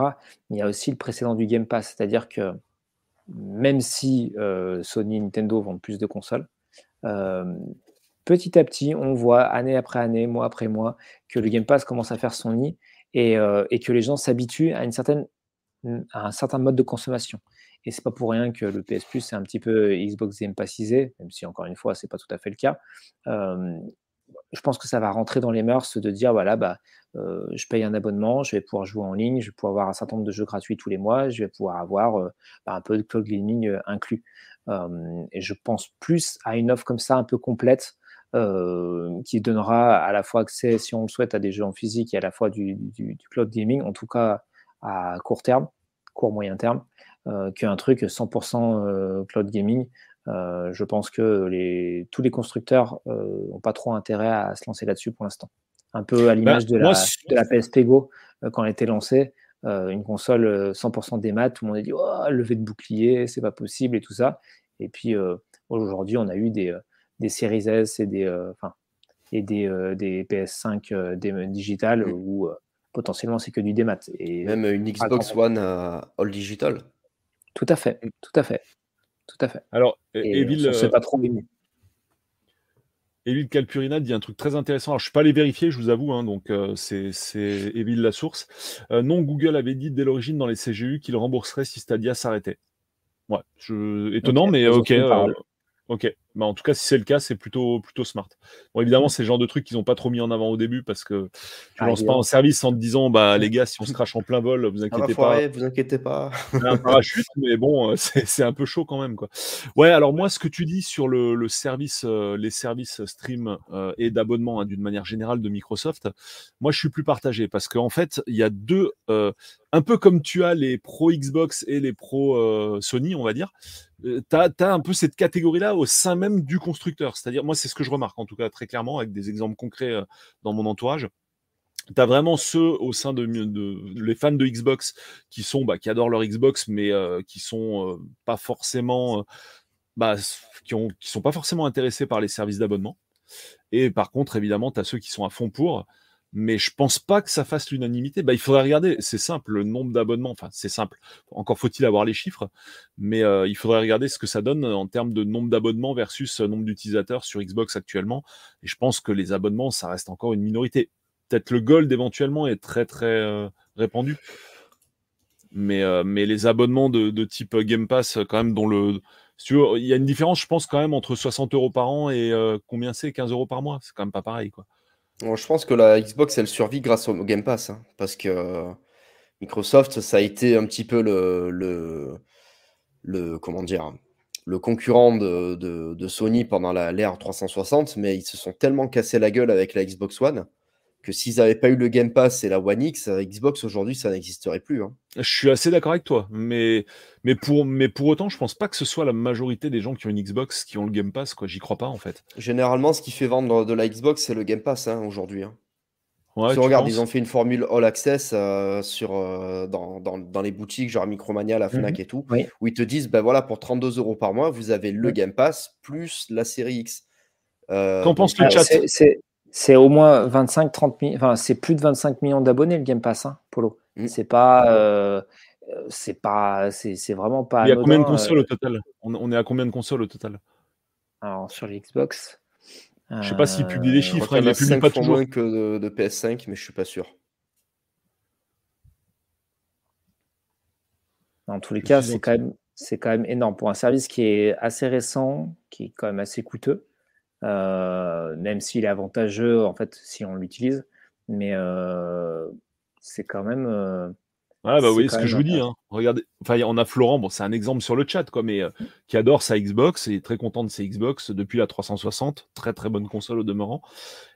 Il y a aussi le précédent du Game Pass, c'est-à-dire que même si Sony et Nintendo vendent plus de consoles, petit à petit, on voit année après année, mois après mois, que le Game Pass commence à faire son nid euh, et, que les gens s'habituent à, une certaine, à un certain mode de consommation. Et c'est pas pour rien que le PS Plus c'est un petit peu Xbox Game même si encore une fois c'est pas tout à fait le cas. Euh, je pense que ça va rentrer dans les mœurs de dire voilà bah euh, je paye un abonnement, je vais pouvoir jouer en ligne, je vais pouvoir avoir un certain nombre de jeux gratuits tous les mois, je vais pouvoir avoir bah, un peu de cloud gaming inclus. et je pense plus à une offre comme ça un peu complète euh, qui donnera à la fois accès, si on le souhaite, à des jeux en physique et à la fois du, cloud gaming, en tout cas à court terme, court moyen terme, euh, qu'un truc 100% euh, cloud gaming. je pense que les, tous les constructeurs n'ont pas trop intérêt à se lancer là-dessus pour l'instant. Un peu à bah, l'image de, la, de la PSP Go quand elle était lancée. une console 100% des maths, tout le monde a dit oh, lever de bouclier, c'est pas possible et tout ça. Et puis aujourd'hui, on a eu des, des Series S et des, euh, enfin, et des, euh, des PS5 euh, des, digitales où potentiellement c'est que du démat. Et Même une Xbox One all digital. Tout à fait, tout à fait, tout à fait. Alors, et Evil, c'est pas trop Evil Calpurina dit un truc très intéressant. Alors, je ne suis pas allé vérifier, je vous avoue, hein, donc euh, c'est Evil la source. Euh, non, Google avait dit dès l'origine dans les CGU qu'il rembourserait si Stadia s'arrêtait. Ouais, je... étonnant, mais ok. Ok, bah, en tout cas, si c'est le cas, c'est plutôt, plutôt smart. Bon, évidemment, mm. c'est le genre de truc qu'ils n'ont pas trop mis en avant au début parce que tu ne ah, lances pas en service en te disant, bah les gars, si on se crache en plein vol, vous inquiétez pas. Vous inquiétez pas. un parachute, mais bon, euh, c'est un peu chaud quand même, quoi. Ouais, alors moi, ce que tu dis sur le, le service, euh, les services stream euh, et d'abonnement hein, d'une manière générale de Microsoft, moi, je suis plus partagé parce qu'en fait, il y a deux, un peu comme tu as les pro Xbox et les pro Sony, on va dire, tu as, un peu cette catégorie-là au sein même du constructeur. C'est-à-dire, moi, c'est ce que je remarque, en tout cas, très clairement, avec des exemples concrets dans mon entourage. Tu as vraiment ceux au sein de, les fans de Xbox qui sont bah, qui adorent leur Xbox, mais qui sont pas forcément bah, qui sont pas forcément intéressés par les services d'abonnement. Et par contre, évidemment, tu as ceux qui sont à fond pour mais je pense pas que ça fasse l'unanimité. Bah, il faudrait regarder, c'est simple, le nombre d'abonnements, enfin c'est simple, encore faut-il avoir les chiffres, mais euh, il faudrait regarder ce que ça donne en termes de nombre d'abonnements versus euh, nombre d'utilisateurs sur Xbox actuellement. Et je pense que les abonnements, ça reste encore une minorité. Peut-être le Gold éventuellement est très très euh, répandu. Mais, mais les abonnements de, type Game Pass, quand même, dont le. il y a une différence, je pense, quand même, entre 60 euros par an et combien c'est? 15 euros par mois? C'est quand même pas pareil, quoi je pense que la Xbox, elle survit grâce au Game Pass, hein, parce que Microsoft, ça a été un petit peu le, le, comment dire, le concurrent de, Sony pendant l'ère 360, mais ils se sont tellement cassés la gueule avec la Xbox One que s'ils n'avaient pas eu le Game Pass et la One X, euh, Xbox aujourd'hui, ça n'existerait plus. Hein. Je suis assez d'accord avec toi, mais, mais, pour, mais pour autant, je pense pas que ce soit la majorité des gens qui ont une Xbox qui ont le Game Pass, quoi. J'y crois pas en fait. Généralement, ce qui fait vendre de la Xbox, c'est le Game Pass hein, aujourd'hui. Hein. si on regarde, ils ont fait une formule All Access euh, sur, euh, dans, dans, les boutiques, genre Micromania, la Fnac mhm. et tout, où ils te disent ben voilà, pour 32 euros par mois, vous avez le Game Pass plus la série X. Qu'en pense le chat? C'est au moins 25-30 millions, enfin, c'est plus de 25 millions d'abonnés le Game Pass, hein, Polo. Mm. C'est pas. Euh, c'est pas. C'est vraiment pas. Il y a combien de consoles au euh. total? On, est à combien de consoles au total? Alors, sur l'Xbox. Je sais pas s'il publie les euh, chiffres, hein, il les publie pas toujours. moins que de, PS5, mais je suis pas sûr. Dans tous les cas, c'est quand, même, quand même énorme pour un service qui est assez récent, qui est quand même assez coûteux. Euh, même s'il est avantageux en fait si on l'utilise, mais euh, c'est quand même. Euh, bah oui, ce que je vous dis. Hein. Regardez, enfin, on a Florent, bon, c'est un exemple sur le chat, quoi, mais qui adore sa Xbox et est très content de sa Xbox depuis la 360, très très bonne console au demeurant.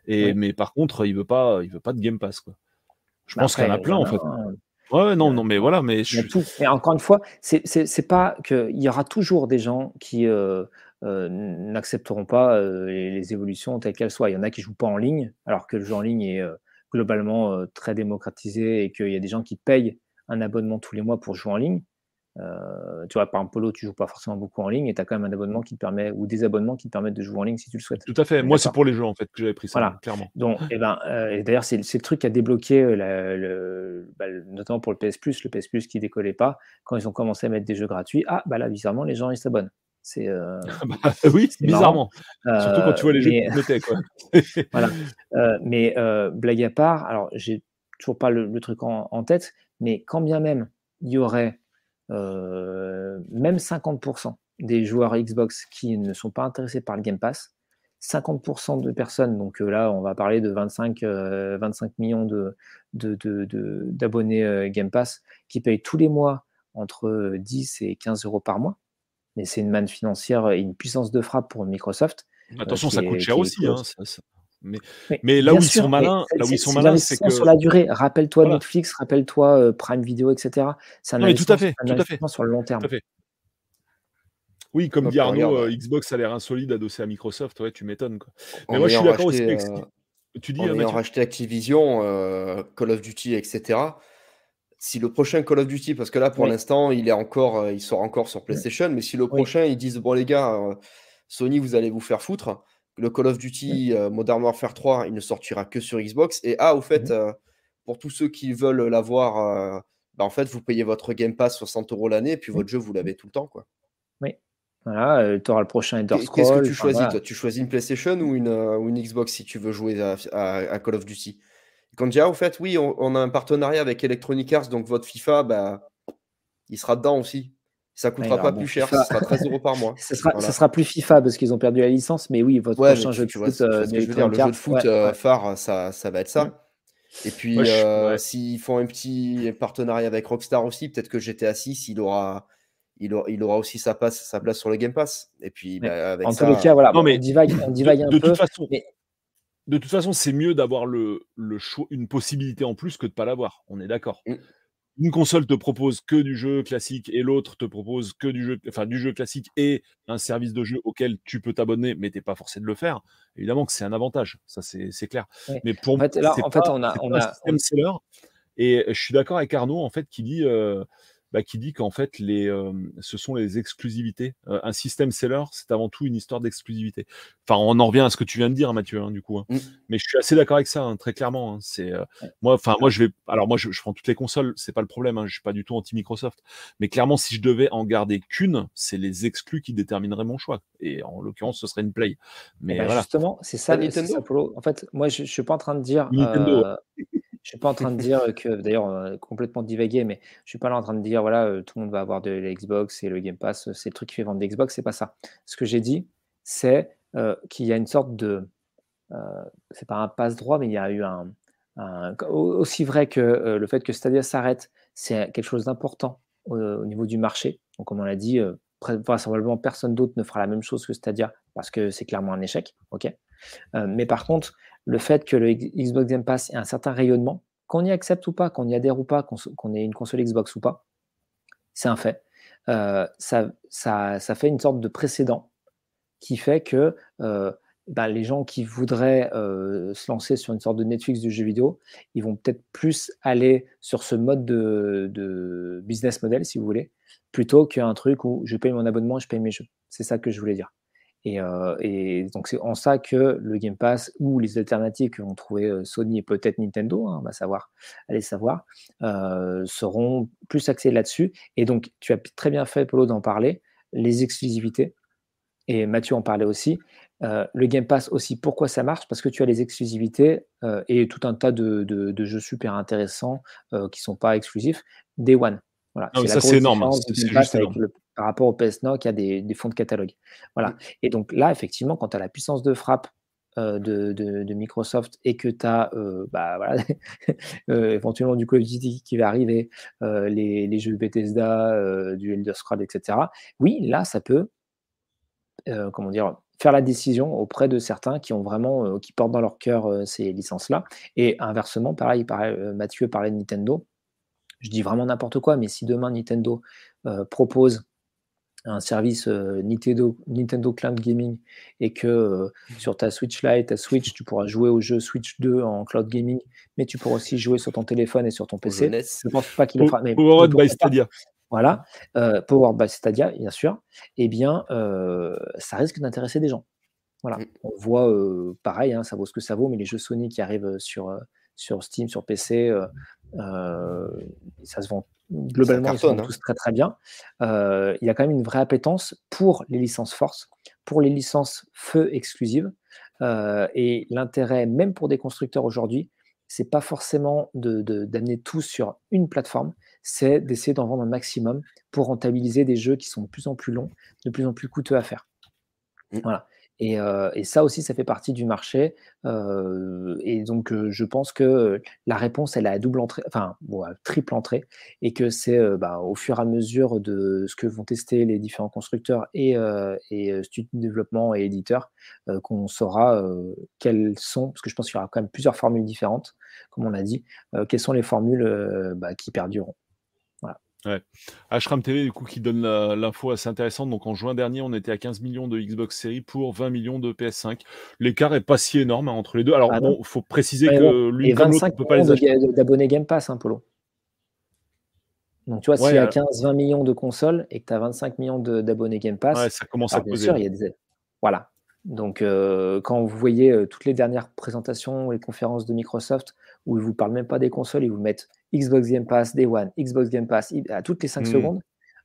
Et mais par contre, il veut pas, il veut pas de Game Pass, quoi. Je bah pense qu'il y en a plein en fait. Ouais, non, non, mais voilà, mais je... tout. Et encore une fois, c'est pas qu'il y aura toujours des gens qui euh, n'accepteront pas euh, les, évolutions telles qu'elles soient. Il y en a qui jouent pas en ligne, alors que le jeu en ligne est euh, globalement très démocratisé et qu'il y a des gens qui payent un abonnement tous les mois pour jouer en ligne. tu vois, par exemple, Polo, tu joues pas forcément beaucoup en ligne et tu as quand même un abonnement qui te permet, ou des abonnements qui te permettent de jouer en ligne si tu le souhaites. Tout à fait. Moi, c'est pour les jeux, en fait, que j'avais pris ça, voilà. clairement. Donc, et eh ben, et d'ailleurs, c'est le truc qui a débloqué, bah, notamment pour le PS Plus, le PS Plus qui décollait pas. Quand ils ont commencé à mettre des jeux gratuits, ah, bah là, bizarrement, les gens, ils s'abonnent. C'est euh, bah, oui, bizarrement. Surtout quand tu vois les jeux de voilà. Euh, mais euh, blague à part, alors j'ai toujours pas le, truc en, tête, mais quand bien même il y aurait même 50% des joueurs Xbox qui ne sont pas intéressés par le Game Pass, 50% de personnes, donc là on va parler de 25, 25 millions de, d'abonnés de, Game Pass qui payent tous les mois entre 10 et 15 euros par mois mais c'est une manne financière et une puissance de frappe pour Microsoft. Euh, Attention, ça coûte cher aussi. Hein, mais, là, où ils sont malins, là où ils sont malins, c'est que sur la durée. Rappelle-toi Netflix, rappelle-toi euh, Prime Video, etc. C'est un tout à fait, tout à fait. sur le long terme. Oui, comme dit Arnaud, euh, Xbox a l'air insolide adossé à Microsoft. Ouais, tu m'étonnes. Mais moi, je suis d'accord aussi. Tu dis, en ayant racheté Activision, Call of Duty, etc si le prochain Call of Duty, parce que là pour l'instant il est encore, euh, il sort encore sur PlayStation, mais si le prochain ils disent bon les gars, euh, Sony vous allez vous faire foutre, le Call of Duty euh, Modern Warfare 3 il ne sortira que sur Xbox. Et ah au fait mmh pour tous ceux qui veulent l'avoir, bah, en fait vous payez votre Game Pass 60 euros l'année et puis votre jeu vous l'avez tout le temps quoi. Oui. Voilà, tu auras le prochain Scroll. Qu'est-ce que tu choisis, toi? Tu choisis une PlayStation ou une, ou une Xbox si tu veux jouer à, à, Call of Duty? Quand déjà, au fait, oui, on, a un partenariat avec Electronic Arts, donc votre FIFA, bah, il sera dedans aussi. Ça coûtera pas plus cher, ça sera 13 euros par mois. ça, sera, ça sera plus FIFA parce qu'ils ont perdu la licence, mais oui, votre prochain jeu de foot, euh, le jeu de foot euh, phare, ça, ça va être ça. Et puis, euh, s'ils font un petit partenariat avec Rockstar aussi, peut-être que GTA 6, il aura, il aura, il aura aussi sa place, sa place sur le Game Pass. Et puis, bah, avec en tous les cas, voilà, non, mais on divague, on divague un de peu. Toute façon, De toute façon, c'est mieux d'avoir le, le choix, une possibilité en plus que de ne pas l'avoir. On est d'accord. Mm une console te propose que du jeu classique et l'autre te propose que du jeu, enfin du jeu classique et un service de jeu auquel tu peux t'abonner, mais t'es pas forcé de le faire. Évidemment que c'est un avantage, ça c'est clair. Mais pour en fait, là, en fait, on a, on a, seller. Et je suis d'accord avec Arnaud en fait qui dit euh, bah, qui dit qu'en fait, les, euh, ce sont les exclusivités. Euh, un système seller, c'est avant tout une histoire d'exclusivité. Enfin, on en revient à ce que tu viens de dire, Mathieu, hein, du coup. Hein. Mmh. Mais je suis assez d'accord avec ça, hein, très clairement. C'est euh, moi, enfin, moi, je vais. Alors, moi, je, prends toutes les consoles, c'est pas le problème. je suis pas du tout anti Microsoft. Mais clairement, si je devais en garder qu'une, c'est les exclus qui détermineraient mon choix. Et en l'occurrence, ce serait une Play. Mais eh ben, voilà. justement, c'est ça, Nintendo. En fait, moi, je, je suis pas en train de dire. Nintendo. Je suis pas en train de dire que, d'ailleurs, complètement divagué, mais je suis pas là en train de dire, voilà, tout le monde va avoir de l'Xbox et le Game Pass, c'est le truc qui fait vendre l'Xbox, c'est pas ça. Ce que j'ai dit, c'est qu'il y a une sorte de, c'est pas un passe-droit, mais il y a eu un, aussi vrai que le fait que Stadia s'arrête, c'est quelque chose d'important au, niveau du marché. Donc, comme on l'a dit, vraisemblablement personne d'autre ne fera la même chose que Stadia parce que c'est clairement un échec. ok? Mais par contre, le fait que le Xbox Game Pass ait un certain rayonnement, qu'on y accepte ou pas, qu'on y adhère ou pas, qu'on ait une console Xbox ou pas, c'est un fait. Euh, ça, fait une sorte de précédent qui fait que euh, bah, les gens qui voudraient euh, se lancer sur une sorte de Netflix du jeu vidéo, ils vont peut-être plus aller sur ce mode de, de business model, si vous voulez, plutôt qu'un truc où je paye mon abonnement et je paye mes jeux. C'est ça que je voulais dire. Euh, et, donc c'est en ça que le Game Pass ou les alternatives que vont trouver euh, Sony et peut-être Nintendo, hein, on va savoir, allez savoir, euh, seront plus axés là-dessus. Et donc tu as très bien fait, Polo, d'en parler, les exclusivités. Et Mathieu en parlait aussi. le Game Pass aussi, pourquoi ça marche? Parce que tu as les exclusivités et tout un tas de, jeux super intéressants qui ne sont pas exclusifs. Day One. Voilà, ah ça, c'est énorme. C'est juste énorme par rapport au PS qui a des, fonds de catalogue. Voilà. Et donc là, effectivement, quand tu as la puissance de frappe euh, de, Microsoft et que tu as euh, bah, voilà, euh, éventuellement du Call of Duty qui va arriver, les, jeux Bethesda, du Elder Scrolls, etc. Oui, là, ça peut, comment dire, faire la décision auprès de certains qui ont vraiment, qui portent dans leur cœur ces licences-là. Et inversement, pareil, pareil Mathieu parlait de Nintendo. Je dis vraiment n'importe quoi, mais si demain Nintendo propose un service euh, Nintendo, Nintendo Cloud Gaming et que euh, sur ta Switch Lite, ta Switch, tu pourras jouer au jeu Switch 2 en cloud gaming, mais tu pourras aussi jouer sur ton téléphone et sur ton PC. Je ne pense pas qu'il le fera. Mais Powered by Stadia. Voilà, euh, Powered by Stadia, bien sûr. Eh bien, ça risque d'intéresser des gens. Voilà, mm. on voit pareil, hein, ça vaut ce que ça vaut, mais les jeux Sony qui arrivent sur, sur Steam, sur PC, ça se vend globalement, ils hein. tous très très bien. Euh, il y a quand même une vraie appétence pour les licences force, pour les licences feu exclusives. Euh, et l'intérêt, même pour des constructeurs aujourd'hui, c'est pas forcément d'amener de, tout sur une plateforme, c'est d'essayer d'en vendre un maximum pour rentabiliser des jeux qui sont de plus en plus longs, de plus en plus coûteux à faire. Mmh. Voilà. Et, ça aussi, ça fait partie du marché. et donc, je pense que la réponse, elle a à double entrée, enfin, triple entrée, et que c'est bah, au fur et à mesure de ce que vont tester les différents constructeurs et, et studios de développement et éditeurs qu'on saura quelles sont, parce que je pense qu'il y aura quand même plusieurs formules différentes, comme on l'a dit, quelles sont les formules bah, qui perdureront. Ouais. Ashram TV, du coup, qui donne l'info assez intéressante. Donc, en juin dernier, on était à 15 millions de Xbox Series pour 20 millions de PS5. L'écart est pas si énorme hein, entre les deux. Alors, ah bon, faut préciser que l'une comme l'autre, peut pas les acheter. d'abonnés Game Pass, hein, Polo. Donc, tu vois, s'il y a 15-20 millions de consoles et que tu as 25 millions d'abonnés Game Pass, ça commence à poser. il y a des... Voilà. Donc, euh, quand vous voyez euh, toutes les dernières présentations, les conférences de Microsoft, où ils ne vous parlent même pas des consoles, ils vous mettent Xbox Game Pass, Day One, Xbox Game Pass, à toutes les 5 mmh. secondes,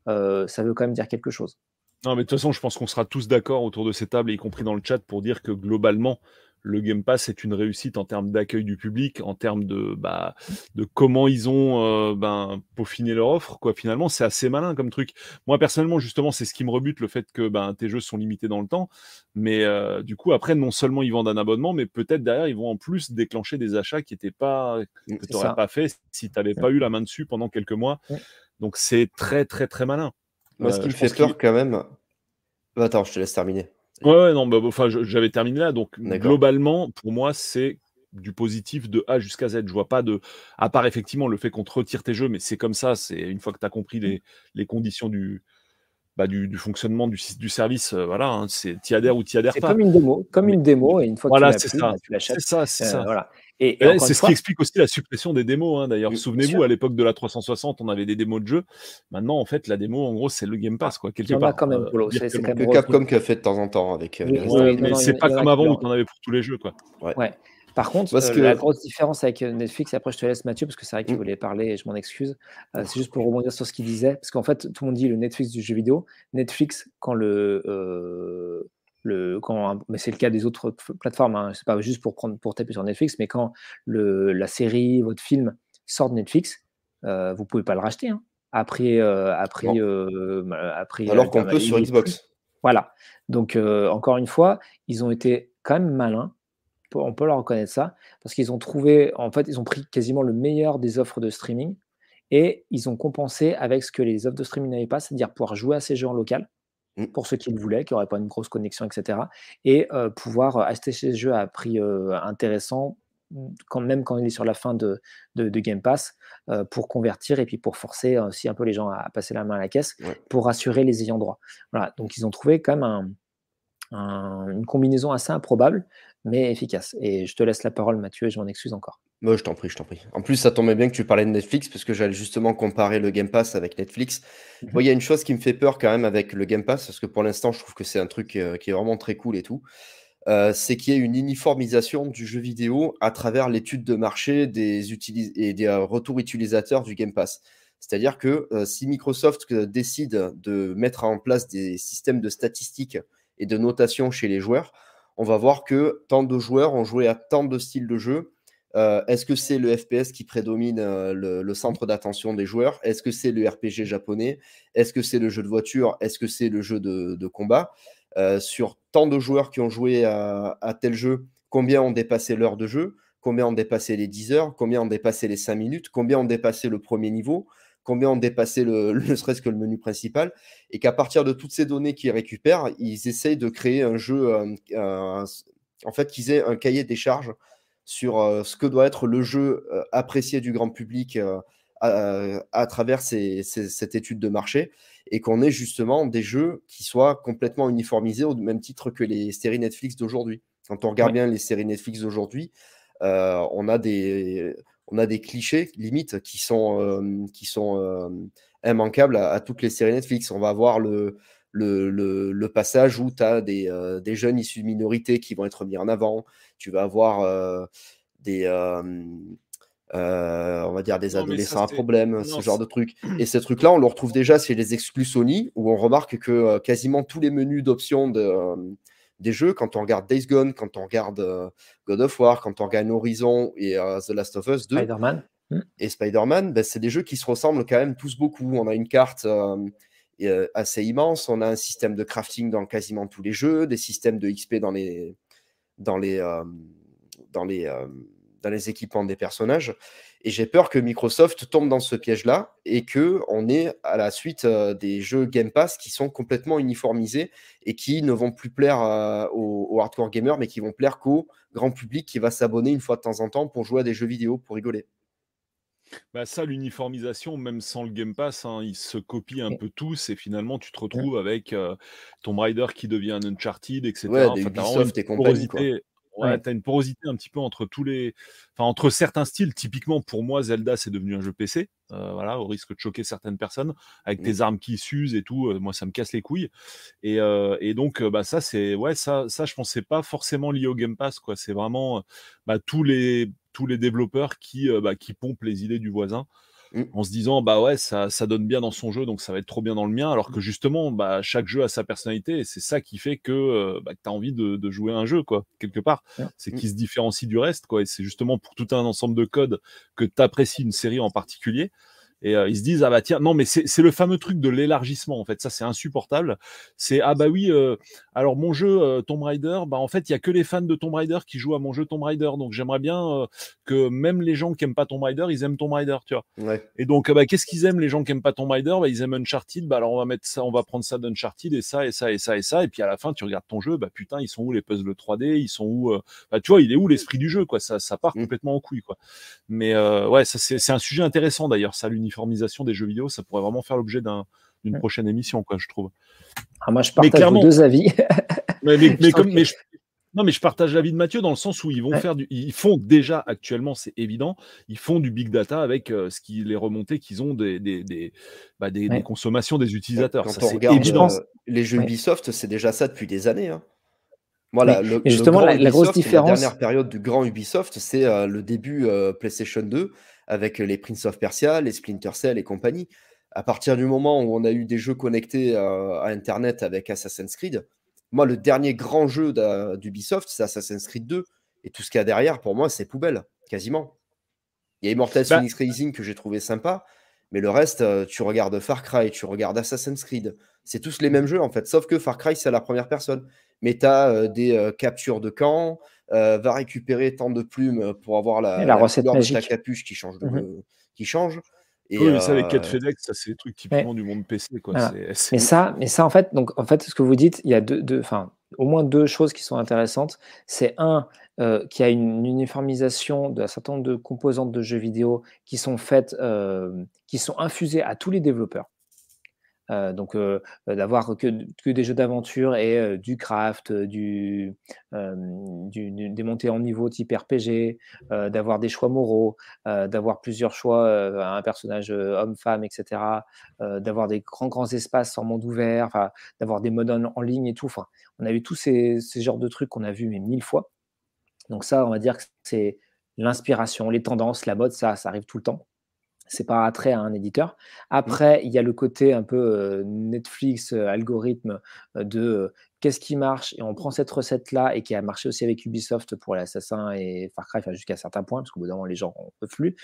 euh, ça veut quand même dire quelque chose. Non, mais de toute façon, je pense qu'on sera tous d'accord autour de cette table, y compris dans le chat, pour dire que globalement, le Game Pass est une réussite en termes d'accueil du public, en termes de, bah, de comment ils ont euh, ben, peaufiné leur offre. Quoi. Finalement, c'est assez malin comme truc. Moi, personnellement, justement, c'est ce qui me rebute, le fait que ben, tes jeux sont limités dans le temps. Mais euh, du coup, après, non seulement ils vendent un abonnement, mais peut-être derrière, ils vont en plus déclencher des achats qui n'étaient pas, que tu n'aurais pas fait si tu n'avais pas eu la main dessus pendant quelques mois. Donc, c'est très, très, très malin. Moi, ce qui euh, me fait peur quand même. Attends, je te laisse terminer. Ouais, non, bah, enfin, j'avais terminé là. Donc, globalement, pour moi, c'est du positif de A jusqu'à Z. Je vois pas de. À part effectivement le fait qu'on te retire tes jeux, mais c'est comme ça. C'est une fois que tu as compris les, les conditions du, bah, du, du, fonctionnement du, du service, euh, voilà, hein, c'est t'y adhères ou t'y adhères pas. C'est comme une démo, comme une démo, et une fois que voilà, tu l'achètes, c'est ça, c'est euh, ça. Voilà. Et, c'est ce qui explique aussi la suppression des démos. Hein, D'ailleurs, souvenez-vous, à l'époque de la 360, on avait des démos de jeux. Maintenant, en fait, la démo, en gros, c'est le Game Pass, quoi, quelque part. quand même, euh, c'est que Capcom qui a fait de temps en temps avec. Euh, mais c'est pas comme avant où tu en avais pour tous les jeux, quoi. Ouais. Par contre, euh, la grosse différence avec Netflix, et après je te laisse Mathieu, parce que c'est vrai que tu mm. voulais parler et je m'en excuse, c'est juste pour rebondir sur ce qu'il disait, parce qu'en fait, tout le monde dit le Netflix du jeu vidéo. Netflix, quand le, le, quand, mais c'est le cas des autres plateformes, hein, c'est pas juste pour, prendre, pour taper sur Netflix, mais quand le, la série, votre film sort de Netflix, euh, vous pouvez pas le racheter. Hein. Après, euh, après, euh, après, Alors qu'on peut sur Xbox. Voilà. Donc, encore une fois, ils ont été quand même malins. On peut leur reconnaître ça, parce qu'ils ont trouvé, en fait, ils ont pris quasiment le meilleur des offres de streaming et ils ont compensé avec ce que les offres de streaming n'avaient pas, c'est-à-dire pouvoir jouer à ces jeux en local Mmh. pour ceux qui le voulaient, qui n'auraient pas une grosse connexion, etc. Et pouvoir acheter ces jeux à prix intéressant, mmh, quand même quand il est sur la fin de, de, Game Pass, pour convertir et puis pour forcer aussi un peu les gens à, passer la main à la caisse, pour rassurer les ayants droit. Voilà, donc ils ont trouvé quand même une combinaison assez improbable, mais efficace. Et je te laisse la parole, Mathieu, et je m'en excuse encore. Moi, je t'en prie, je t'en prie. En plus, ça tombait bien que tu parlais de Netflix, parce que j'allais justement comparer le Game Pass avec Netflix. Mhm. il y a une chose qui me fait peur quand même avec le Game Pass, parce que pour l'instant, je trouve que c'est un truc euh, qui est vraiment très cool et tout. Euh, c'est qu'il y a une uniformisation du jeu vidéo à travers l'étude de marché des et des euh, retours utilisateurs du Game Pass. C'est-à-dire que si Microsoft décide de mettre en place des systèmes de statistiques et de notation chez les joueurs, on va voir que tant de joueurs ont joué à tant de styles de jeu. Euh, est-ce que c'est le FPS qui prédomine euh, le, centre d'attention des joueurs? Est-ce que c'est le RPG japonais? Est-ce que c'est le jeu de voiture? Est-ce que c'est le jeu de, combat? Euh, Sur tant de joueurs qui ont joué à, tel jeu, combien ont dépassé l'heure de jeu? Combien ont dépassé les 10 heures? Combien ont dépassé les 5 minutes? Combien ont dépassé le premier niveau? Combien ont dépassé le, ne serait-ce que le menu principal, et qu'à partir de toutes ces données qu'ils récupèrent, ils essayent de créer un jeu, en fait, qu'ils aient un cahier des charges sur euh, ce que doit être le jeu euh, apprécié du grand public à, travers cette étude de marché, et qu'on ait justement des jeux qui soient complètement uniformisés au même titre que les séries Netflix d'aujourd'hui. Quand on regarde bien les séries Netflix d'aujourd'hui, on a des on a des clichés limites qui sont, euh, qui sont euh, immanquables à, toutes les séries Netflix. On va avoir le, le, le, passage où tu as des, euh, des, jeunes issus de minorités qui vont être mis en avant. Tu vas avoir des, on va dire des adolescents à problème, ce genre de trucs. Et ces trucs-là, on le retrouve déjà chez les exclus Sony, où on remarque que quasiment tous les menus d'options de, des jeux, quand on regarde Days Gone, quand on regarde euh, God of War, quand on regarde Horizon et euh, The Last of Us 2 Spider-Man. Hmm. et Spider-Man, ben, c'est des jeux qui se ressemblent quand même tous beaucoup. On a une carte euh, assez immense, on a un système de crafting dans quasiment tous les jeux, des systèmes de XP dans les, dans les, dans les, équipements des personnages. Et j'ai peur que Microsoft tombe dans ce piège-là et que on ait à la suite euh, des jeux Game Pass qui sont complètement uniformisés et qui ne vont plus plaire euh, aux, hardcore gamers, mais qui vont plaire qu'au grand public qui va s'abonner une fois de temps en temps pour jouer à des jeux vidéo pour rigoler. Bah ça, l'uniformisation, même sans le Game Pass, hein, ils se copient un peu tous et finalement tu te retrouves avec euh, Tomb Raider qui devient un Uncharted, etc. Ouais, des Ubisoft et compagnie. Quoi. Ouais, tu as une porosité un petit peu entre tous les. Enfin, entre certains styles. Typiquement, pour moi, Zelda, c'est devenu un jeu PC. Euh, voilà, au risque de choquer certaines personnes. Avec tes armes qui s'usent et tout, euh, moi, ça me casse les couilles. Et, euh, et donc, bah, ça, c'est. Ouais, ça, ça, je pensais pas forcément lié au Game Pass, quoi. C'est vraiment bah, tous, les, tous les développeurs qui, bah, qui pompent les idées du voisin. Mmh. en se disant bah ouais ça, ça, donne bien dans son jeu donc ça va être trop bien dans le mien alors que justement bah, chaque jeu a sa personnalité et c'est ça qui fait que, bah, tu as envie de, de, jouer un jeu quoi quelque part. C'est qu'il se différencie du reste quoi et c'est justement pour tout un ensemble de codes que tu apprécies une série en particulier et euh, ils se disent, ah bah tiens, non, mais c'est le fameux truc de l'élargissement, en fait. Ça, c'est insupportable. C'est, ah bah oui, euh, alors mon jeu euh, Tomb Raider, bah en fait, il y a que les fans de Tomb Raider qui jouent à mon jeu Tomb Raider. Donc j'aimerais bien que même les gens qui aiment pas Tomb Raider, ils aiment Tomb Raider, tu vois. Et donc, bah, qu'est-ce qu'ils aiment, les gens qui aiment pas Tomb Raider? Bah, Ils aiment Uncharted. Bah alors on va mettre ça, on va prendre ça d'Uncharted et ça, et ça, et ça, et ça. Et puis à la fin, tu regardes ton jeu, bah putain, ils sont où les puzzles 3D Ils sont où bah, Tu vois, il est où l'esprit du jeu, quoi? Ça, ça part mmh. complètement en couille, quoi. Mais ouais, ça, c'est un sujet intéressant d'ailleurs, ça, l'uniformisation des jeux ça pourrait vraiment faire l'objet d'une prochaine émission, quoi, je trouve. Ah, moi, je partage vos deux avis. mais, je, non, mais je partage l'avis de Mathieu dans le sens où ils vont faire du, ils font déjà actuellement, c'est évident, ils font du big data avec euh, ce qui les remontées qu'ils ont des des, des, bah, consommations des utilisateurs. Quand on regarde évident. Euh, les jeux Ubisoft, c'est déjà ça depuis des années. Hein. Voilà, le, justement, la, grosse différence. La dernière période du grand Ubisoft, c'est euh, le début PlayStation 2 avec les Prince of Persia, les Splinter Cell et compagnie. À partir du moment où on a eu des jeux connectés euh, à Internet avec Assassin's Creed, moi, le dernier grand jeu d'Ubisoft, c'est Assassin's Creed 2. Et tout ce qu'il y a derrière, pour moi, c'est poubelle, quasiment. Il y a Immortals bah Phoenix Rising que j'ai trouvé sympa, mais le reste, euh, tu regardes Far Cry, tu regardes Assassin's Creed, c'est tous les mêmes jeux en fait, sauf que Far Cry, c'est à la première personne. Mais tu as euh, des captures de camp, euh, va récupérer tant de plumes pour avoir la, la, recette couleur magique. de ta capuche qui change. De, mmh qui change. Et oui, ça, les quêtes FedEx, ça, c'est des trucs typiquement du monde PC. Quoi. Mais, ça, mais ça, en fait, donc, en fait, ce que vous dites, il y a deux, deux au moins deux choses qui sont intéressantes. C'est un, euh, qu'il y a une uniformisation d'un certain nombre de composantes de jeux vidéo qui sont faites, euh, qui sont infusées à tous les développeurs. Euh, donc, euh, euh, d'avoir que, des jeux d'aventure et du craft, du, des montées en niveau type RPG, d'avoir des choix moraux, d'avoir plusieurs choix, un personnage homme-femme, etc., d'avoir des grands, grands espaces en monde ouvert, d'avoir des modes en, ligne et tout. On a eu tous ces, genres de trucs qu'on a vus mais mille fois. Donc ça, on va dire que c'est l'inspiration, les tendances, la mode, ça arrive tout le temps c'est pas attrait à un éditeur. Mmh. Après, il y a le côté un peu Netflix, algorithme de qu'est-ce qui marche et on prend cette recette-là et qui a marché aussi avec Ubisoft pour l'Assassin et Far Cry jusqu'à certains points, parce qu'au bout d'un moment, les gens ne peuvent plus.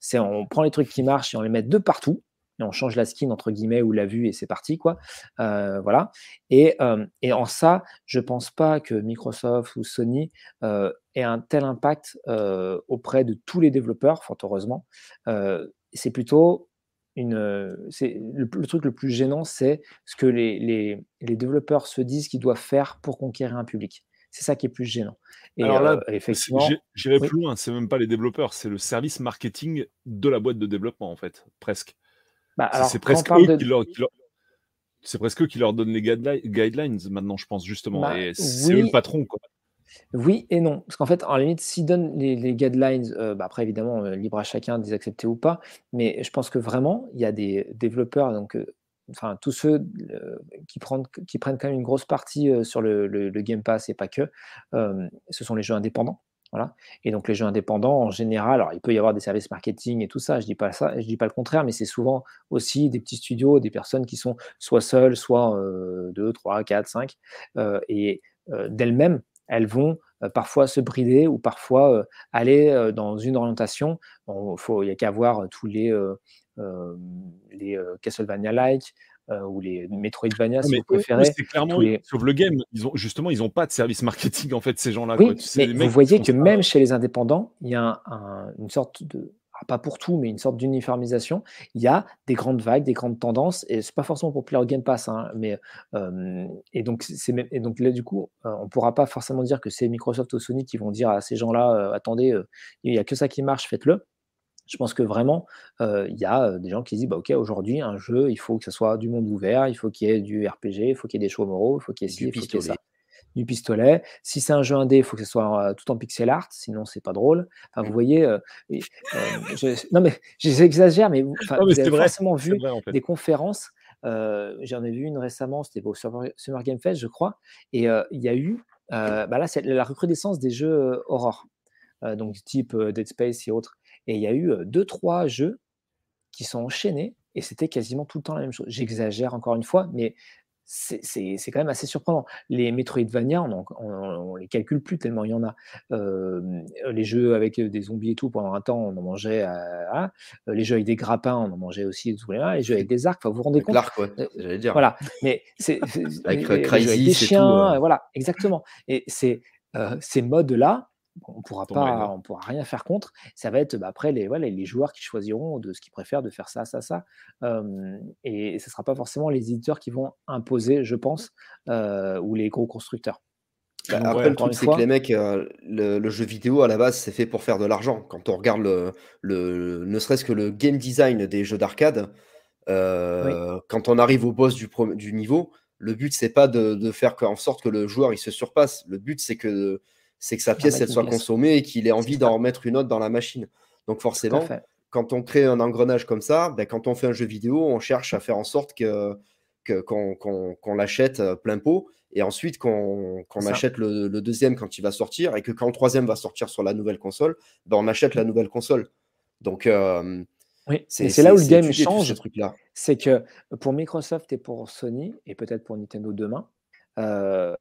c'est on prend les trucs qui marchent et on les met de partout et on change la skin entre guillemets ou la vue et c'est parti quoi. voilà. Et, et, en ça, je pense pas que Microsoft ou Sony ait un tel impact auprès de tous les développeurs, fort heureusement. c'est plutôt une, c'est le, truc le plus gênant, c'est ce que les, les, les développeurs se disent qu'ils doivent faire pour conquérir un public. C'est ça qui est plus gênant. Et Alors là, effectivement, j'irai plus loin. C'est même pas les développeurs, c'est le service marketing de la boîte de développement en fait, presque. Bah, c'est presque eux qui leur, c'est presque qui leur donnent les guidelines maintenant, je pense justement. Bah, et c'est eux le patron. Quoi. Oui et non. Parce qu'en fait, en limite, s'ils donnent les, guidelines, euh, bah, après, évidemment, euh, libre à chacun de les accepter ou pas. Mais je pense que vraiment, il y a des développeurs, donc, euh, enfin, tous ceux qui, prennent, qui prennent quand même une grosse partie sur le, le, Game Pass et pas que, ce sont les jeux indépendants. Et donc les jeux indépendants, en général, alors il peut y avoir des services marketing et tout ça, je dis pas ça, je dis pas le contraire, mais c'est souvent aussi des petits studios, des personnes qui sont soit seules, soit 2, 3, 4, 5, et d'elles-mêmes, elles vont parfois se brider ou parfois aller dans une orientation. Il n'y a qu'à voir tous les, les Castlevania-like, ou les Metroidvania, si vous préférez. C'est clairement, sauf le game, ils ont, justement, ils n'ont pas de service marketing, en fait, ces gens-là. Oui, mais vous voyez que même chez les indépendants, il y a une sorte de, ah, pas pour tout, mais une sorte d'uniformisation. Il y a des grandes vagues, des grandes tendances, et c'est pas forcément pour plaire au Game Pass, hein, mais et donc c'est et donc là du coup, on pourra pas forcément dire que c'est Microsoft ou Sony qui vont dire à ces gens-là, attendez, il y a que ça qui marche, faites-le. Je pense que vraiment, il y a des gens qui disent bah, OK, aujourd'hui, un jeu, il faut que ce soit du monde ouvert, il faut qu'il y ait du RPG, il faut qu'il y ait des choix moraux, il faut qu'il y ait ci, il faut qu'il y ait ça du pistolet. Si c'est un jeu indé, il faut que ce soit tout en pixel art, sinon c'est pas drôle. Enfin, vous mmh. voyez, non mais j'exagère, mais vous, avez forcément vu des conférences. J'en ai vu une récemment, c'était au Summer Game Fest, je crois, et il y a eu, bah là, c'est la recrudescence des jeux horror, donc type Dead Space et autres. Et il y a eu deux, trois jeux qui sont enchaînés et c'était quasiment tout le temps la même chose. J'exagère encore une fois, mais c'est quand même assez surprenant. Les Metroidvania, on, on, les calcule plus tellement il y en a. les jeux avec des zombies et tout, pendant un temps, on en mangeait. À, les jeux avec des grappins, on en mangeait aussi. Tous les, les jeux avec des arcs, vous vous rendez compte? L'arc, ouais, j'allais dire. Voilà, mais c'est avec, des chiens, voilà, exactement. Et c'est ces modes-là, on pourra pas, on pourra rien faire contre. Ça va être bah, après les, voilà, les joueurs qui choisiront de ce qu'ils préfèrent de faire ça, ça, ça. et ce ne sera pas forcément les éditeurs qui vont imposer, je pense, ou les gros constructeurs. Bah, après, le truc, c'est que les mecs, le, jeu vidéo à la base, c'est fait pour faire de l'argent. Quand on regarde le, le ne serait-ce que le game design des jeux d'arcade, quand on arrive au boss du, du niveau, le but, c'est pas de, de, faire en sorte que le joueur il se surpasse. Le but, c'est que c'est que sa pièce elle soit consommée et qu'il ait envie d'en remettre une autre dans la machine. Donc forcément, quand on crée un engrenage comme ça, ben, quand on fait un jeu vidéo, on cherche à faire en sorte que qu'on l'achète euh, plein pot et ensuite qu'on achète le, deuxième quand il va sortir et que quand le troisième va sortir sur la nouvelle console, ben on achète la nouvelle console. Donc euh, oui, c'est là où le game change. C'est que pour Microsoft et pour Sony et peut-être pour Nintendo demain, euh,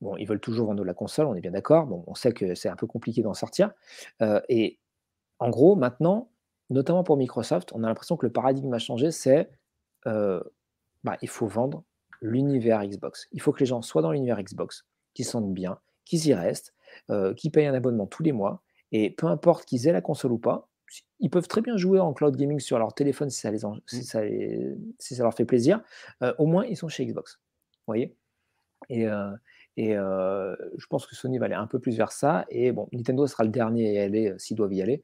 Bon, ils veulent toujours vendre la console, on est bien d'accord. Bon, on sait que c'est un peu compliqué d'en sortir. Euh, et en gros, maintenant, notamment pour Microsoft, on a l'impression que le paradigme a changé. C'est euh, bah, il faut vendre l'univers Xbox. Il faut que les gens soient dans l'univers Xbox, qu'ils sentent bien, qu'ils y restent, euh, qu'ils payent un abonnement tous les mois. Et peu importe qu'ils aient la console ou pas, ils peuvent très bien jouer en cloud gaming sur leur téléphone si ça, les si ça, si ça leur fait plaisir. au moins, ils sont chez Xbox. Vous voyez? Et, et je pense que Sony va aller un peu plus vers ça. Et bon, Nintendo sera le dernier à y aller s'ils doivent y aller,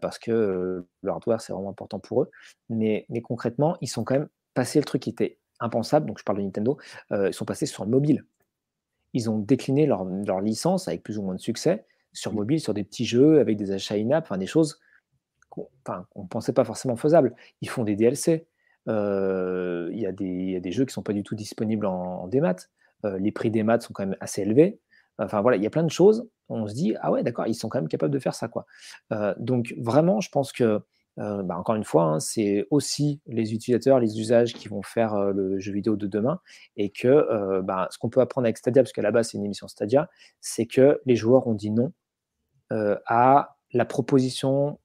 parce que le hardware, c'est vraiment important pour eux. Mais, mais, concrètement, ils sont quand même passés le truc qui était impensable. Donc, je parle de Nintendo. ils sont passés sur le mobile. Ils ont décliné leur, leur, licence avec plus ou moins de succès sur mmh. mobile, sur des petits jeux avec des achats in-app, enfin des choses qu'on ne pensait pas forcément faisables. Ils font des DLC. Il y, y, a des jeux qui ne sont pas du tout disponibles en, en démat. Euh, les prix des maths sont quand même assez élevés. Enfin voilà, il y a plein de choses. On se dit, ah ouais, d'accord, ils sont quand même capables de faire ça. quoi. Euh, donc vraiment, je pense que, euh, bah, encore une fois, hein, c'est aussi les utilisateurs, les usages qui vont faire le jeu vidéo de demain. Et que bah, ce qu'on peut apprendre avec Stadia, parce qu'à la base, c'est une émission Stadia, c'est que les joueurs ont dit non à la proposition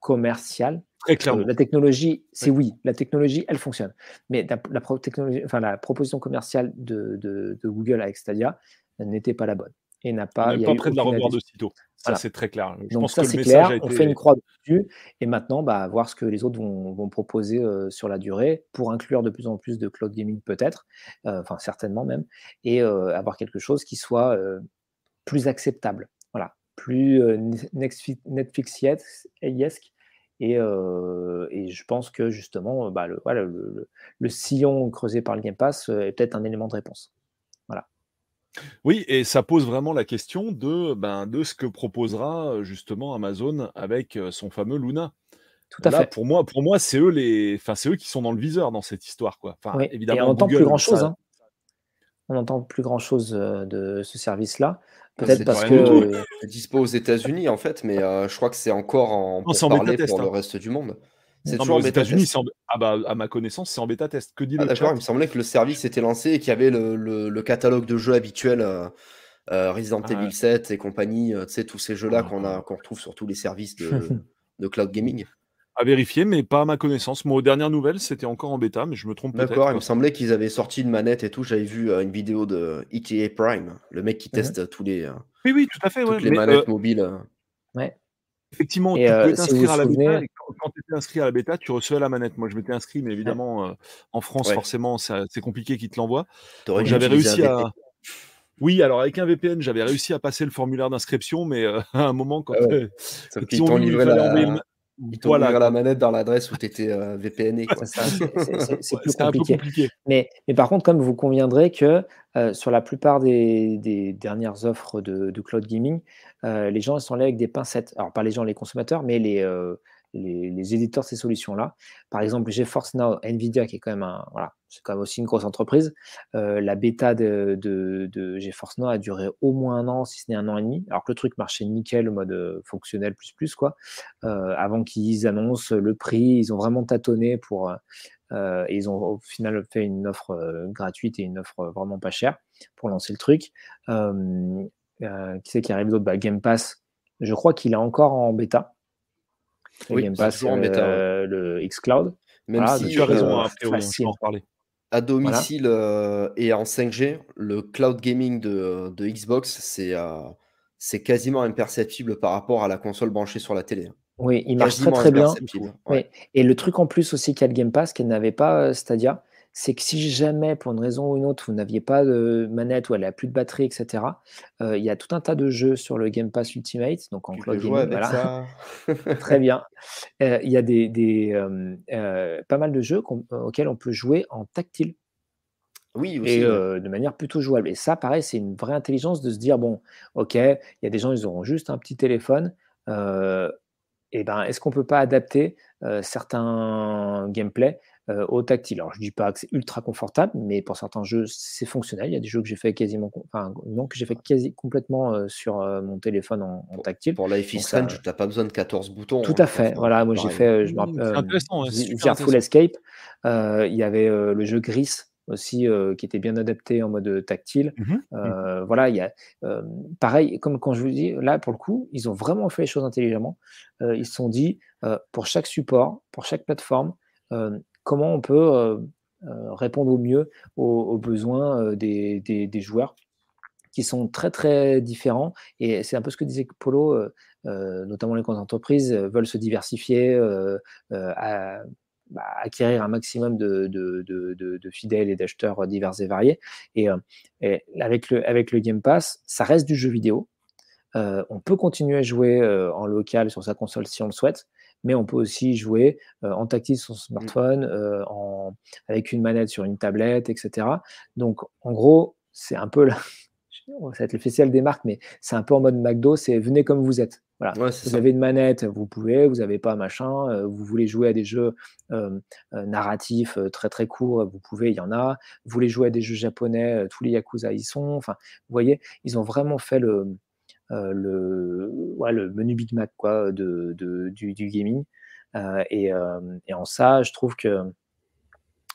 commerciale euh, la technologie, c'est oui. La technologie, elle fonctionne. Mais la, technologie, enfin, la proposition commerciale de, Google avec Stadia n'était pas la bonne. Et n'a pas. N'est pas prêt de la revoir de sitôt. Ça, c'est très clair. Je Donc, ça, c'est clair. On fait une croix dessus. Et maintenant, bah, voir ce que les autres vont, proposer euh, sur la durée pour inclure de plus en plus de cloud gaming, peut-être. Euh, enfin, certainement même. Et avoir quelque chose qui soit plus acceptable. Voilà. Plus Netflix-esque et, je pense que justement, bah, le, voilà, le, sillon creusé par le Game Pass est peut-être un élément de réponse. Voilà. Oui, et ça pose vraiment la question de, ben, de ce que proposera justement Amazon avec son fameux Luna. Tout à fait. Pour moi, pour moi c'est eux, les... enfin, eux qui sont dans le viseur dans cette histoire. Quoi. Enfin, évidemment, et on n'entend plus grand-chose. Hein. On n'entend plus grand-chose de ce service-là. Peut-être parce que. C'est dispo aux États-Unis en fait, mais euh, je crois que c'est encore en pour parler pour le hein. reste du monde. C'est toujours aux États-Unis. Ah bah, à ma connaissance, c'est en bêta test. Que dit ah, D'accord, il me semblait que le service était lancé et qu'il y avait le, le, catalogue de jeux habituels, euh, euh, Resident ah Evil 7 et compagnie, tu sais, tous ces jeux-là qu'on a qu'on retrouve sur tous les services de, de cloud gaming. À vérifier, mais pas à ma connaissance. Moi, aux dernières nouvelles, c'était encore en bêta, mais je me trompe peut-être. D'accord, il me semblait qu'ils avaient sorti une manette et tout. J'avais vu une vidéo de ETA Prime, le mec qui mmh teste tous les. Oui, oui, tout à fait. Toutes les manettes mobiles. Ouais. Effectivement, tu peux t'inscrire à la bêta. quand, tu étais inscrit à la bêta, tu recevais la manette. Moi, je m'étais inscrit, mais évidemment, en France, forcément, c'est compliqué qu'ils te l'envoient. J'avais réussi à. Oui, alors avec un VPN, j'avais réussi à passer le formulaire d'inscription, mais à un moment, quand, ouais. ils t'ont livré la... Ils voilà, la manette dans l'adresse où tu étais euh, VPNé. C'est plus compliqué. Mais, mais, par contre, comme vous conviendrez que euh, sur la plupart des, des dernières offres de, de, cloud gaming, euh, les gens sont là avec des pincettes. Alors, pas les gens, les consommateurs, mais les, les, éditeurs de ces solutions-là. Par exemple, GeForce Now, Nvidia, qui est quand même un, voilà, c'est quand même aussi une grosse entreprise. la bêta de, de, GeForce Now a duré au moins un an, si ce n'est un an et demi, alors que le truc marchait nickel, mode fonctionnel plus plus, quoi. avant qu'ils annoncent le prix, ils ont vraiment tâtonné pour. et ils ont au final fait une offre gratuite et une offre vraiment pas chère pour lancer le truc. qui c'est qui arrive d'autre? Bah, Game Pass, je crois qu'il est encore en bêta. Oui, Game Pass, en bêta, euh, le xCloud. Même si tu as raison, après, on en reparler. À domicile euh, et en 5G, le cloud gaming de, de Xbox, c'est euh, c'est quasiment imperceptible par rapport à la console branchée sur la télé. Oui, il marche très très bien. Oui. Et le truc en plus aussi qu'a le Game Pass, qu'elle n'avait pas Stadia, c'est que si jamais, pour une raison ou une autre, vous n'aviez pas de manette ou elle n'a plus de batterie, etc., euh, il y a tout un tas de jeux sur le Game Pass Ultimate, donc en cloud gaming. Voilà. Très bien. Euh, il y a des, euh, pas mal de jeux auxquels on peut jouer en tactile. Oui, aussi. Et de manière plutôt jouable. Et ça, pareil, c'est une vraie intelligence de se dire bon, ok, il y a des gens, ils auront juste un petit téléphone. et ben, est-ce qu'on peut pas adapter certains gameplays euh, au tactile. Alors, je dis pas que c'est ultra confortable, mais pour certains jeux, c'est fonctionnel. Il y a des jeux que j'ai fait quasiment, enfin, non, que j'ai fait quasi complètement euh, sur euh, mon téléphone en, tactile. Pour Life is Strange, tu n'as pas besoin de 14 boutons. Tout à hein, fait. voilà, moi j'ai fait, je me Full Escape. il y avait le jeu Gris aussi qui était bien adapté en mode tactile. Mmh mmh. Voilà, il y a pareil, comme quand je vous dis, là pour le coup, ils ont vraiment fait les choses intelligemment. ils se sont dit pour chaque support, pour chaque plateforme, comment on peut euh, euh, répondre au mieux aux, besoins euh, des, joueurs qui sont très très différents. Et c'est un peu ce que disait Polo, notamment les grandes entreprises veulent se diversifier, bah, acquérir un maximum de, fidèles et d'acheteurs divers et variés. Et, avec, le, avec le Game Pass, ça reste du jeu vidéo. on peut continuer à jouer en local sur sa console si on le souhaite, mais on peut aussi jouer en tactile sur son mmh. smartphone, en, avec une manette sur une tablette, etc. Donc, en gros, c'est un peu, là, ça va être le festival des marques, mais c'est un peu en mode McDo, c'est venez comme vous êtes. Voilà. vous avez une manette, vous pouvez, vous n'avez pas machin, vous voulez jouer à des jeux narratifs très très courts, vous pouvez, il y en a. Vous voulez jouer à des jeux japonais, tous les Yakuza y sont. Enfin, vous voyez, ils ont vraiment fait le, euh, le, le menu Big Mac quoi, de, du, gaming. Euh, et, euh, et, en ça, je trouve que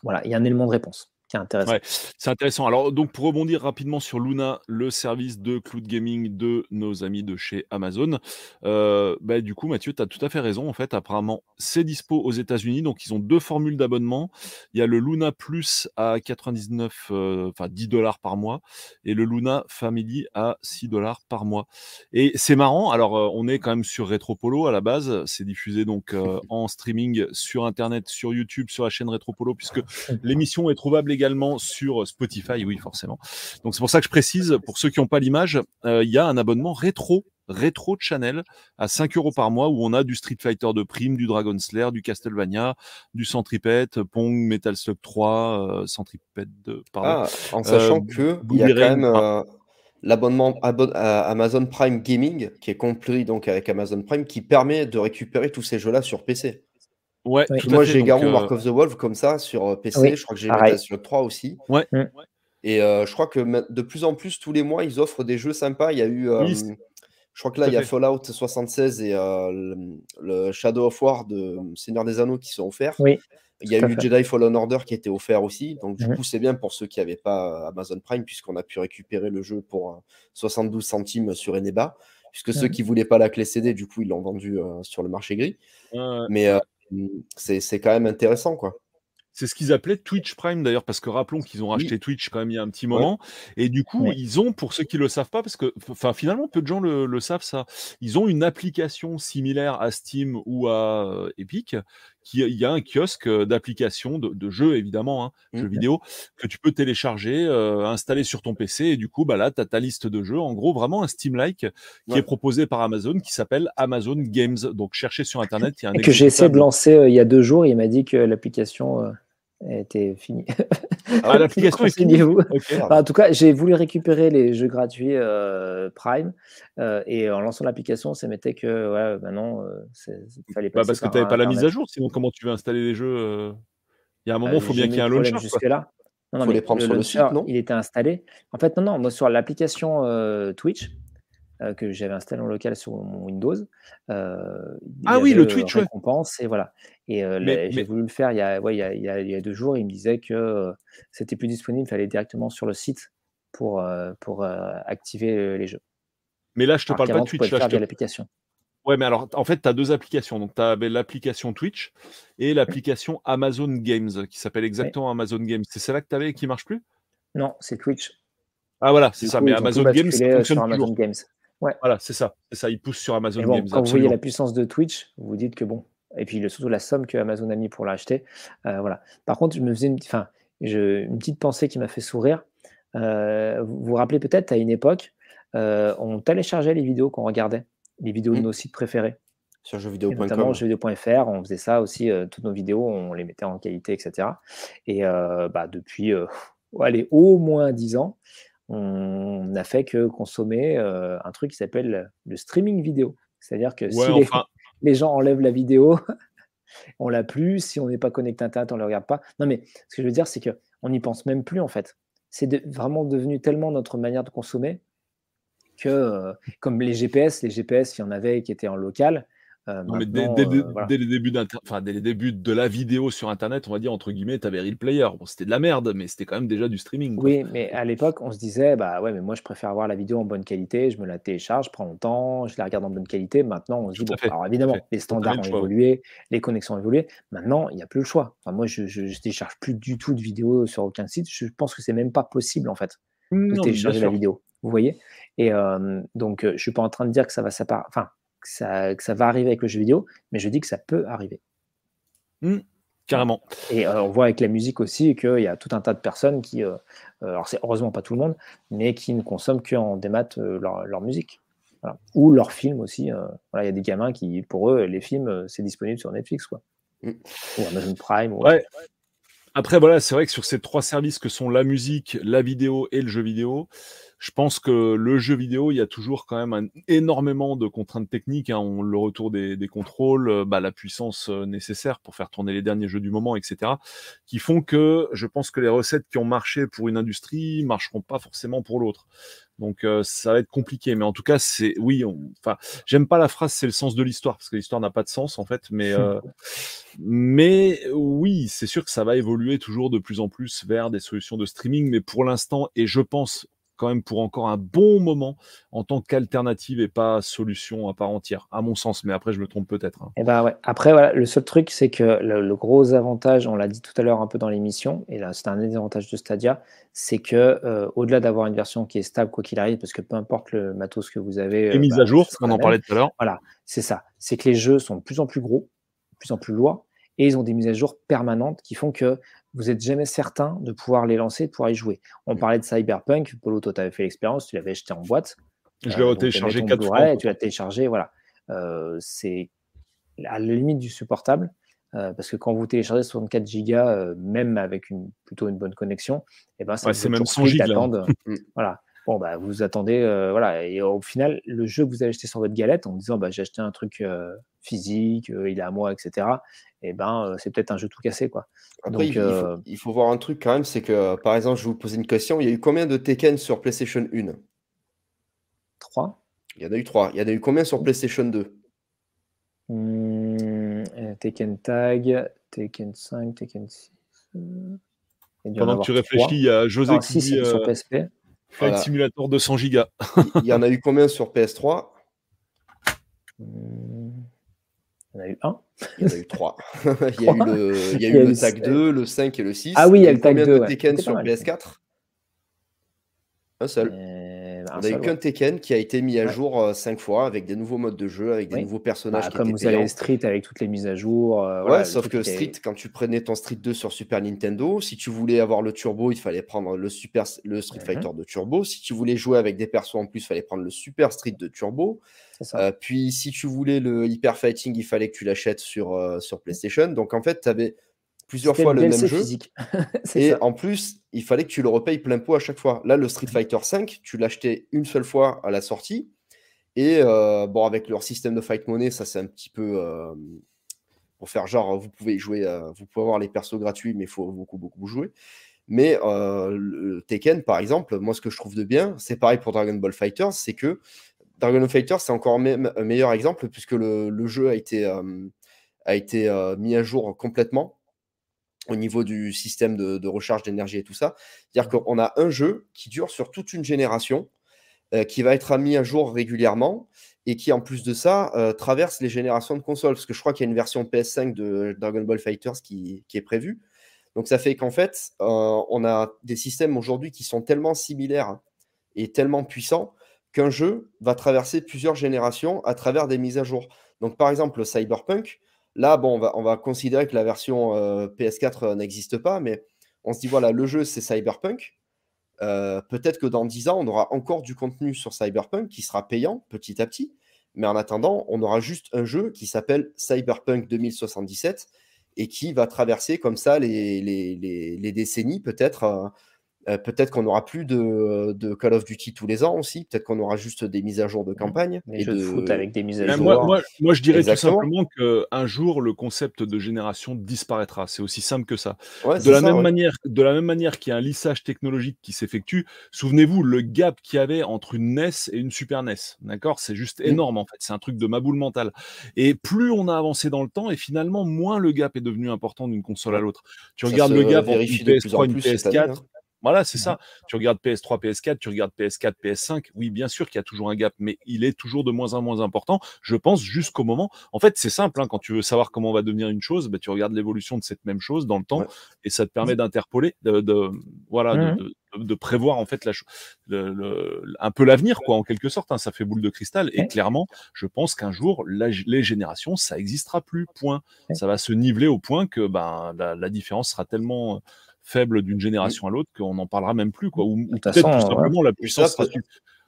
voilà, il y a un élément de réponse intéressant. c'est intéressant. Alors, donc, pour rebondir rapidement sur Luna, le service de cloud gaming de nos amis de chez Amazon, euh, bah, du coup, Mathieu, tu as tout à fait raison. En fait, apparemment, c'est dispo aux États-Unis. Donc, ils ont deux formules d'abonnement. Il y a le Luna Plus à 99, euh, enfin 10 dollars par mois, et le Luna Family à 6 dollars par mois. Et c'est marrant. Alors, euh, on est quand même sur Retropolo à la base. C'est diffusé donc en streaming sur Internet, sur YouTube, sur la chaîne Retropolo, puisque l'émission est trouvable également sur Spotify, oui, forcément. Donc c'est pour ça que je précise, pour ceux qui n'ont pas l'image, euh, il y a un abonnement rétro rétro channel à 5 euros par mois où on a du Street Fighter de prime, du Dragon Slayer, du Castlevania, du Centripede, Pong, Metal Slug 3, euh, Centripede, pardon. Ah, en sachant euh, que il y a quand même euh, l'abonnement Amazon Prime Gaming qui est compris donc avec Amazon Prime qui permet de récupérer tous ces jeux-là sur PC. Ouais, Moi, j'ai Garou euh, Mark of the Wolf comme ça sur euh, PC. je crois que j'ai Slug 3 aussi. Ouais. Mm. Et euh, je crois que de plus en plus, tous les mois, ils offrent des jeux sympas. Il y a eu. je crois que là, il y a Fallout 76 et le, Shadow of War de Seigneur des Anneaux qui sont offerts. Oui. Il y a eu Jedi Fallen Order qui était offert aussi. Donc, du mm. coup, c'est bien pour ceux qui n'avaient pas Amazon Prime, puisqu'on a pu récupérer le jeu pour 72 centimes sur Eneba. Puisque ceux mm. qui ne voulaient pas la clé CD, du coup, ils l'ont vendu sur le marché gris. Mais c'est quand même intéressant, quoi. C'est ce qu'ils appelaient Twitch Prime d'ailleurs, parce que rappelons qu'ils ont racheté Twitch quand même il y a un petit moment. Et du coup, ils ont, pour ceux qui ne le savent pas, parce que enfin, finalement, peu de gens le, savent ça, ils ont une application similaire à Steam ou à euh, Il y a un kiosque euh, d'applications, de, jeux évidemment, hein, jeux mmh. vidéo, que tu peux télécharger, euh, installer sur ton PC, et du coup, bah là, tu as ta liste de jeux, en gros, vraiment un Steam-like qui est proposé par Amazon, qui s'appelle Amazon Games. Donc, cherchez sur Internet. Il y a un et que j'ai essayé de lancer euh, il y a deux jours, il m'a dit que l'application était finie. Ah, l'application est finie. en tout cas, j'ai voulu récupérer les jeux gratuits euh, Prime euh, et en lançant l'application, ça mettait que ouais, maintenant, il fallait pas. Bah parce que tu n'avais pas la mise à jour, sinon comment tu veux installer les jeux Il y a un moment, il faut bien qu'il y ait un launcher. Jusque-là. Il faut les prendre sur le site, non? Il était installé. En fait, non, non, moi, sur l'application Twitch, euh, que j'avais installé en local sur mon Windows. Euh, ah oui, le Twitch, récompense, et voilà. Et euh, j'ai voulu le faire il y, a, ouais, il, y a, il, y a, deux jours. Il me disait que c'était plus disponible, il fallait directement sur le site pour, pour activer les jeux. Mais là, je te parle pas de Twitch. Là, je te... l'application. Ouais, mais alors, en fait, tu as deux applications. Donc, tu as l'application Twitch et l'application Amazon Games, qui s'appelle exactement Amazon Games. C'est celle-là que tu avais et qui marche plus? Non, c'est Twitch. Ah voilà, c'est ça. Mais Amazon Games, ça fonctionne Amazon Games. Ouais. Voilà, c'est ça. ça. Il pousse sur Amazon Games. Quand vous voyez la puissance de Twitch, vous vous dites que bon. Et puis surtout la somme que Amazon a mis pour l'acheter. Euh, voilà. Par contre, je me faisais une, enfin, je, une petite pensée qui m'a fait sourire. Euh, vous vous rappelez peut-être à une époque, euh, on téléchargeait les vidéos qu'on regardait, les vidéos de mmh. nos sites préférés. Sur jeuxvideo.com. Notamment jeuxvideo.fr, on faisait ça aussi, toutes nos vidéos, on les mettait en qualité, etc. Et bah, depuis allez, au moins 10 ans, on n'a fait que consommer euh, un truc qui s'appelle le streaming vidéo. C'est-à-dire que si les, gens enlèvent la vidéo, on l'a plus. Si on n'est pas connecté à Internet, on ne le regarde pas. Non, mais ce que je veux dire, c'est qu'on n'y pense même plus en fait. C'est vraiment devenu tellement notre manière de consommer que, euh, comme les GPS, les GPS, il y en avait qui étaient en local. Euh, dès, euh, les débuts enfin, dès les débuts de la vidéo sur Internet, on va dire entre guillemets, tu avais Real Player. Bon, c'était de la merde, mais c'était quand même déjà du streaming. Oui, mais à l'époque, on se disait, bah ouais, mais moi je préfère voir la vidéo en bonne qualité, je me la télécharge, je prends mon temps, je la regarde en bonne qualité. Maintenant, on se dit, bon, alors évidemment, les standards ont évolué, les connexions ont évolué. Maintenant, il n'y a plus le choix. Enfin, moi, je, je, télécharge plus du tout de vidéos sur aucun site. Je pense que c'est même pas possible en fait de télécharger la vidéo. Vous voyez? Et euh, donc, je suis pas en train de dire que ça va s'apparaître. Enfin, que ça, ça, va arriver avec le jeu vidéo, mais je dis que ça peut arriver. Mmh, carrément. Et euh, on voit avec la musique aussi qu'il y a tout un tas de personnes qui, euh, euh, alors c'est heureusement pas tout le monde, mais qui ne consomment qu'en démat leur, leur, musique. Ou leurs films aussi. voilà, il y a des gamins qui, pour eux, les films, c'est disponible sur Netflix, quoi. Mmh. Ou Amazon Prime. Ouais. Après, voilà, c'est vrai que sur ces trois services que sont la musique, la vidéo et le jeu vidéo, je pense que le jeu vidéo, il y a toujours quand même énormément de contraintes techniques. Hein. On, le retour des, contrôles, euh, bah, la puissance euh, nécessaire pour faire tourner les derniers jeux du moment, etc. Qui font que je pense que les recettes qui ont marché pour une industrie marcheront pas forcément pour l'autre. Donc euh, ça va être compliqué, mais en tout cas c'est oui. Enfin, j'aime pas la phrase c'est le sens de l'histoire parce que l'histoire n'a pas de sens en fait, mais mais oui c'est sûr que ça va évoluer toujours de plus en plus vers des solutions de streaming, mais pour l'instant et je pense quand même pour encore un bon moment en tant qu'alternative et pas solution à part entière, à mon sens. Mais après, je me trompe peut-être. Hein. Et eh ben ouais. Après, voilà, le seul truc, c'est que le, gros avantage, on l'a dit tout à l'heure un peu dans l'émission, et là, c'est un des avantages de Stadia, c'est que euh, au-delà d'avoir une version qui est stable quoi qu'il arrive, parce que peu importe le matos que vous avez, et euh, mise bah, à jour, on en parlait tout à l'heure. Voilà, c'est ça. C'est que les jeux sont de plus en plus gros, de plus en plus lourds, et ils ont des mises à jour permanentes qui font que vous n'êtes jamais certain de pouvoir les lancer, de pouvoir y jouer. On mm. parlait de Cyberpunk, Polo, toi, tu avais fait l'expérience, tu l'avais acheté en boîte. Je l'ai euh, téléchargé quatre fois. Tu l'as téléchargé, voilà. Euh, c'est à la limite du supportable, euh, parce que quand vous téléchargez 64 Go, même avec une, plutôt une bonne connexion, et eh ben, ça c'est même 100 gigas. voilà. Bon, bah, vous attendez, voilà. Et au final, le jeu que vous avez acheté sur votre galette en disant, bah, j'ai acheté un truc physique, il est à moi, etc et eh ben, c'est peut-être un jeu tout cassé. Quoi. Après, il, faut, voir un truc quand même, c'est que, par exemple, je vais vous poser une question. Il y a eu combien de Tekken sur PlayStation 1 3 Il y en a eu 3. Il y en a eu combien sur PlayStation 2 mmh, Tekken Tag, Tekken 5, Tekken 6. Pendant que tu réfléchis, il y a José qui dit, sur PSP. Flight Simulator 200 Go. il y en a eu combien sur PS3 il y en a eu un. Il y en a eu trois. il y a eu le, il y a eu le TAG 2, le 5 et le 6. Ah oui, il y a le TAG 2. Tekken sur PS4 Un seul. On a eu qu'un Tekken qui a été mis à jour 5 euh, fois avec des nouveaux modes de jeu, avec des nouveaux personnages. Bah, comme vous avez Street avec toutes les mises à jour. Euh, ouais, sauf que Street, quand tu prenais ton Street 2 sur Super Nintendo, si tu voulais avoir le Turbo, il fallait prendre le, Super, le Street mhm. Fighter de Turbo. Si tu voulais jouer avec des persos en plus, il fallait prendre le Super Street de Turbo. Euh, puis si tu voulais le Hyper Fighting, il fallait que tu l'achètes sur, sur PlayStation. Donc en fait, tu avais plusieurs fois le, même jeu. et en plus, il fallait que tu le repayes plein pot à chaque fois. Là, le Street Fighter V, tu l'achetais une seule fois à la sortie. Et euh, bon, avec leur système de fight money, ça c'est un petit peu euh, pour faire genre, vous pouvez jouer, euh, vous pouvez avoir les persos gratuits, mais il faut beaucoup, beaucoup jouer. Mais le Tekken, par exemple, moi ce que je trouve de bien, c'est pareil pour Dragon Ball Fighters, c'est que Dragon Ball Fighters, c'est encore un meilleur exemple puisque le, jeu a été, a été mis à jour complètement au niveau du système de, de recharge d'énergie et tout ça. C'est-à-dire qu'on a un jeu qui dure sur toute une génération euh, qui va être mis à jour régulièrement et qui, en plus de ça, euh, traverse les générations de consoles. Parce que je crois qu'il y a une version PS5 de Dragon Ball Fighters qui, est prévue. Donc ça fait qu'en fait, euh, on a des systèmes aujourd'hui qui sont tellement similaires et tellement puissants qu'un jeu va traverser plusieurs générations à travers des mises à jour. Donc par exemple, le Cyberpunk, là, on va, on va considérer que la version PS4 n'existe pas, mais on se dit, voilà, le jeu, c'est Cyberpunk. Euh, peut-être que dans 10 ans, on aura encore du contenu sur Cyberpunk qui sera payant petit à petit. Mais en attendant, on aura juste un jeu qui s'appelle Cyberpunk 2077 et qui va traverser comme ça les décennies peut-être euh, peut-être qu'on n'aura plus de, Call of Duty tous les ans aussi. Peut-être qu'on aura juste des mises à jour de campagne. et de... foot avec des mises à jour. Moi, moi, je dirais tout simplement qu'un jour, le concept de génération disparaîtra. C'est aussi simple que ça. de, la même manière, de la même manière qu'il y a un lissage technologique qui s'effectue, souvenez-vous le gap qu'il y avait entre une NES et une Super NES. D'accord? C'est juste mmh. énorme en fait. C'est un truc de ma boule mentale. Et plus on a avancé dans le temps, et finalement, moins le gap est devenu important d'une console à l'autre. Tu regardes le gap entre une PS3 et une PS4. Voilà, c'est ça. Tu regardes PS3, PS4, tu regardes PS4, PS5. Oui, bien sûr qu'il y a toujours un gap, mais il est toujours de moins en moins important. Je pense jusqu'au moment. En fait, c'est simple. Hein, quand tu veux savoir comment va devenir une chose, bah, tu regardes l'évolution de cette même chose dans le temps, et ça te permet d'interpoler, de, voilà, mmh de, prévoir en fait la, un peu l'avenir, quoi, en quelque sorte. Hein. ça fait boule de cristal. Et clairement, je pense qu'un jour, les générations, ça n'existera plus. Point. Ça va se niveler au point que ben, la différence sera tellement faible d'une génération à l'autre qu'on n'en parlera même plus. Quoi. Ou, peut-être tout simplement la puissance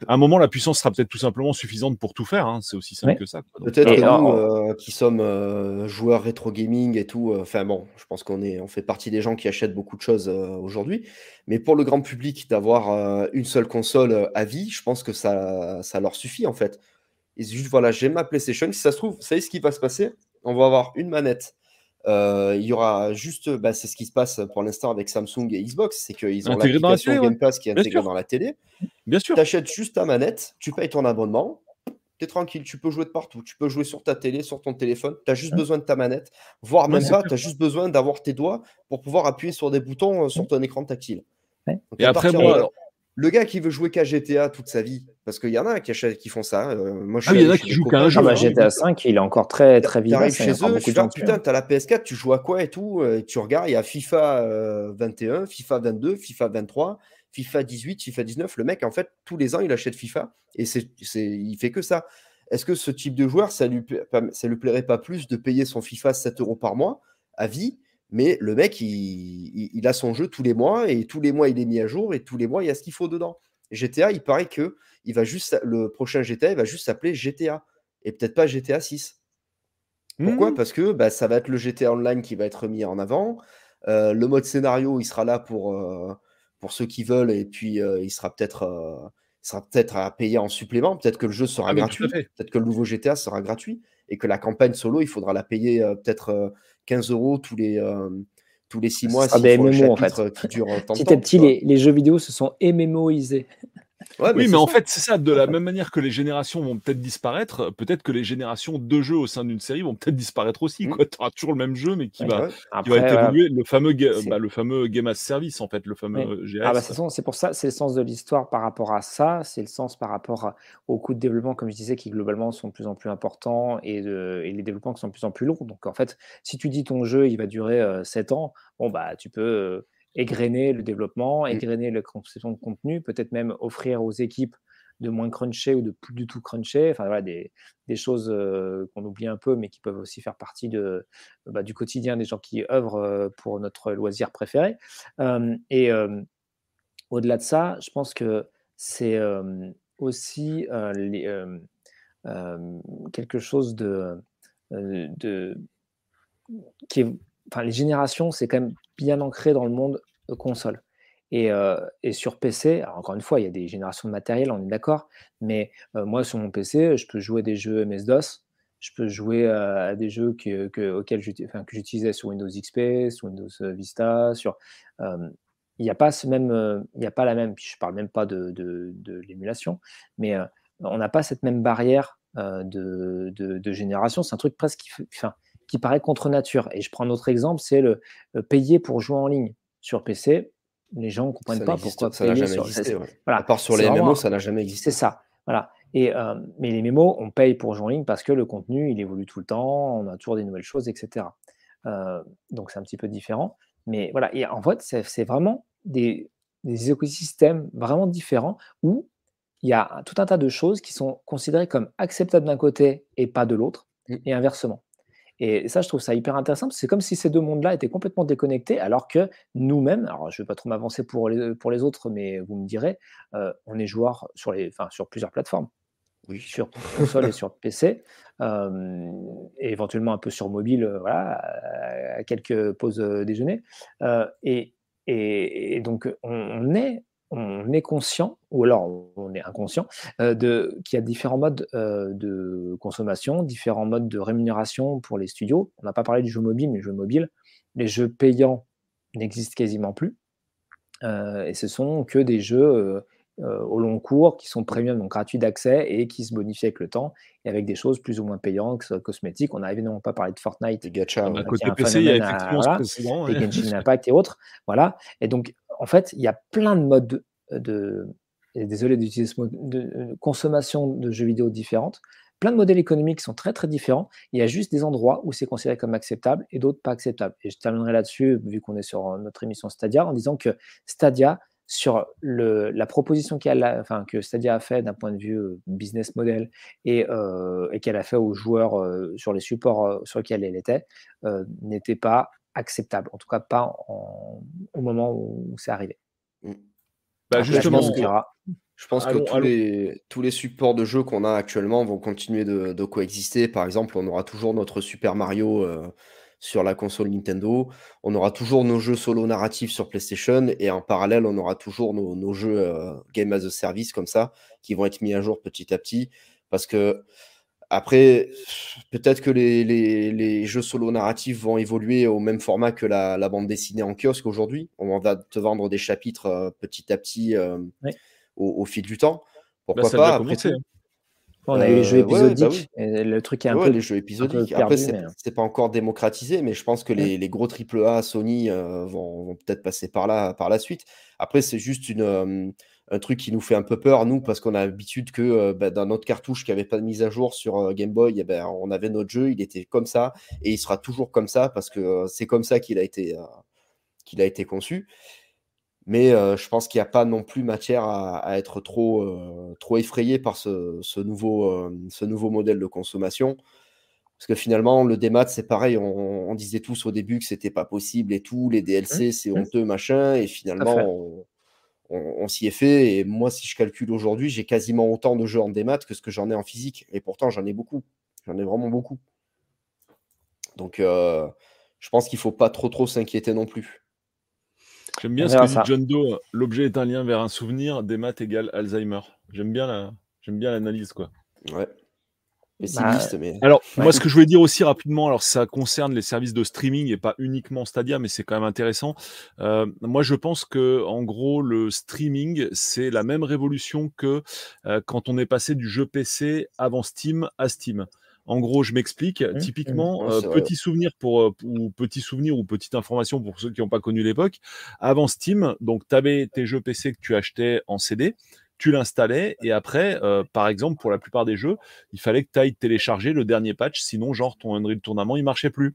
à un moment, la puissance sera peut-être tout simplement suffisante pour tout faire. Hein. C'est aussi simple que ça. Peut-être que nous, euh, qui sommes euh, joueurs rétro gaming et tout, euh, enfin bon, je pense qu'on est, on fait partie des gens qui achètent beaucoup de choses aujourd'hui. Mais pour le grand public, d'avoir une seule console à vie, je pense que ça, ça leur suffit en fait. Et juste voilà, j'ai ma PlayStation. Si ça se trouve, vous savez ce qui va se passer? On va avoir une manette euh, il y aura juste, bah, c'est ce qui se passe pour l'instant avec Samsung et Xbox, c'est qu'ils ont l'application Game Pass qui est intégrée dans la télé. Bien sûr. Tu achètes juste ta manette, tu payes ton abonnement, tu es tranquille, tu peux jouer de partout. Tu peux jouer sur ta télé, sur ton téléphone, tu as juste besoin de ta manette, voire même pas, tu as juste besoin d'avoir tes doigts pour pouvoir appuyer sur des boutons euh, sur ton écran tactile. et après, moi, le gars qui veut jouer qu'à GTA toute sa vie, parce qu'il y en a qui, achètent, qui font ça. Euh, moi, je ah, il y en a qui jouent qu'à un jeu. Ah, bah, GTA 5, il est encore très, très vivant. Tu chez eux, tu putain, t'as la PS4, tu joues à quoi et tout euh, et Tu regardes, il y a FIFA 21, euh, FIFA 22, FIFA 23, FIFA 18, FIFA 19. Le mec, en fait, tous les ans, il achète FIFA et c'est, il fait que ça. Est-ce que ce type de joueur, ça lui, ça lui plairait pas plus de payer son FIFA 7 euros par mois à vie? Mais le mec, il, a son jeu tous les mois et tous les mois, il est mis à jour et tous les mois, il y a ce qu'il faut dedans. GTA, il paraît que il va juste, le prochain GTA, il va juste s'appeler GTA et peut-être pas GTA 6. Pourquoi? Mmh. Parce que bah, ça va être le GTA Online qui va être mis en avant. Euh, le mode scénario, il sera là pour, euh, pour ceux qui veulent et puis euh, il sera peut-être sera peut-être à payer en supplément. Peut-être que le jeu sera ah gratuit. Peut-être que le nouveau GTA sera gratuit et que la campagne solo, il faudra la payer peut-être 15 euros tous les, tous les 6 mois. des MMO en fait. Qui dure petit à petit, les, les, jeux vidéo se sont MMOisés oui, mais en fait, c'est ça. De la même manière que les générations vont peut-être disparaître, peut-être que les générations de jeux au sein d'une série vont peut-être disparaître aussi. Mmh. Tu auras toujours le même jeu, mais qui, va, qui va évoluer. Le fameux, bah, le fameux Game as Service, en fait, le fameux GS. Ah bah, c'est pour ça, c'est le sens de l'histoire par rapport à ça. C'est le sens par rapport aux coûts de développement, comme je disais, qui globalement sont de plus en plus importants et, de, et les développements qui sont de plus en plus longs. Donc, en fait, si tu dis ton jeu, il va durer 7 ans, bon, bah, tu peux égrener le développement, mmh. égrener la conception de contenu, peut-être même offrir aux équipes de moins cruncher ou de plus du tout cruncher, enfin voilà, des, choses euh, qu'on oublie un peu, mais qui peuvent aussi faire partie de, bah, du quotidien des gens qui œuvrent euh, pour notre loisir préféré. et au-delà de ça, je pense que c'est aussi quelque chose de, de qui est enfin, les générations, c'est quand même bien ancré dans le monde console. Et, et, sur PC, encore une fois, il y a des générations de matériel, on est d'accord, mais moi, sur mon PC, je peux jouer des jeux MS-DOS, je peux jouer à des jeux que, que, auxquels j'utilisais sur Windows XP, sur Windows Vista, sur. il n'y a pas ce même, il a pas la même. Je parle même pas de, de, l'émulation, mais on n'a pas cette même barrière de, de, génération. C'est un truc presque enfin, qui paraît contre nature. Et je prends un autre exemple, c'est le, payer pour jouer en ligne sur PC. Les gens ne comprennent pas pourquoi ça n'a jamais existé. Voilà. À part sur les MMO, ça n'a jamais existé. C'est ça. Voilà. Et, mais les mémos, on paye pour jouer en ligne parce que le contenu, il évolue tout le temps, on a toujours des nouvelles choses, etc. donc c'est un petit peu différent. Mais voilà, et en fait, c'est vraiment des, des, écosystèmes vraiment différents où il y a tout un tas de choses qui sont considérées comme acceptables d'un côté et pas de l'autre, mmh. et inversement. Et ça, je trouve ça hyper intéressant. C'est comme si ces deux mondes-là étaient complètement déconnectés, alors que nous-mêmes, alors je ne vais pas trop m'avancer pour les, pour les autres, mais vous me direz, on est joueur sur, les, enfin, sur plusieurs plateformes. Oui. Sur console et sur PC, et éventuellement un peu sur mobile, voilà, à quelques pauses déjeuner. Et, et, donc, on, est on est conscient, ou alors on est inconscient, de, qu'il y a différents modes de consommation, différents modes de rémunération pour les studios. On n'a pas parlé du jeu mobile, mais le jeu mobile, les jeux payants n'existent quasiment plus. et ce sont que des jeux au long cours qui sont premium, donc gratuits d'accès et qui se bonifient avec le temps et avec des choses plus ou moins payantes, cosmétiques. On n'a évidemment pas parlé de Fortnite. Des gacha. À côté PC, il y a effectivement des Genshin Impact et autres. Voilà. Et donc, en fait, il y a plein de modes de, désolé d'utiliser ce mot, de consommation de jeux vidéo différentes. Plein de modèles économiques sont très très différents. Il y a juste des endroits où c'est considéré comme acceptable et d'autres pas acceptable. Et je terminerai là-dessus, vu qu'on est sur notre émission Stadia, en disant que Stadia, sur la proposition enfin, que Stadia a fait d'un point de vue euh, business model et, euh, qu'elle a fait aux joueurs euh, sur les supports sur lesquels elle était, n'était pas acceptable. En tout cas, pas au moment où c'est arrivé. Mmh. Bah, justement, je pense que, tous, Les, tous, Les, supports de jeu qu'on a actuellement vont continuer de, coexister. Par exemple, on aura toujours notre Super Mario sur la console Nintendo. On aura toujours nos jeux solo narratifs sur PlayStation. Et en parallèle, on aura toujours nos, jeux Game as a Service comme ça, qui vont être mis à jour petit à petit. Parce que après, peut-être que les, jeux solo narratifs vont évoluer au même format que la, bande dessinée en kiosque aujourd'hui. On va te vendre des chapitres euh, petit à petit euh, au, fil du temps. Pourquoi pas après hein. On a eu les jeux bah épisodiques. le truc est un peu. les jeux épisodiques. après, c'est pas encore démocratisé, mais je pense que les, gros AAA Sony euh, vont, vont peut-être passer par là par la suite. Après, c'est juste une un truc qui nous fait un peu peur, nous, parce qu'on a l'habitude que euh, bah, dans notre cartouche qui n'avait pas de mise à jour sur euh, Game Boy, eh ben, on avait notre jeu, il était comme ça, et il sera toujours comme ça, parce que euh, c'est comme ça qu'il a, été, qu'il a été conçu. Mais je pense qu'il n'y a pas non plus matière à, être trop, trop effrayé par ce, nouveau, ce nouveau modèle de consommation. Parce que finalement, le démat, c'est pareil, on, disait tous au début que c'était pas possible et tout, les DLC, mmh. c'est mmh. honteux, machin, et finalement, on, on, s'y est fait. Et moi, si je calcule aujourd'hui, j'ai quasiment autant de jeux en démat que ce que j'en ai en physique. Et pourtant, j'en ai beaucoup. J'en ai vraiment beaucoup. Donc, euh, je pense qu'il ne faut pas trop trop s'inquiéter non plus. J'aime bien ce que dit John Doe. L'objet est un lien vers un souvenir. Démat égale Alzheimer. J'aime bien la, j'aime bien l'analyse, quoi. Ouais. Bah, alors, moi, ce que je voulais dire aussi rapidement, alors ça concerne les services de streaming et pas uniquement Stadia, mais c'est quand même intéressant. Euh, moi, je pense que, en gros, le streaming, c'est la même révolution que euh, quand on est passé du jeu PC avant Steam à Steam. En gros, je m'explique. Mmh, Typiquement, mmh. Euh, petit souvenir pour ou petit souvenir ou petite information pour ceux qui n'ont pas connu l'époque. Avant Steam, donc tu avais tes jeux PC que tu achetais en CD tu l'installais et après, euh, par exemple, pour la plupart des jeux, il fallait que tu ailles télécharger le dernier patch, sinon, genre, ton Unreal Tournament, il marchait plus.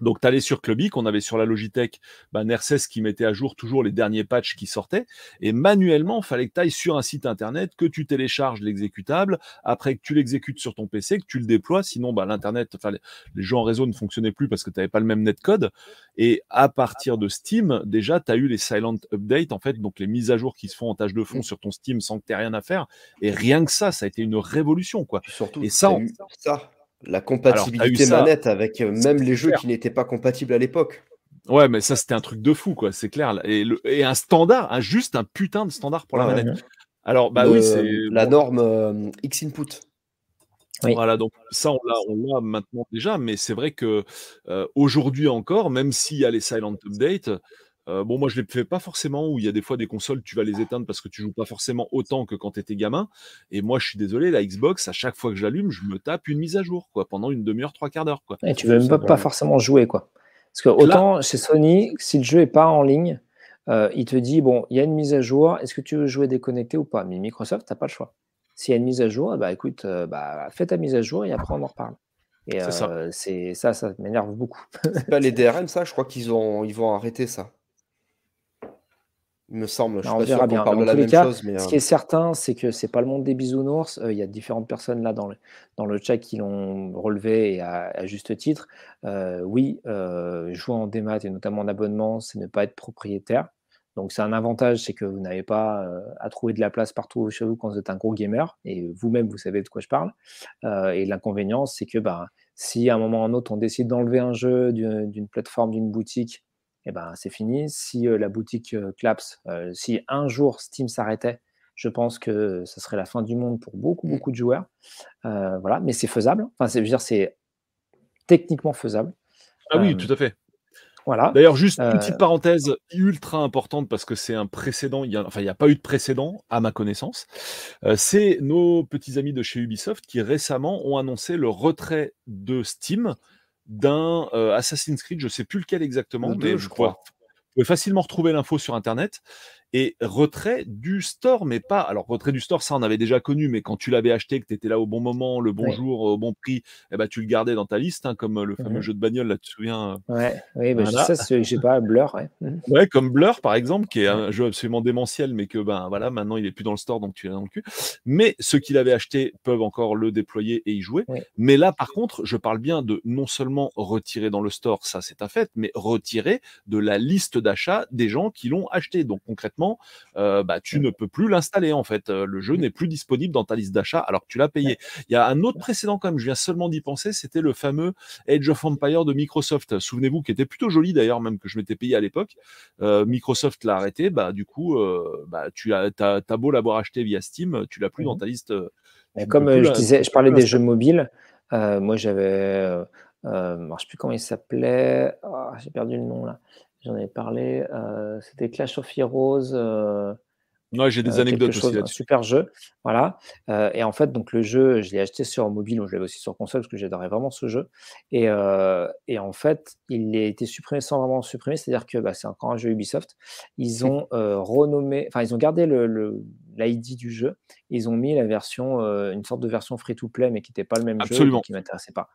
Donc, tu allais sur Cluby, qu'on avait sur la Logitech, bah, NERCES qui mettait à jour toujours les derniers patchs qui sortaient. Et manuellement, il fallait que tu ailles sur un site internet, que tu télécharges l'exécutable, après que tu l'exécutes sur ton PC, que tu le déploies. Sinon, bah, l'Internet, enfin, les jeux en réseau ne fonctionnaient plus parce que tu n'avais pas le même netcode. Et à partir de Steam, déjà, tu as eu les silent updates, en fait, donc les mises à jour qui se font en tâche de fond sur ton Steam sans que tu aies rien à faire. Et rien que ça, ça a été une révolution, quoi. surtout, et ça, ça La compatibilité manette avec même les jeux qui n'étaient pas compatibles à l'époque. Ouais, mais ça, c'était un truc de fou, quoi, c'est clair. Et, et, un standard, un, juste un putain de standard pour la manette. Alors, bah oui, c'est. La norme X input. Voilà, donc ça, on l'a, maintenant déjà, mais c'est vrai que aujourd'hui encore, même s'il y a les silent updates, bon, moi je les fais pas forcément, où il y a des fois des consoles, tu vas les éteindre parce que tu joues pas forcément autant que quand tu étais gamin. Et moi, je suis désolé, la Xbox, à chaque fois que j'allume, je me tape une mise à jour, quoi, pendant une demi-heure, trois quarts d'heure, quoi. Et tu veux même pas, forcément jouer, quoi. Parce que autant chez Sony, si le jeu est pas en ligne, il te dit bon, il y a une mise à jour, est-ce que tu veux jouer déconnecté ou pas? Mais Microsoft, t'as pas le choix. S'il y a une mise à jour, bah écoute, bah, fais ta mise à jour et après on en reparle. Et c'est ça. ça, m'énerve beaucoup. c'est pas les DRM, ça Je crois qu'ils ont, ils vont arrêter ça. Il me semble. Je suis pas sûr bien. Parle de la même chose, mais, Ce qui est certain, c'est que c'est pas le monde des bisounours. Il y a différentes personnes là dans le, dans le chat qui l'ont relevé et à, juste titre. oui, jouer en démat et notamment en abonnement, c'est ne pas être propriétaire. Donc c'est un avantage, c'est que vous n'avez pas euh, à trouver de la place partout chez vous quand vous êtes un gros gamer, et vous-même vous savez de quoi je parle. Euh, et l'inconvénient, c'est que bah, si à un moment ou à un autre on décide d'enlever un jeu d'une plateforme, d'une boutique, eh ben c'est fini. Si euh, la boutique collapse, si un jour Steam s'arrêtait, je pense que ce serait la fin du monde pour beaucoup beaucoup de joueurs. voilà, mais c'est faisable. Enfin, c'est dire c'est techniquement faisable. Ah oui, tout à fait. D'ailleurs, juste une petite euh, parenthèse ultra importante parce que c'est un précédent. Il y a, enfin, il n'y a pas eu de précédent à ma connaissance. Euh, c'est nos petits amis de chez Ubisoft qui récemment ont annoncé le retrait de Steam d'un euh, Assassin's Creed. Je ne sais plus lequel exactement, mais je crois. Vous pouvez facilement retrouver l'info sur Internet et retrait du store, mais pas. Alors, retrait du store, ça, on avait déjà connu, mais quand tu l'avais acheté, que tu étais là au bon moment, le bon jour, au bon prix, eh ben, tu le gardais dans ta liste, hein, comme le fameux mmh jeu de bagnole, là, tu te souviens euh, Ouais, oui, bah, voilà. ça, j'ai pas, Blur, ouais. Mmh. ouais. comme Blur, par exemple, qui est un jeu absolument démentiel, mais que, ben voilà, maintenant, il est plus dans le store, donc tu l'as dans le cul. Mais ceux qui l'avaient acheté peuvent encore le déployer et y jouer. Mais là, par contre, je parle bien de non seulement retirer dans le store, ça, c'est un fait, mais retirer de la liste d'achat des gens qui l'ont acheté. Donc, concrètement, euh, bah, tu ne peux plus l'installer en fait. Euh, le jeu n'est plus disponible dans ta liste d'achat alors que tu l'as payé. Il y a un autre précédent quand même, je viens seulement d'y penser, c'était le fameux Age of Empire de Microsoft. Souvenez-vous, qui était plutôt joli d'ailleurs, même que je m'étais payé à l'époque. Euh, Microsoft l'a arrêté, bah du coup, bah, tu as, as, beau l'avoir acheté via Steam, tu l'as plus dans ta liste. comme je disais, je parlais des jeux mobiles. moi, j'avais, je ne sais plus comment il s'appelait. Ah, j'ai perdu le nom là. J'en ai parlé. Euh, c'était Clash of Heroes. Euh, Ouais, j'ai des euh, anecdotes aussi Un super jeu, voilà. Euh, et en fait, donc le jeu, je l'ai acheté sur mobile, ou je l'avais aussi sur console parce que j'adorais vraiment ce jeu. Et, euh, et, en fait, il a été supprimé sans vraiment supprimer, c'est-à-dire que bah, c'est encore un jeu Ubisoft. Ils mmh. ont renommé, enfin, ils ont gardé le, l'ID du jeu. Ils ont mis la version, une sorte de version free-to-play, mais qui n'était pas le même Absolument. jeu, qui m'intéressait pas.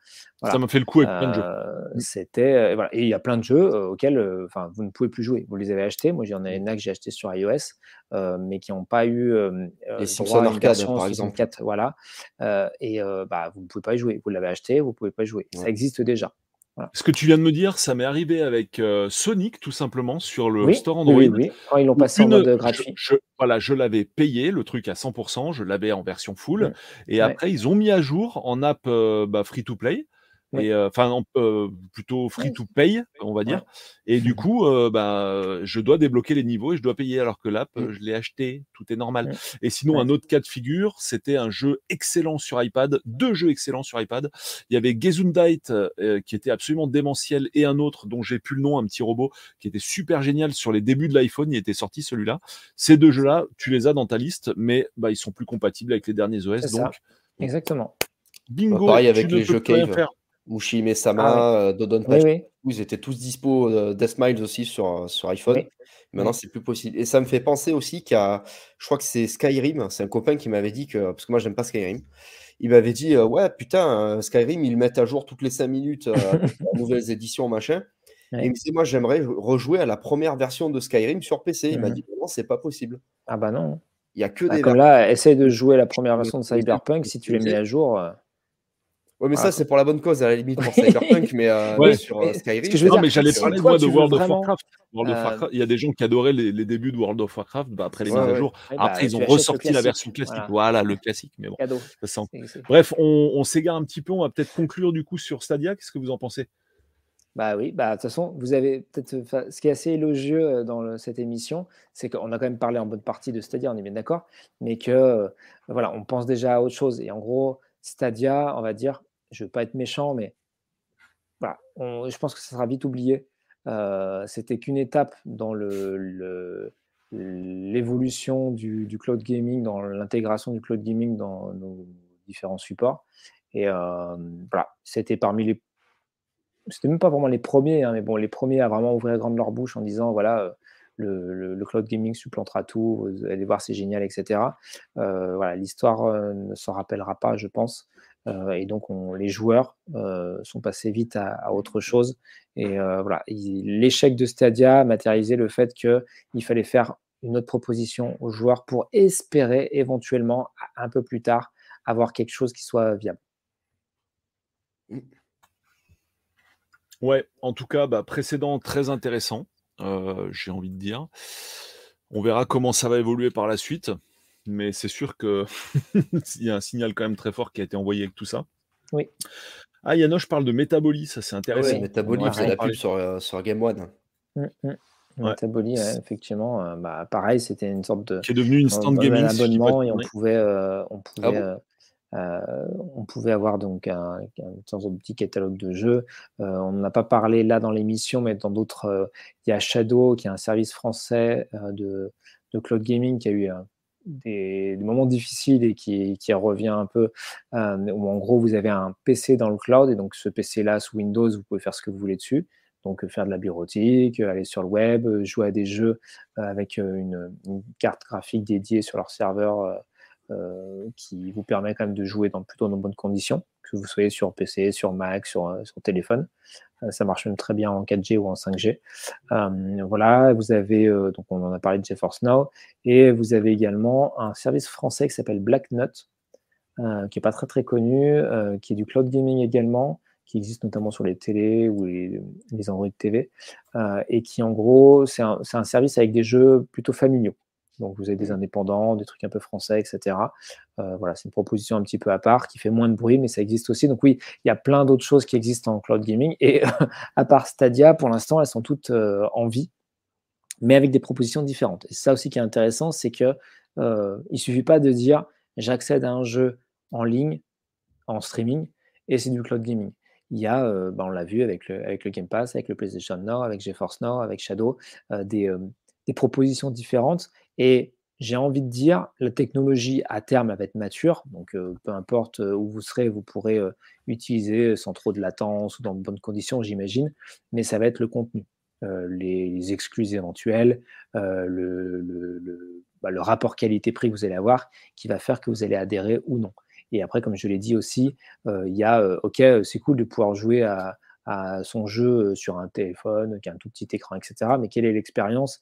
Ça m'a fait le coup avec plein de jeux. Mmh. C'était, voilà. Et il y a plein de jeux auxquels, enfin, vous ne pouvez plus jouer. Vous les avez achetés. Moi, j'en ai une que j'ai acheté sur iOS mais qui n'ont pas eu les Simpsons Arcade par exemple. voilà. et bah, vous ne pouvez pas y jouer. Vous l'avez acheté, vous ne pouvez pas y jouer. Ça existe déjà. Ce que tu viens de me dire, ça m'est arrivé avec Sonic tout simplement sur le store Android. Oui, oui. Quand ils l'ont passé en mode gratuit. Je, voilà, je l'avais payé le truc à 100%, je l'avais en version full, mmh. et après ils ont mis à jour en app bah, free to play et enfin plutôt free to pay on va dire. Et du coup bah, je dois débloquer les niveaux et je dois payer alors que l'app mmh. je l'ai acheté tout est normal. Et sinon un autre cas de figure c'était un jeu excellent sur iPad deux jeux excellents sur iPad. Il y avait Gesundheit qui était absolument démentiel et un autre dont j'ai plus le nom un petit robot qui était super génial sur les débuts de l'iPhone il était sorti celui-là. Ces deux jeux là tu les as dans ta liste mais bah, ils sont plus compatibles avec les derniers OS donc exactement. Bingo bah, pareil avec les jeux Cave Mushi Sama, ah euh, Dodon Patch, ils étaient tous dispo. Euh, Deathmiles aussi sur, euh, sur iPhone. Maintenant, c'est plus possible. Et ça me fait penser aussi a, je crois que c'est Skyrim, c'est un copain qui m'avait dit que, parce que moi, j'aime pas Skyrim, il m'avait dit, ouais, putain, Skyrim, ils le mettent à jour toutes les 5 minutes, nouvelles éditions, machin. Et il me dit, moi, j'aimerais rejouer à la première version de Skyrim sur PC. Il m'a mmh dit, non, c'est pas possible. Ah bah non. Il y a que bah, des. Comme là, essaye de jouer la première version de Cyberpunk, si tu les mets à jour. Ouais, mais ça, c'est pour la bonne cause, à la limite, pour Cyberpunk, mais euh, sur euh, Skyrim. non, mais j'allais parler, moi, de World of Warcraft. Il y a des gens qui adoraient les, débuts de World of Warcraft, bah, après les mises à jour. Bah, après, ils ont ressorti la version classique. Voilà. le classique. Mais bon. Bref, on, on s'égare un petit peu. On va peut-être conclure, du coup, sur Stadia. Qu'est-ce que vous en pensez? Bah oui, bah de toute façon, vous avez peut-être ce qui est assez élogieux dans cette émission, c'est qu'on a quand même parlé en bonne partie de Stadia, on est bien d'accord, mais que voilà, on pense déjà à autre chose. Et en gros, Stadia, on va dire, je veux pas être méchant, mais voilà, je pense que ça sera vite oublié. Euh, C'était qu'une étape dans l'évolution du, cloud gaming, dans l'intégration du cloud gaming dans nos différents supports. Et euh, voilà, c'était parmi les. C'était même pas vraiment les premiers, hein, mais bon, les premiers à vraiment ouvrir grande leur bouche en disant voilà, euh, le, cloud gaming supplantera tout, allez voir, c'est génial, etc. Euh, voilà, l'histoire ne s'en rappellera pas, je pense. Euh, et donc, on, les joueurs euh, sont passés vite à, autre chose. Et euh, voilà, l'échec de Stadia matérialisait le fait qu'il fallait faire une autre proposition aux joueurs pour espérer éventuellement, un peu plus tard, avoir quelque chose qui soit viable. Ouais, en tout cas, bah, précédent très intéressant, j'ai envie de dire. On verra comment ça va évoluer par la suite mais c'est sûr qu'il y a un signal quand même très fort qui a été envoyé avec tout ça. Oui. Ah, Yanoche parle de Métabolie, ça c'est intéressant. Oui, Métabolie, c'est la pub sur, euh, sur, Game One. Mmh, mmh. effectivement, euh, bah, pareil, c'était une sorte de. Qui est devenu une stand gaming. Un abonnement et on pouvait, euh, on pouvait, ah on pouvait avoir donc un, un, petit catalogue de jeux. on n'a pas parlé là dans l'émission, mais dans d'autres, il y a Shadow, qui est un service français de, de cloud gaming qui a eu des, moments difficiles et qui, revient un peu, euh, où en gros vous avez un PC dans le cloud et donc ce PC-là sous Windows, vous pouvez faire ce que vous voulez dessus. Donc faire de la bureautique, aller sur le web, jouer à des jeux euh, avec euh, une, carte graphique dédiée sur leur serveur qui vous permet quand même de jouer dans plutôt de bonnes conditions, que vous soyez sur PC, sur Mac, sur téléphone. Euh, ça marche même très bien en 4G ou en 5G. Euh, voilà, vous avez, euh, donc on en a parlé de GeForce Now, et vous avez également un service français qui s'appelle BlackNut, qui n'est pas très très connu, qui est du cloud gaming également, qui existe notamment sur les télés ou les, Android TV, et qui en gros, c'est un, service avec des jeux plutôt familiaux. Donc vous avez des indépendants, des trucs un peu français, etc. Euh, voilà, c'est une proposition un petit peu à part qui fait moins de bruit, mais ça existe aussi. Donc oui, il y a plein d'autres choses qui existent en cloud gaming. Et à part Stadia, pour l'instant, elles sont toutes euh, en vie, mais avec des propositions différentes. Et ça aussi qui est intéressant, c'est que euh, il suffit pas de dire j'accède à un jeu en ligne, en streaming, et c'est du cloud gaming. Il y a, euh, bah, on l'a vu avec le, avec le Game Pass, avec le PlayStation Now, avec GeForce Now, avec Shadow, des, des propositions différentes et j'ai envie de dire, la technologie à terme va être mature, donc euh, peu importe euh, où vous serez, vous pourrez euh, utiliser sans trop de latence ou dans de bonnes conditions, j'imagine, mais ça va être le contenu, les, exclus éventuels, bah, le, rapport qualité-prix que vous allez avoir qui va faire que vous allez adhérer ou non. Et après, comme je l'ai dit aussi, il y a, ok, c'est cool de pouvoir jouer à, à son jeu sur un téléphone, qui a un tout petit écran, etc. Mais quelle est l'expérience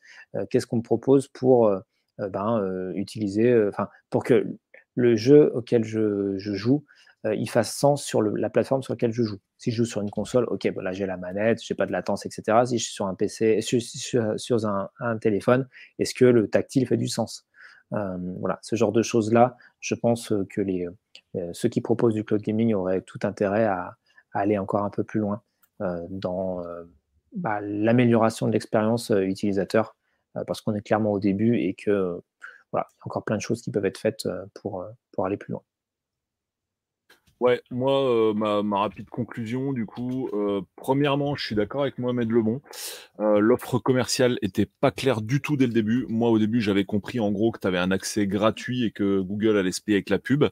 Qu'est-ce qu'on me propose pour ben, utiliser, pour que le jeu auquel je, joue, il fasse sens sur la plateforme sur laquelle je joue. Si je joue sur une console, ok, bon, là j'ai la manette, j'ai pas de latence, etc. Si je suis sur un PC, sur, un, téléphone, est-ce que le tactile fait du sens? Voilà, ce genre de choses-là, je pense que ceux qui proposent du cloud gaming auraient tout intérêt à aller encore un peu plus loin. Euh, dans euh, bah, l'amélioration de l'expérience euh, utilisateur, parce qu'on est clairement au début et que voilà, il y a encore plein de choses qui peuvent être faites pour aller plus loin. Ouais, moi, ma, rapide conclusion, du coup, premièrement, je suis d'accord avec Mohamed Lebon. L'offre commerciale était pas claire du tout dès le début. Moi, au début, j'avais compris en gros que tu avais un accès gratuit et que Google allait se payer avec la pub.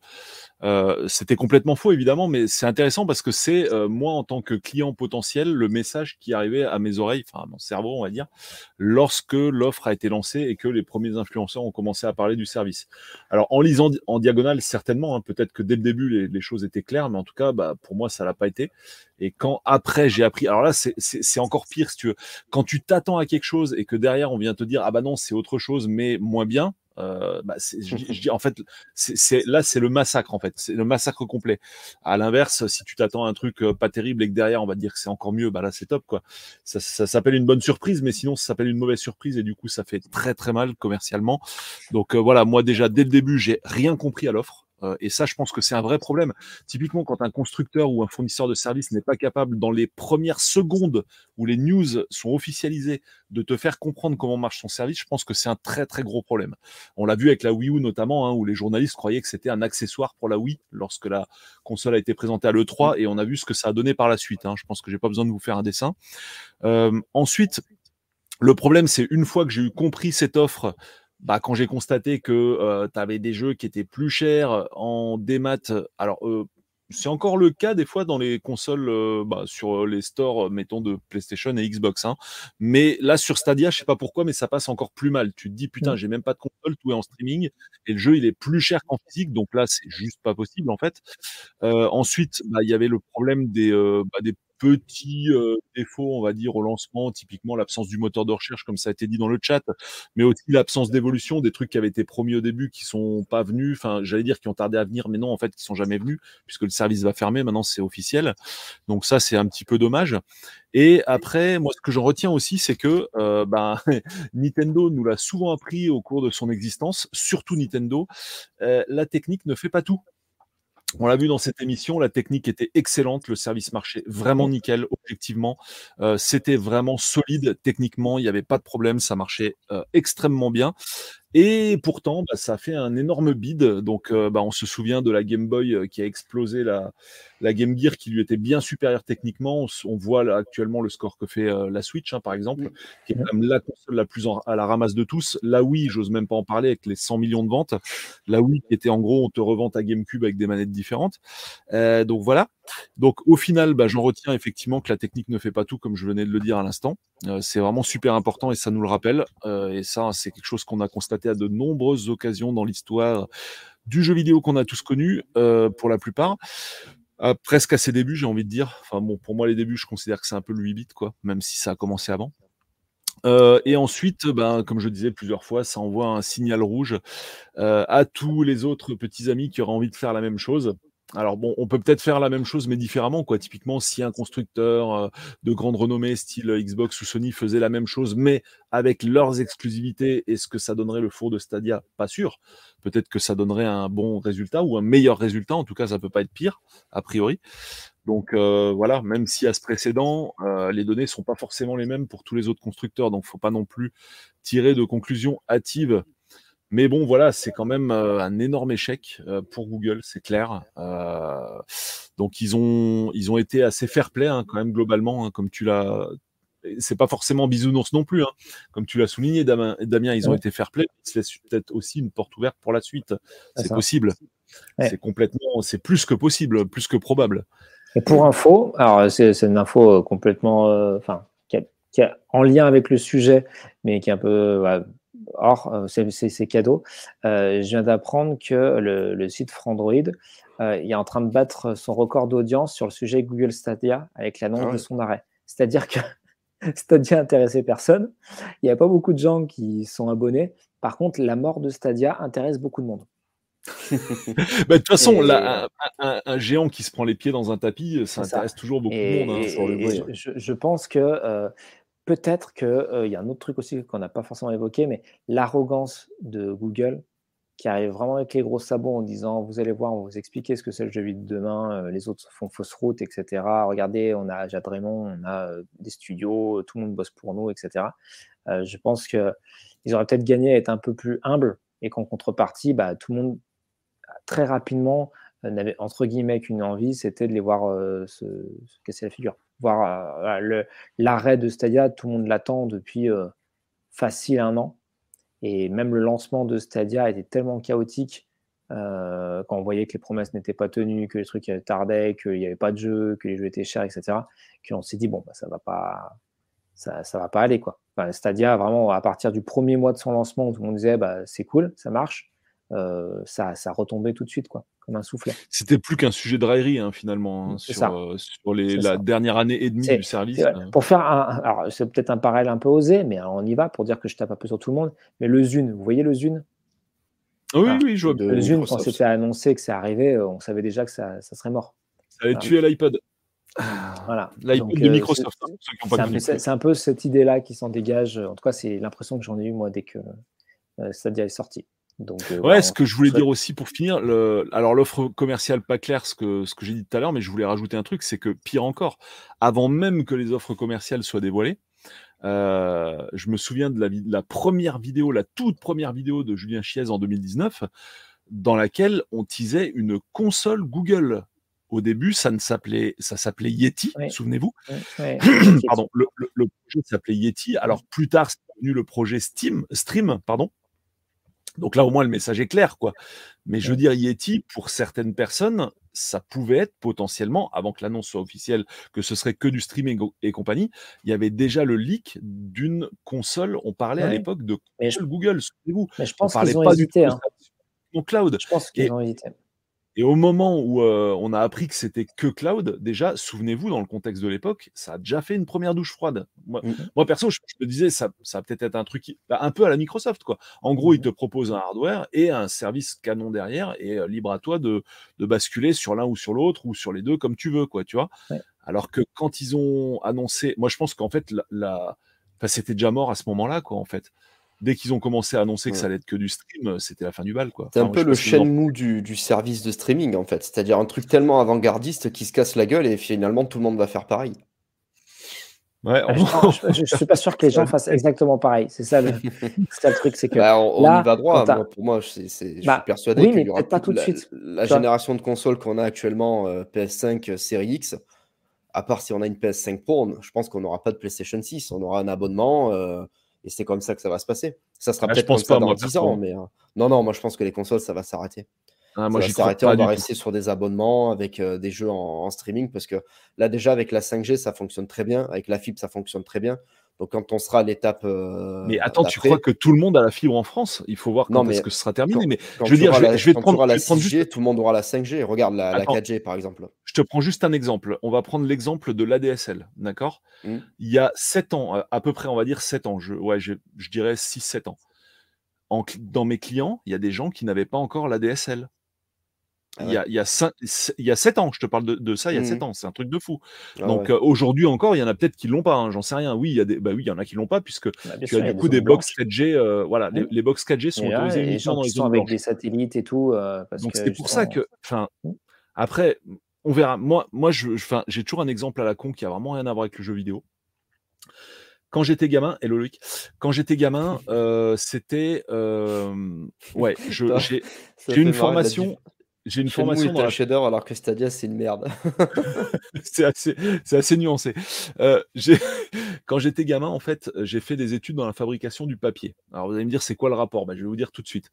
Euh, c'était complètement faux, évidemment, mais c'est intéressant parce que c'est euh, moi, en tant que client potentiel, le message qui arrivait à mes oreilles, enfin à mon cerveau, on va dire, lorsque l'offre a été lancée et que les premiers influenceurs ont commencé à parler du service. Alors, en lisant en diagonale, certainement, hein, peut-être que dès le début, les, choses étaient claires, mais en tout cas, bah, pour moi, ça l'a pas été. Et quand après j'ai appris, alors là c'est encore pire si tu veux, quand tu t'attends à quelque chose et que derrière on vient te dire ah bah non c'est autre chose mais moins bien, bah, en fait, c'est là, c'est le massacre, en fait. C'est le massacre complet. À l'inverse, si tu t'attends à un truc pas terrible et que derrière, on va dire que c'est encore mieux, bah là, c'est top, quoi. Ça, ça s'appelle une bonne surprise, mais sinon, ça s'appelle une mauvaise surprise et du coup, ça fait très, très mal commercialement. Donc voilà, moi, déjà, dès le début, j'ai rien compris à l'offre. Euh, et ça, je pense que c'est un vrai problème. Typiquement, quand un constructeur ou un fournisseur de services n'est pas capable, dans les premières secondes où les news sont officialisées, de te faire comprendre comment marche son service, je pense que c'est un très très gros problème. On l'a vu avec la Wii U notamment, hein, où les journalistes croyaient que c'était un accessoire pour la Wii lorsque la console a été présentée à l'E3, et on a vu ce que ça a donné par la suite. Hein. Je pense que j'ai pas besoin de vous faire un dessin. Euh, ensuite, le problème, c'est une fois que j'ai eu compris cette offre, bah, quand j'ai constaté que tu avais des jeux qui étaient plus chers en démat, alors c'est encore le cas des fois dans les consoles, bah, sur les stores, mettons, de PlayStation et Xbox. Hein. Mais là, sur Stadia, je sais pas pourquoi, mais ça passe encore plus mal. Tu te dis, putain, mmh. j'ai même pas de console, tout est en streaming, et le jeu, il est plus cher qu'en physique, donc là, c'est juste pas possible, en fait. ensuite, bah, il y avait le problème des, bah, des petits euh, défauts, on va dire, au lancement, typiquement l'absence du moteur de recherche, comme ça a été dit dans le chat, mais aussi l'absence d'évolution, des trucs qui avaient été promis au début, qui sont pas venus, enfin, j'allais dire qui ont tardé à venir, mais non, en fait, qui sont jamais venus, puisque le service va fermer, maintenant c'est officiel. Donc ça, c'est un petit peu dommage. Et après, moi, ce que j'en retiens aussi, c'est que euh, ben, Nintendo nous l'a souvent appris au cours de son existence, surtout Nintendo, euh, la technique ne fait pas tout. On l'a vu dans cette émission, la technique était excellente, le service marchait vraiment nickel, objectivement. Euh, c'était vraiment solide techniquement, il n'y avait pas de problème, ça marchait euh, extrêmement bien. Et pourtant, bah, ça a fait un énorme bid. Donc, euh, bah, on se souvient de la Game Boy qui a explosé la, la Game Gear qui lui était bien supérieure techniquement. On, voit actuellement le score que fait euh, la Switch, hein, par exemple, qui est quand même la console la plus à la ramasse de tous. La Wii, j'ose même pas en parler avec les 100 millions de ventes. La Wii qui était en gros, on te revend ta GameCube avec des manettes différentes. donc voilà. Donc au final, bah, j'en retiens effectivement que la technique ne fait pas tout, comme je venais de le dire à l'instant. c'est vraiment super important et ça nous le rappelle. et ça, c'est quelque chose qu'on a constaté à de nombreuses occasions dans l'histoire du jeu vidéo qu'on a tous connu, euh, pour la plupart. presque à ses débuts, j'ai envie de dire. Enfin bon, pour moi, les débuts, je considère que c'est un peu le 8 bits, quoi, même si ça a commencé avant. Euh, et ensuite, ben, comme je disais plusieurs fois, ça envoie un signal rouge euh, à tous les autres petits amis qui auraient envie de faire la même chose. Alors bon, on peut peut-être faire la même chose, mais différemment. Quoi. Typiquement, si un constructeur euh, de grande renommée, style Xbox ou Sony, faisait la même chose, mais avec leurs exclusivités, est-ce que ça donnerait le four de Stadia Pas sûr. Peut-être que ça donnerait un bon résultat ou un meilleur résultat. En tout cas, ça peut pas être pire, a priori. Donc euh, voilà, même si à ce précédent, euh, les données sont pas forcément les mêmes pour tous les autres constructeurs, donc faut pas non plus tirer de conclusions hâtives mais bon, voilà, c'est quand même euh, un énorme échec euh, pour Google, c'est clair. Euh, donc ils ont, ils ont été assez fair-play hein, quand même globalement, hein, comme tu l'as. C'est pas forcément bisounours non plus, hein. comme tu l'as souligné, Damien, ils ont été fair-play. Ils se laissent peut-être aussi une porte ouverte pour la suite. C'est possible. C'est complètement, c'est plus que possible, plus que probable. Et pour info, alors c'est une info complètement, enfin, qui, qui, est en lien avec le sujet, mais qui est un peu Or, euh, c'est cadeau. Euh, je viens d'apprendre que le, site Frandroid euh, est en train de battre son record d'audience sur le sujet Google Stadia avec l'annonce ah de son arrêt. C'est-à-dire que Stadia intéressait personne. Il n'y a pas beaucoup de gens qui sont abonnés. Par contre, la mort de Stadia intéresse beaucoup de monde. Bah, de toute façon, un, géant qui se prend les pieds dans un tapis, ça intéresse toujours beaucoup de monde. Hein, je, pense que peut-être qu'il euh, y a un autre truc aussi qu'on n'a pas forcément évoqué, mais l'arrogance de Google qui arrive vraiment avec les gros sabots en disant vous allez voir, on va vous expliquer ce que c'est le jeu vidéo de demain, euh, les autres font fausse route, etc. Regardez, on a Jade Raymond, on a euh, des studios, tout le monde bosse pour nous, etc. je pense qu'ils auraient peut-être gagné à être un peu plus humbles et qu'en contrepartie, bah, tout le monde très rapidement n'avait entre guillemets qu'une envie, c'était de les voir se, se, casser la figure voir euh, l'arrêt de Stadia, tout le monde l'attend depuis euh, facile un an. Et même le lancement de Stadia était tellement chaotique euh, quand on voyait que les promesses n'étaient pas tenues, que les trucs tardaient, qu'il n'y avait pas de jeu, que les jeux étaient chers, etc. Qu'on s'est dit bon, bah, ça va ça, ça va pas aller quoi. Stadia vraiment à partir du premier mois de son lancement, tout le monde disait bah, c'est cool, ça marche. Euh, ça, ça retombait tout de suite, quoi, comme un soufflet. C'était plus qu'un sujet de raillerie, hein, finalement, hein, sur, euh, sur les, la dernière année et demie du service. Hein. Pour faire un, alors c'est peut-être un parallèle un peu osé, mais on y va pour dire que je tape un peu sur tout le monde. Mais le Zune, vous voyez le Zune? Oui, oui, je vois. Zoom, quand c'était annoncé que c'est arrivé, on savait déjà que ça, ça serait mort. Ça allait tuer l'iPod. Voilà. L'iPod de Microsoft. C'est un, peu cette idée-là qui s'en dégage. En tout cas, c'est l'impression que j'en ai eu moi dès que Stadia est sorti. Donc, euh, ouais, ce que je voulais dire aussi pour finir, le... alors l'offre commerciale pas claire, ce que, ce que j'ai dit tout à l'heure, mais je voulais rajouter un truc, c'est que pire encore, avant même que les offres commerciales soient dévoilées, euh, je me souviens de la, la, première vidéo, la toute première vidéo de Julien Chiez en 2019, dans laquelle on teasait une console Google. Au début, ça ne s'appelait, ça s'appelait Yeti, souvenez-vous. pardon, le, le, projet s'appelait Yeti. Alors plus tard, c'est devenu le projet Steam, Stream, pardon. Donc là, au moins, le message est clair, quoi. Mais je veux dire, Yeti, pour certaines personnes, ça pouvait être potentiellement, avant que l'annonce soit officielle, que ce serait que du streaming et compagnie, il y avait déjà le leak d'une console. On parlait à l'époque de Google, souvenez-vous. Mais je pense qu'ils ont hésité. Hein. cloud. Je pense qu'ils ont hésité. Et au moment où euh, on a appris que c'était que cloud, déjà, souvenez-vous, dans le contexte de l'époque, ça a déjà fait une première douche froide. Moi, mmh. perso, je, me disais, ça, ça va peut-être être un truc bah, un peu à la Microsoft. quoi. En gros, ils mmh. te proposent un hardware et un service canon derrière, et euh, libre à toi de, de basculer sur l'un ou sur l'autre, ou sur les deux, comme tu veux, quoi, tu vois. Alors que quand ils ont annoncé, moi je pense qu'en fait, la, la... Enfin, c'était déjà mort à ce moment-là, quoi, en fait dès qu'ils ont commencé à annoncer que ça allait être que du stream, euh, c'était la fin du bal. quoi. C'est un peu le chêne mou du, service de streaming, en fait. C'est-à-dire un truc tellement avant-gardiste qui se casse la gueule et finalement tout le monde va faire pareil. Ouais, je, ne suis pas sûr que les gens fassent exactement pareil. C'est ça le, truc, c'est que bah, on, y va droit. pour moi, je suis bah, persuadé oui, qu'il y aura pas tout de suite. La, génération de consoles qu'on a actuellement, euh, PS5, euh, série X, à part si on a une PS5 Pro, je pense qu'on n'aura pas de PlayStation 6. On aura un abonnement. Et c'est comme ça que ça va se passer. Ça sera ah, peut-être comme ça dans 10 ans, mais euh, non, non, moi je pense que les consoles, ça va s'arrêter. Ah, moi, ça va s'arrêter, on va rester sur des abonnements avec euh, des jeux en, streaming parce que là, déjà, avec la 5G, ça fonctionne très bien. Avec la fibre, ça fonctionne très bien. Donc, quand on sera à l'étape. Euh, mais attends, tu crois que tout le monde a la fibre en France? Il faut voir quand est-ce que ce sera terminé. mais je veux dire, je, vais te prendre la 6G, tout le monde aura la 5G. Regarde la, 4G, par exemple. Je te prends juste un exemple. On va prendre l'exemple de l'ADSL. D'accord? Mmh. Il y a 7 ans, à peu près, on va dire 7 ans. Je, ouais, je, je dirais 6-7 ans. En, dans mes clients, il y a des gens qui n'avaient pas encore l'ADSL. Ah il, y a, il, y a il y a 7 ans, je te parle de, ça, il y a 7 mmh ans, c'est un truc de fou. Ah Donc aujourd'hui encore, il y en a peut-être qui l'ont pas, hein, j'en sais rien. Oui, il y a des, bah oui, il y en a qui l'ont pas, puisque bah, tu as du coup des box 4G, euh, voilà, les, box 4G sont autorisés uniquement dans les zones avec des satellites et tout. Euh, Donc c'est pour ça que, enfin, mmh. après, on verra. Moi, moi, je, j'ai toujours un exemple à la con qui a vraiment rien à voir avec le jeu vidéo. Quand j'étais gamin, hello Loïc, quand j'étais gamin, euh, c'était, ouais, j'ai une formation. J'ai une formation dans la shader alors que Stadia c'est une merde. c'est assez, assez, nuancé. Euh, quand j'étais gamin, en fait, j'ai fait des études dans la fabrication du papier. Alors vous allez me dire c'est quoi le rapport? Ben, Je vais vous dire tout de suite.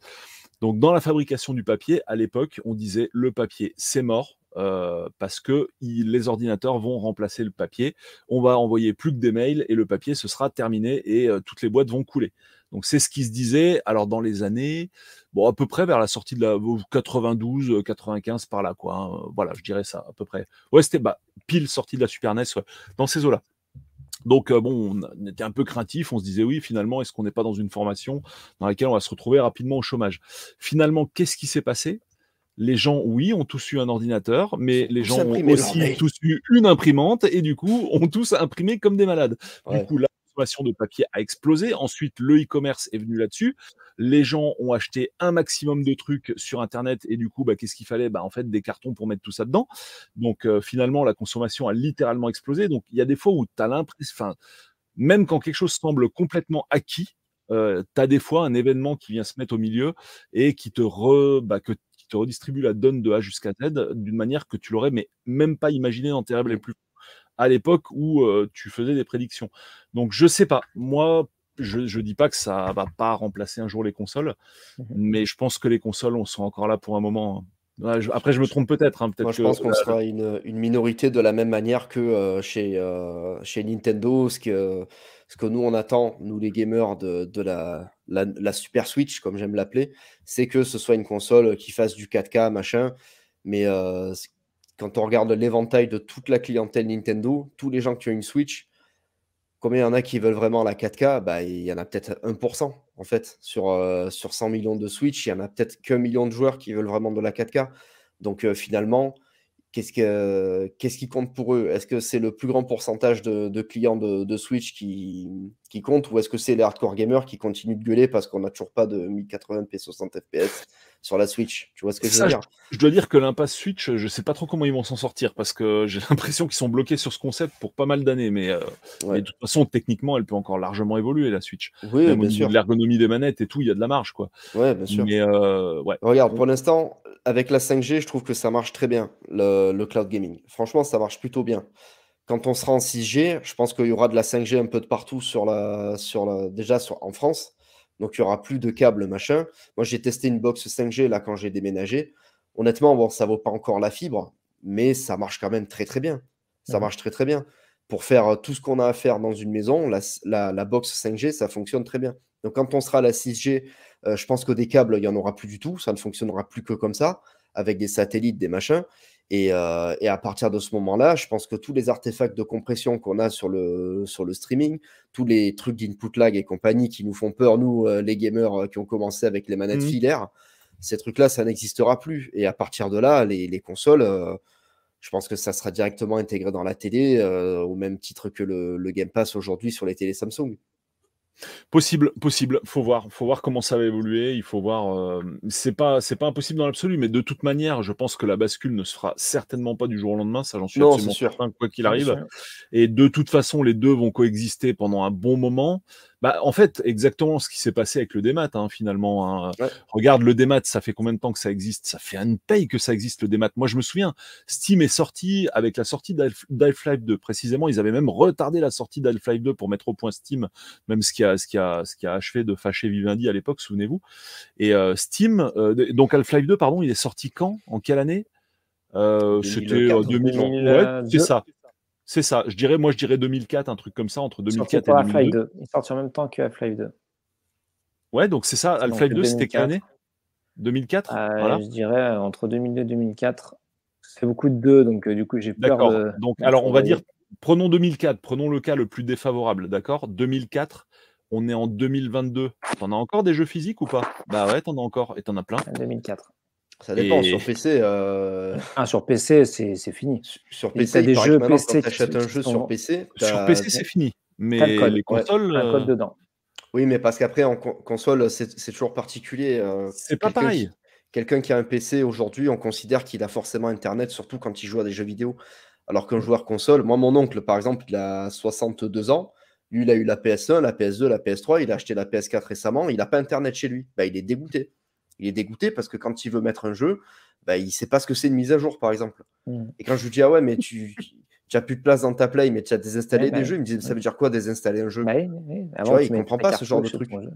Donc dans la fabrication du papier, à l'époque, on disait le papier c'est mort. Euh, parce que les ordinateurs vont remplacer le papier. On va envoyer plus que des mails et le papier ce sera terminé et euh, toutes les boîtes vont couler. Donc c'est ce qui se disait. Alors dans les années, bon à peu près vers la sortie de la 92, 95 par là quoi. Hein. Voilà, je dirais ça à peu près. Ouais, c'était bah, pile sortie de la Super NES dans ces eaux-là. Donc euh, bon, on était un peu craintif, on se disait oui, finalement, est-ce qu'on n'est pas dans une formation dans laquelle on va se retrouver rapidement au chômage? Finalement, qu'est-ce qui s'est passé? Les gens, oui, ont tous eu un ordinateur, mais les gens ont aussi tous eu une imprimante et du coup, ont tous imprimé comme des malades. Du coup, là, consommation de papier a explosé. Ensuite, le e-commerce est venu là-dessus. Les gens ont acheté un maximum de trucs sur Internet et du coup, bah, qu'est-ce qu'il fallait? Bah, En fait, des cartons pour mettre tout ça dedans. Donc, euh, finalement, la consommation a littéralement explosé. Donc, il y a des fois où tu as l'impression, enfin, même quand quelque chose semble complètement acquis, euh, tu as des fois un événement qui vient se mettre au milieu et qui te, re, bah, que, te redistribue la donne de A jusqu'à Z d'une manière que tu l'aurais mais même pas imaginé dans tes rêves les plus à l'époque où tu faisais des prédictions. Donc je sais pas. Moi, je ne dis pas que ça va pas remplacer un jour les consoles, mmh mais je pense que les consoles, on sont encore là pour un moment. après, je me trompe peut-être. Hein, peut Moi, je pense qu'on sera une, minorité de la même manière que chez, chez Nintendo, ce que, ce que nous, on attend, nous les gamers, de, de la, la, Super Switch, comme j'aime l'appeler, c'est que ce soit une console qui fasse du 4K, machin. Mais quand on regarde l'éventail de toute la clientèle Nintendo, tous les gens qui ont une Switch, combien il y en a qui veulent vraiment la 4K bah, Il y en a peut-être 1% en fait. Sur, euh, sur 100 millions de Switch, il y en a peut-être qu'un million de joueurs qui veulent vraiment de la 4K. Donc euh, finalement, qu'est-ce, que, qu'est-ce qui compte pour eux? Est-ce que c'est le plus grand pourcentage de, clients de, Switch qui, qui compte ou est-ce que c'est les hardcore gamers qui continuent de gueuler parce qu'on n'a toujours pas de 1080p 60 fps sur la Switch. Tu vois ce que je veux dire je, dois dire que l'impasse Switch, je sais pas trop comment ils vont s'en sortir parce que j'ai l'impression qu'ils sont bloqués sur ce concept pour pas mal d'années. Mais, euh, de toute façon, techniquement, elle peut encore largement évoluer la Switch. Oui, bien sûr. L'ergonomie des manettes et tout, il y a de la marge, quoi. Ouais, bien sûr. Mais euh, ouais. Regarde, pour l'instant, avec la 5G, je trouve que ça marche très bien le, le cloud gaming. Franchement, ça marche plutôt bien quand on sera en 6G, je pense qu'il y aura de la 5G un peu de partout sur la, sur la, déjà sur, en France. Donc, il n'y aura plus de câbles, machin. Moi, j'ai testé une box 5G là quand j'ai déménagé. Honnêtement, bon, ça vaut pas encore la fibre, mais ça marche quand même très, très bien. Ça marche très, très bien. Pour faire euh, tout ce qu'on a à faire dans une maison, la, la, box 5G, ça fonctionne très bien. Donc, quand on sera à la 6G, euh, je pense que des câbles, il n'y en aura plus du tout. Ça ne fonctionnera plus que comme ça, avec des satellites, des machins. Euh, et, à partir de ce moment-là, je pense que tous les artefacts de compression qu'on a sur le, sur le streaming, tous les trucs d'input lag et compagnie qui nous font peur, nous, euh, les gamers euh, qui ont commencé avec les manettes mmh. filaires, ces trucs-là, ça n'existera plus. Et à partir de là, les, consoles, je pense que ça sera directement intégré dans la télé, au même titre que le, le Game Pass aujourd'hui sur les télé Samsung. Possible, possible. Faut voir, faut voir comment ça va évoluer. Il faut voir. Euh, c'est pas, c'est pas impossible dans l'absolu, mais de toute manière, je pense que la bascule ne se fera certainement pas du jour au lendemain. Ça, j'en suis absolument certain, quoi qu'il arrive. Et de toute façon, les deux vont coexister pendant un bon moment. Bah, en fait, exactement ce qui s'est passé avec le démat, hein, finalement. Hein. Regarde, le démat, ça fait combien de temps que ça existe? Ça fait une paye que ça existe, le démat. Moi, je me souviens, Steam est sorti avec la sortie d'Half-Life 2. Précisément, ils avaient même retardé la sortie d'Half-Life 2 pour mettre au point Steam, même ce qui a, ce qui a, ce qui a achevé de fâcher Vivendi à l'époque, souvenez-vous. Et euh, Steam, euh, donc Half-Life 2, pardon, il est sorti quand? En quelle année? Euh, C'était 2000. Ouais, c'est ça. C'est ça. Je dirais, moi, je dirais 2004, un truc comme ça, entre 2004 et 2002. Il sort en même temps que Half-Life 2. Ouais, donc c'est ça. Half-Life 2, c'était quelle année 2004 euh, Je dirais euh, entre 2002 et 2004. C'est beaucoup de deux, donc euh, du coup, j'ai peur de... Donc, alors, on va dire, prenons 2004, prenons le cas le plus défavorable, d'accord 2004, on est en 2022. T'en as encore des jeux physiques ou pas Bah ouais, t'en as encore, et t'en as plein. 2004. Ça dépend. Sur PC. Euh, ah, sur PC, c'est fini. Sur PC, des jeux PC. Quand tu achètes un jeu sur PC. Sur PC, c'est fini. Mais les consoles. Un code euh, dedans. Oui, mais parce qu'après, en console, c'est toujours particulier. Euh, c'est pas pareil. Quelqu'un qui a un PC aujourd'hui, on considère qu'il a forcément Internet, surtout quand il joue à des jeux vidéo. Alors qu'un joueur console, moi, mon oncle, par exemple, il a 62 ans. Lui, il a eu la PS1, la PS2, la PS3. Il a acheté la PS4 récemment. Il n'a pas Internet chez lui. Bah, il est dégoûté il est dégoûté parce que quand il veut mettre un jeu, bah, il ne sait pas ce que c'est une mise à jour, par exemple. Mm. Et quand je lui dis, ah ouais, mais tu n'as plus de place dans ta play, mais tu as désinstallé des bah jeux, il me dit, ça veut dire quoi désinstaller un jeu? Bah Tu vois, il ne comprend pas ce genre de truc. comme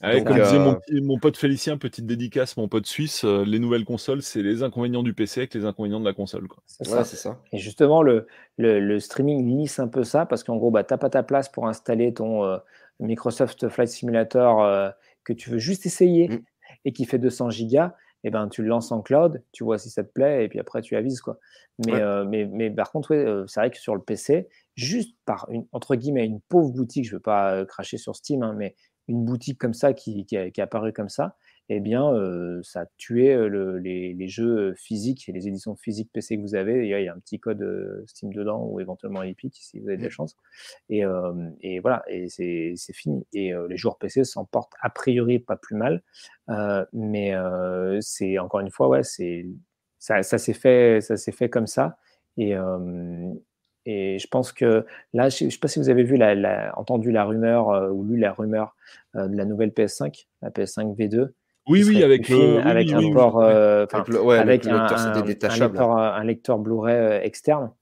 disait euh, mon, pote Félicien, petite dédicace, mon pote suisse, euh, les nouvelles consoles, c'est les inconvénients du PC avec les inconvénients de la console. C'est ça. ça. Et justement, le, le, streaming lisse un peu ça parce qu'en gros, bah, tu n'as pas ta place pour installer ton euh, Microsoft Flight Simulator que tu veux juste essayer. Mm et qui fait 200 gigas, eh ben, tu le lances en cloud, tu vois si ça te plaît, et puis après tu avises. Quoi. Mais, euh, mais, mais par contre, euh, c'est vrai que sur le PC, juste par une, entre guillemets, une pauvre boutique, je ne veux pas euh, cracher sur Steam, hein, mais une boutique comme ça qui, qui, qui est apparue comme ça, eh bien, euh, ça a tué euh, les, jeux physiques et les éditions physiques PC que vous avez. Il y a un petit code euh, Steam dedans ou éventuellement Epic si vous avez de la chance. Et, voilà, et c'est fini. Et les joueurs PC s'en portent a priori pas plus mal. mais c'est encore une fois, ouais, c'est ça, s'est fait, ça s'est fait comme ça. Et, et je pense que là, je ne sais pas si vous avez vu, la, entendu la rumeur ou lu la rumeur de la nouvelle PS5, la PS5 V2. Oui, oui, avec, le, avec un port, avec, un, lecteur, Blu-ray euh, externe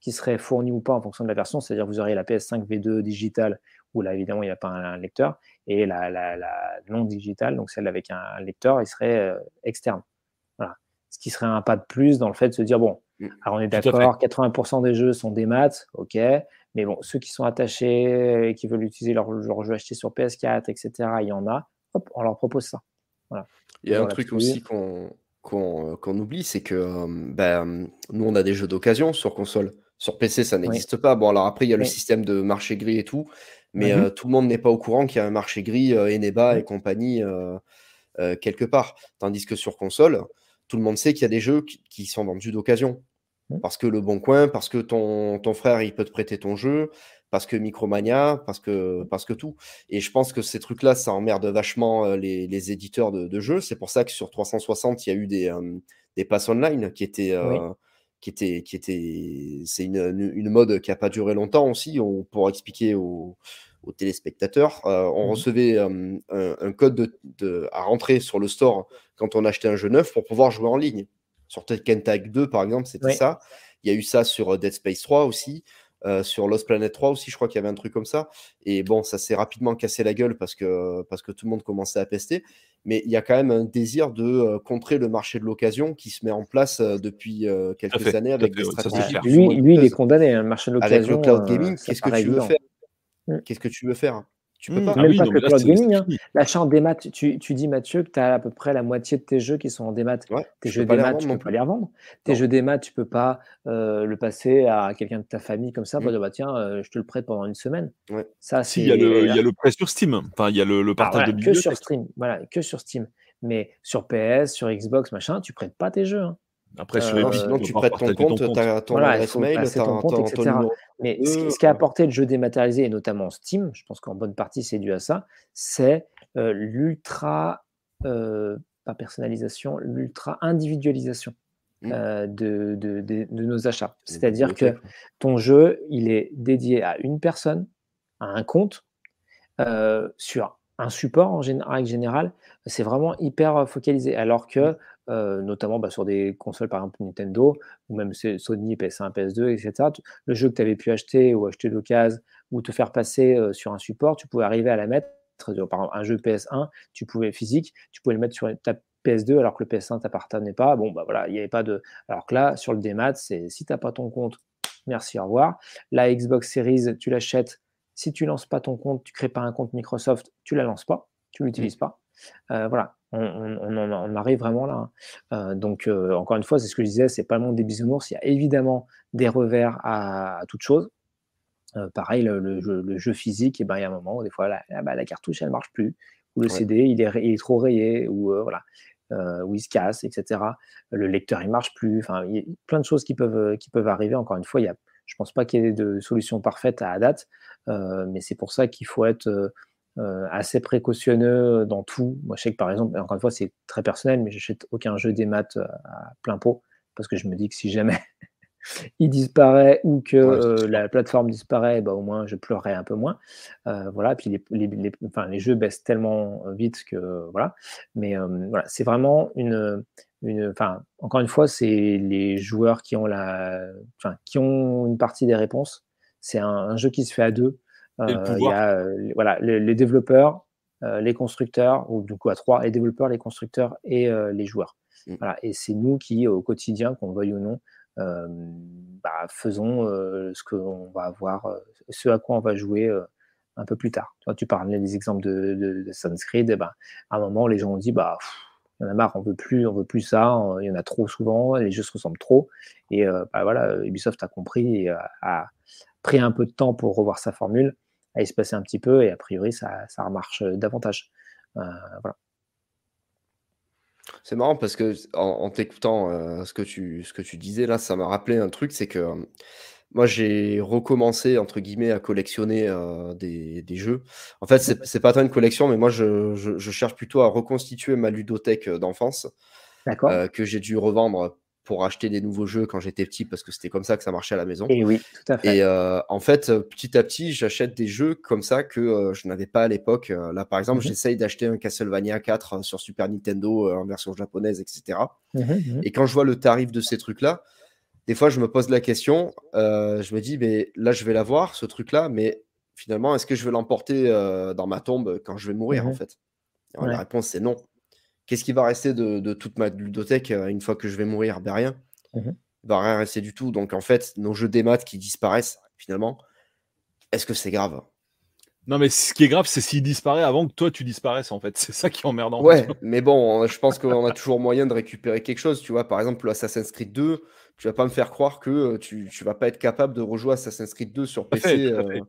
qui serait fourni ou pas en fonction de la version. C'est-à-dire vous auriez la PS5 V2 digital où là évidemment il n'y a pas un, lecteur et la, la, non digitale, donc celle avec un, lecteur, il serait euh, externe. Voilà. Ce qui serait un pas de plus dans le fait de se dire bon, mmh. alors on est d'accord, 80% des jeux sont des maths, ok, mais bon, ceux qui sont attachés et qui veulent utiliser leur, leur jeu acheté sur PS4, etc., il y en a, hop, on leur propose ça. Il y a un truc aussi qu'on qu'on oublie, c'est que ben, nous, on a des jeux d'occasion sur console. Sur PC, ça n'existe pas. Bon, alors après, il y a le système de marché gris et tout, mais mmh tout le monde n'est pas au courant qu'il y a un marché gris, Eneba et compagnie quelque part. Tandis que sur console, tout le monde sait qu'il y a des jeux qui, sont vendus d'occasion. Mmh. Parce que le bon coin, parce que ton, ton frère, il peut te prêter ton jeu, parce que Micromania, parce que, parce que tout. Et je pense que ces trucs-là, ça emmerde vachement les, les éditeurs de, jeux. C'est pour ça que sur 360, il y a eu des, des passes online qui étaient, qui était, qui était, c'est une, une, mode qui n'a pas duré longtemps aussi. On, pour expliquer aux, aux téléspectateurs, euh, on mmh recevait un, code de, à rentrer sur le store quand on achetait un jeu neuf pour pouvoir jouer en ligne. Sur Tekken Tag 2, par exemple, c'était ça. Il y a eu ça sur euh, Dead Space 3 aussi. Euh, sur Lost Planet 3 aussi, je crois qu'il y avait un truc comme ça. Et bon, ça s'est rapidement cassé la gueule parce que, parce que tout le monde commençait à pester. Mais il y a quand même un désir de euh, contrer le marché de l'occasion qui se met en place euh, depuis quelques années avec des stratégies. Lui, lui, il est condamné, hein, le marché de l'occasion. Avec le cloud gaming, qu'est-ce que tu veux faire? Qu'est-ce que tu veux faire? Tu peux mmh. pas. Même ah pas que le cloud gaming. Hein. L'achat en démat, tu, tu, dis Mathieu que tu as à peu près la moitié de tes jeux qui sont en démat. tes jeux démat, tu peux pas les revendre. Tes jeux démat, tu peux pas euh, le passer à quelqu'un de ta famille comme ça pour mmh. dire bah, tiens, euh, je te le prête pendant une semaine. Ça, si, il y, a le, y a le prêt sur Steam. Enfin, il y a le, le ah, partage de Que sur Steam. Voilà, que sur Steam. Mais sur PS, sur Xbox, machin, tu prêtes pas tes jeux. Hein. Après, sur euh, sinon, tu prêtes ton compte, tu as ton adresse mail, tu ton compte, etc. Mais ce, qui a apporté le jeu dématérialisé, et notamment Steam, je pense qu'en bonne partie c'est dû à ça, c'est euh, l'ultra, euh, pas personnalisation, l'ultra individualisation mmh. de, de, de, nos achats. C'est-à-dire que ton jeu, il est dédié à une personne, à un compte, sur un support en règle générale, c'est vraiment hyper focalisé. Alors que mmh. Euh, notamment bah, sur des consoles par exemple Nintendo ou même Sony, PS1, PS2, etc. Le jeu que tu avais pu acheter ou acheter d'occasion ou te faire passer euh, sur un support, tu pouvais arriver à la mettre, par exemple un jeu PS1, tu pouvais physique, tu pouvais le mettre sur ta PS2 alors que le PS1 t'appartenait pas. Bon, bah voilà, il n'y avait pas de. Alors que là, sur le démat, c'est si tu n'as pas ton compte, merci, au revoir. La Xbox Series, tu l'achètes. Si tu lances pas ton compte, tu crées pas un compte Microsoft, tu la lances pas, tu l'utilises mmh. pas. Euh, voilà, on, arrive vraiment là. Hein. Euh, donc, euh, encore une fois, c'est ce que je disais, c'est pas le monde des bisounours. Il y a évidemment des revers à, toute chose. pareil, le, jeu, physique, et ben, il y a un moment où des fois la, la, cartouche elle marche plus, ou le CD il est, trop rayé, ou voilà, où il se casse, etc. Le lecteur il marche plus. Enfin, il y a plein de choses qui peuvent, qui peuvent arriver. Encore une fois, il y a, je pense pas qu'il y ait de solution parfaite à la date, mais c'est pour ça qu'il faut être euh, assez précautionneux dans tout. Moi, je sais que par exemple, encore une fois, c'est très personnel, mais j'achète aucun jeu des maths euh, à plein pot parce que je me dis que si jamais il disparaît ou que euh, la plateforme disparaît, bah, au moins je pleurerai un peu moins. voilà, puis les, les, les, enfin, les, jeux baissent tellement vite que voilà. Mais voilà, c'est vraiment une, une, enfin, encore une fois, c'est les joueurs qui ont la, enfin, qui ont une partie des réponses. C'est un, un, jeu qui se fait à deux. Euh, il y a euh, voilà, les, développeurs, euh, les constructeurs, ou du coup à trois, les développeurs, les constructeurs et les joueurs. Mm. Voilà, et c'est nous qui, au quotidien, qu'on veuille ou non, bah, faisons ce qu'on va avoir, ce à quoi on va jouer un peu plus tard. Toi, tu parlais des exemples de, de, de Sunscreen, eh ben, à un moment, les gens ont dit, bah, il y en a marre, on veut plus, on veut plus ça, il y en a trop souvent, les jeux se ressemblent trop. Et bah, voilà, Ubisoft a compris et a pris un peu de temps pour revoir sa formule à passer un petit peu et a priori ça, ça remarche euh, davantage. Euh. C'est marrant parce que en, t'écoutant euh, ce, que tu, ce que tu disais là, ça m'a rappelé un truc, c'est que moi j'ai recommencé entre guillemets à collectionner des, des, jeux. En fait, c'est pas tant une collection, mais moi je, je, cherche plutôt à reconstituer ma ludothèque d'enfance que j'ai dû revendre pour acheter des nouveaux jeux quand j'étais petit parce que c'était comme ça que ça marchait à la maison. Et oui, tout à fait. Et euh, en fait, euh, petit à petit, j'achète des jeux comme ça que euh, je n'avais pas à l'époque. là, par exemple, mmh j'essaye d'acheter un Castlevania 4 sur Super Nintendo en version japonaise, etc. Mmh mmh Et quand je vois le tarif de ces trucs-là, des fois, je me pose la question. je me dis, mais là, je vais l'avoir, ce truc-là, mais finalement, est-ce que je vais l'emporter dans ma tombe quand je vais mourir, en fait? La réponse, c'est non. Qu'est-ce qui va rester de, toute ma ludothèque euh, une fois que je vais mourir? Ben rien. Mmh Il va rien rester du tout. Donc en fait, nos jeux des maths qui disparaissent, finalement, est-ce que c'est grave? Non, mais ce qui est grave, c'est s'il disparaît avant que toi tu disparaisses, en fait. C'est ça qui est emmerdant. Ouais, mais bon, je pense qu'on a toujours moyen de récupérer quelque chose. Tu vois, par exemple, Assassin's Creed 2, tu vas pas me faire croire que euh, tu, tu vas pas être capable de rejouer Assassin's Creed 2 sur PC. Euh,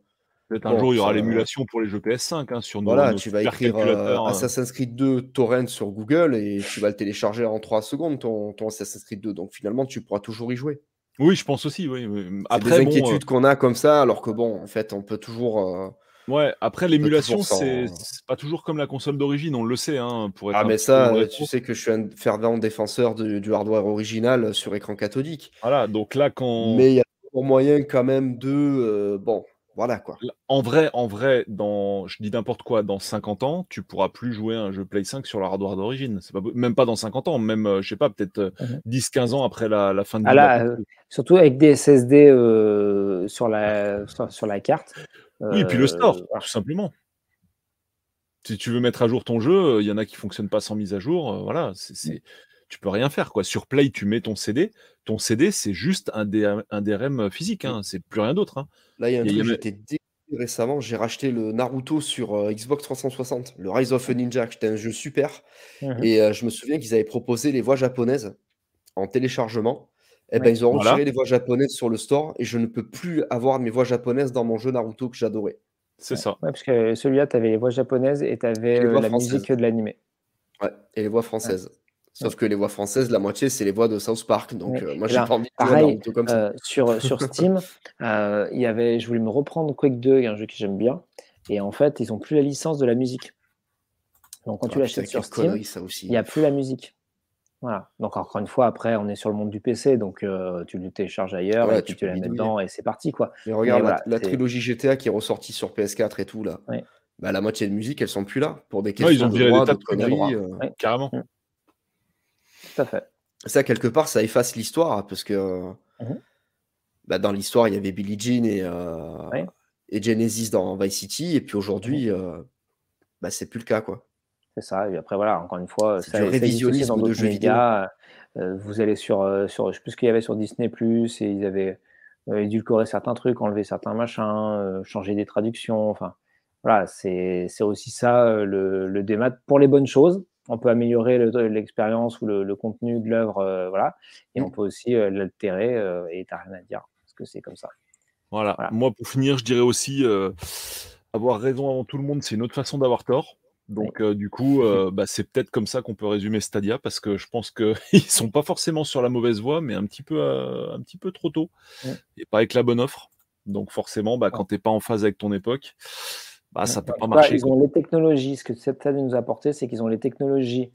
Peut-être un jour, il y aura l'émulation pour les jeux PS5 hein, sur nos, Voilà, tu vas écrire euh, Assassin's Creed 2 torrent sur Google et tu vas le télécharger en 3 secondes, ton, ton Assassin's Creed 2. Donc finalement, tu pourras toujours y jouer. Oui, je pense aussi. Oui. Après, des inquiétudes qu'on a comme ça, alors que bon, en fait, on peut toujours. Ouais, après l'émulation, c'est pas toujours comme la console d'origine, on le sait. Hein, pour être ah, mais ça, tu sais que je suis un fervent défenseur du hardware original sur écran cathodique. Voilà, donc là, quand. Mais il y a toujours moyen quand même de. Euh, bon, voilà quoi. En vrai, en vrai, dans, je dis n'importe quoi, dans 50 ans, tu pourras plus jouer un jeu Play 5 sur le hardware d'origine. C'est pas, même pas dans 50 ans, même, euh, je sais pas, peut-être 10-15 euh, mmh ans après la, fin de ah là, surtout avec des SSD sur, la, sur la carte. Oui, et puis le store, euh, tout simplement. Si tu veux mettre à jour ton jeu, il y en a qui ne fonctionnent pas sans mise à jour. Euh, voilà, c'est, mmh. Tu peux rien faire. Quoi. Sur Play, tu mets ton CD. Ton CD, c'est juste un, DRM physique. Hein. C'est plus rien d'autre. Hein. Là, il y a un truc, j'étais récemment. J'ai racheté le Naruto sur euh, Xbox 360, le Rise of a Ninja. C'était un jeu super. Mmh et je me souviens qu'ils avaient proposé les voix japonaises en téléchargement. Eh ben, ils ont retiré les voix japonaises sur le store et je ne peux plus avoir mes voix japonaises dans mon jeu Naruto que j'adorais. C'est ça. parce que celui-là, tu avais les voix japonaises et tu avais euh, la musique de l'animé. Ouais, et les voix françaises. Sauf que les voix françaises, la moitié, c'est les voix de South Park. Donc, euh, moi, j'ai pas envie de pareil, comme ça. Euh, sur, sur Steam, il y avait, je voulais me reprendre Quake 2, un jeu que j'aime bien. Et en fait, ils n'ont plus la licence de la musique. Donc, quand tu ah, l'achètes sur Steam, il n'y a plus la musique. Voilà. Donc encore une fois, après, on est sur le monde du PC, donc euh, tu le télécharges ailleurs et tu, tu la mets dedans et c'est parti quoi. Mais regarde la, trilogie GTA qui est ressortie sur PS4 et tout là. Bah, la moitié de musique, elles sont plus là pour des questions ils ont de droit, de conneries. Euh. Carrément. Tout à fait. Ça quelque part, ça efface l'histoire parce que mmh bah, dans l'histoire, il y avait Billie Jean et, euh, et Genesis dans Vice City et puis aujourd'hui, mmh bah, c'est plus le cas quoi. C'est ça. Et après, voilà, encore une fois, ça, ça révisionnisme dans d'autres médias. Euh, vous allez sur, euh, sur, je sais plus ce qu'il y avait sur Disney Plus et ils avaient euh, édulcoré certains trucs, enlevé certains machins, changé des traductions. Enfin, voilà, c'est aussi ça le, le démat pour les bonnes choses. On peut améliorer l'expérience ou le, contenu de l'œuvre, voilà, et on mmh. peut aussi l'altérer et t'as rien à dire parce que c'est comme ça. Voilà. Moi, pour finir, je dirais aussi avoir raison avant tout le monde, c'est une autre façon d'avoir tort. Donc, du coup, bah, c'est peut-être comme ça qu'on peut résumer Stadia, parce que je pense qu'ils sont pas forcément sur la mauvaise voie, mais un petit peu, un petit peu trop tôt, et pas avec la bonne offre. Donc, forcément, bah, quand tu n'es pas en phase avec ton époque, bah, ça peut pas bah, marcher. ils ont les technologies. Ce que cette année nous a apporté, c'est qu'ils ont les technologies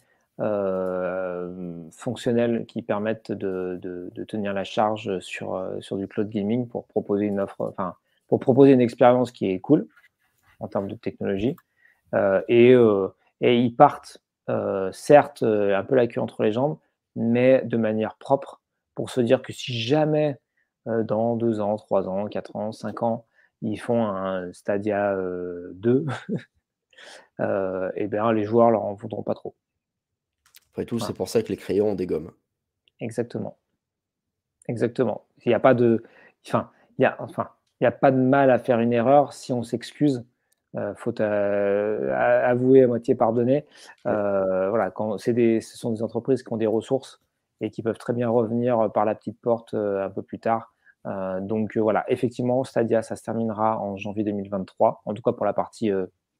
fonctionnelles qui permettent de, de, tenir la charge sur, sur du cloud gaming pour proposer une offre, enfin, pour proposer une expérience qui est cool en termes de technologie. Euh, et, euh, et, ils partent, euh, certes, un peu la queue entre les jambes, mais de manière propre pour se dire que si jamais dans deux ans, trois ans, quatre ans, cinq ans, ils font un Stadia 2, euh, et bien les joueurs leur en voudront pas trop. Après tout, c'est pour ça que les crayons ont des gommes. Exactement. Exactement. Il n'y a pas de. Enfin, il y a, enfin, il n'y a pas de mal à faire une erreur si on s'excuse euh, faute à, avouer à moitié pardonner. Euh, voilà, quand des, ce sont des entreprises qui ont des ressources et qui peuvent très bien revenir par la petite porte euh, un peu plus tard. Donc voilà, effectivement, Stadia, ça se terminera en janvier 2023, en tout cas pour la partie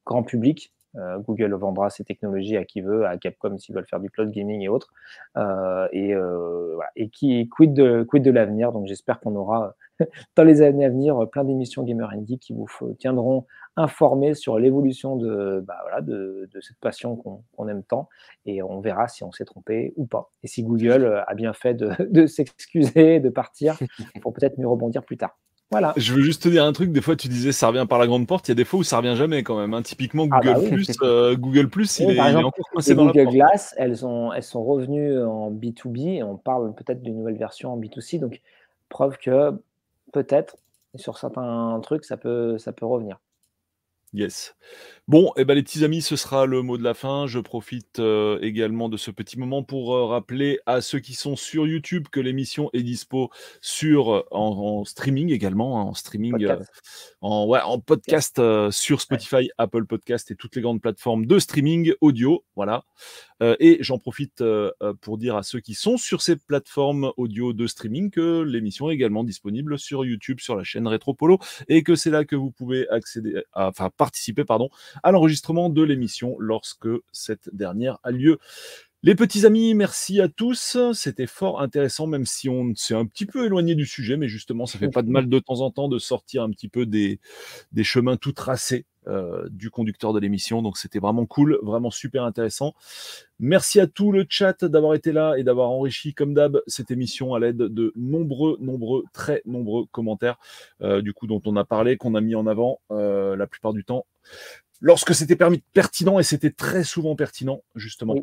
grand public. Google vendra ses technologies à qui veut, à Capcom s'ils veulent faire du cloud gaming et autres. et, voilà. et qui quid de, quid de l'avenir? Donc j'espère qu'on aura dans les années à venir plein d'émissions Gamer Indie qui vous tiendront informés sur l'évolution de, bah, voilà, de, de, cette passion qu'on aime tant et on verra si on s'est trompé ou pas. Et si Google euh, a bien fait de, de s'excuser, de partir pour peut-être mieux rebondir plus tard. Voilà. Je veux juste te dire un truc. Des fois, tu disais ça revient par la grande porte. Il y a des fois où ça revient jamais quand même. Hein. Typiquement, Google ah bah Plus, euh, Google Plus, il, est, encore coincé dans Google Glass, elles, sont elles sont revenues en B2B et on parle peut-être d'une nouvelle version en B2C. Donc, preuve que peut-être sur certains trucs, ça peut, ça peut revenir. Yes. Bon, eh ben, les petits amis, ce sera le mot de la fin. Je profite euh, également de ce petit moment pour euh, rappeler à ceux qui sont sur YouTube que l'émission est dispo sur, euh, en, streaming également, hein, en streaming, en, ouais, en podcast sur Spotify, Apple Podcast et toutes les grandes plateformes de streaming audio. Voilà. et j'en profite pour dire à ceux qui sont sur ces plateformes audio de streaming que l'émission est également disponible sur YouTube, sur la chaîne Retropolo, et que c'est là que vous pouvez accéder, enfin participer, pardon, à l'enregistrement de l'émission lorsque cette dernière a lieu. Les petits amis, merci à tous. C'était fort intéressant, même si on s'est un petit peu éloigné du sujet, mais justement, ça fait pas de mal de temps en temps de sortir un petit peu des, des chemins tout tracés euh, du conducteur de l'émission. Donc c'était vraiment cool, vraiment super intéressant. Merci à tout le chat d'avoir été là et d'avoir enrichi, comme d'hab, cette émission à l'aide de nombreux, nombreux, très nombreux commentaires, euh, du coup, dont on a parlé, qu'on a mis en avant euh, la plupart du temps lorsque c'était pertinent et c'était très souvent pertinent, justement.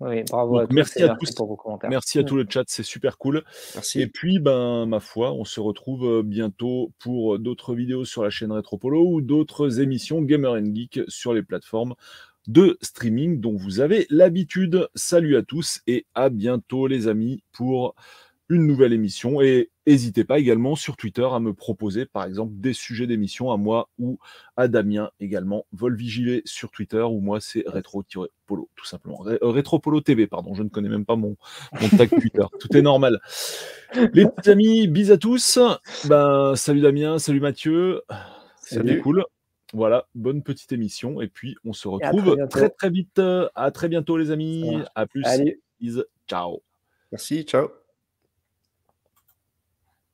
Oui. bravo à tous, merci à tous pour vos commentaires. Merci à tout le chat, c'est super cool. Merci. Et puis, ben, ma foi, on se retrouve euh, bientôt pour euh, d'autres vidéos sur la chaîne Retropolo ou d'autres émissions Gamer Geek sur les plateformes de streaming dont vous avez l'habitude. Salut à tous et à bientôt les amis pour une nouvelle émission. Et n'hésitez pas également sur Twitter à me proposer, par exemple, des sujets d'émission à moi ou à Damien également. Volvigilé sur Twitter ou moi, c'est rétro-polo, tout simplement. Rétro-polo TV, pardon, je ne connais même pas mon, mon tag Twitter. Tout est normal. Les petits amis, bis à tous. Ben, salut Damien, salut Mathieu. C'était cool. Voilà, bonne petite émission. Et puis, on se retrouve très, très, vite. À très bientôt, les amis. À plus. Ciao. Merci, ciao.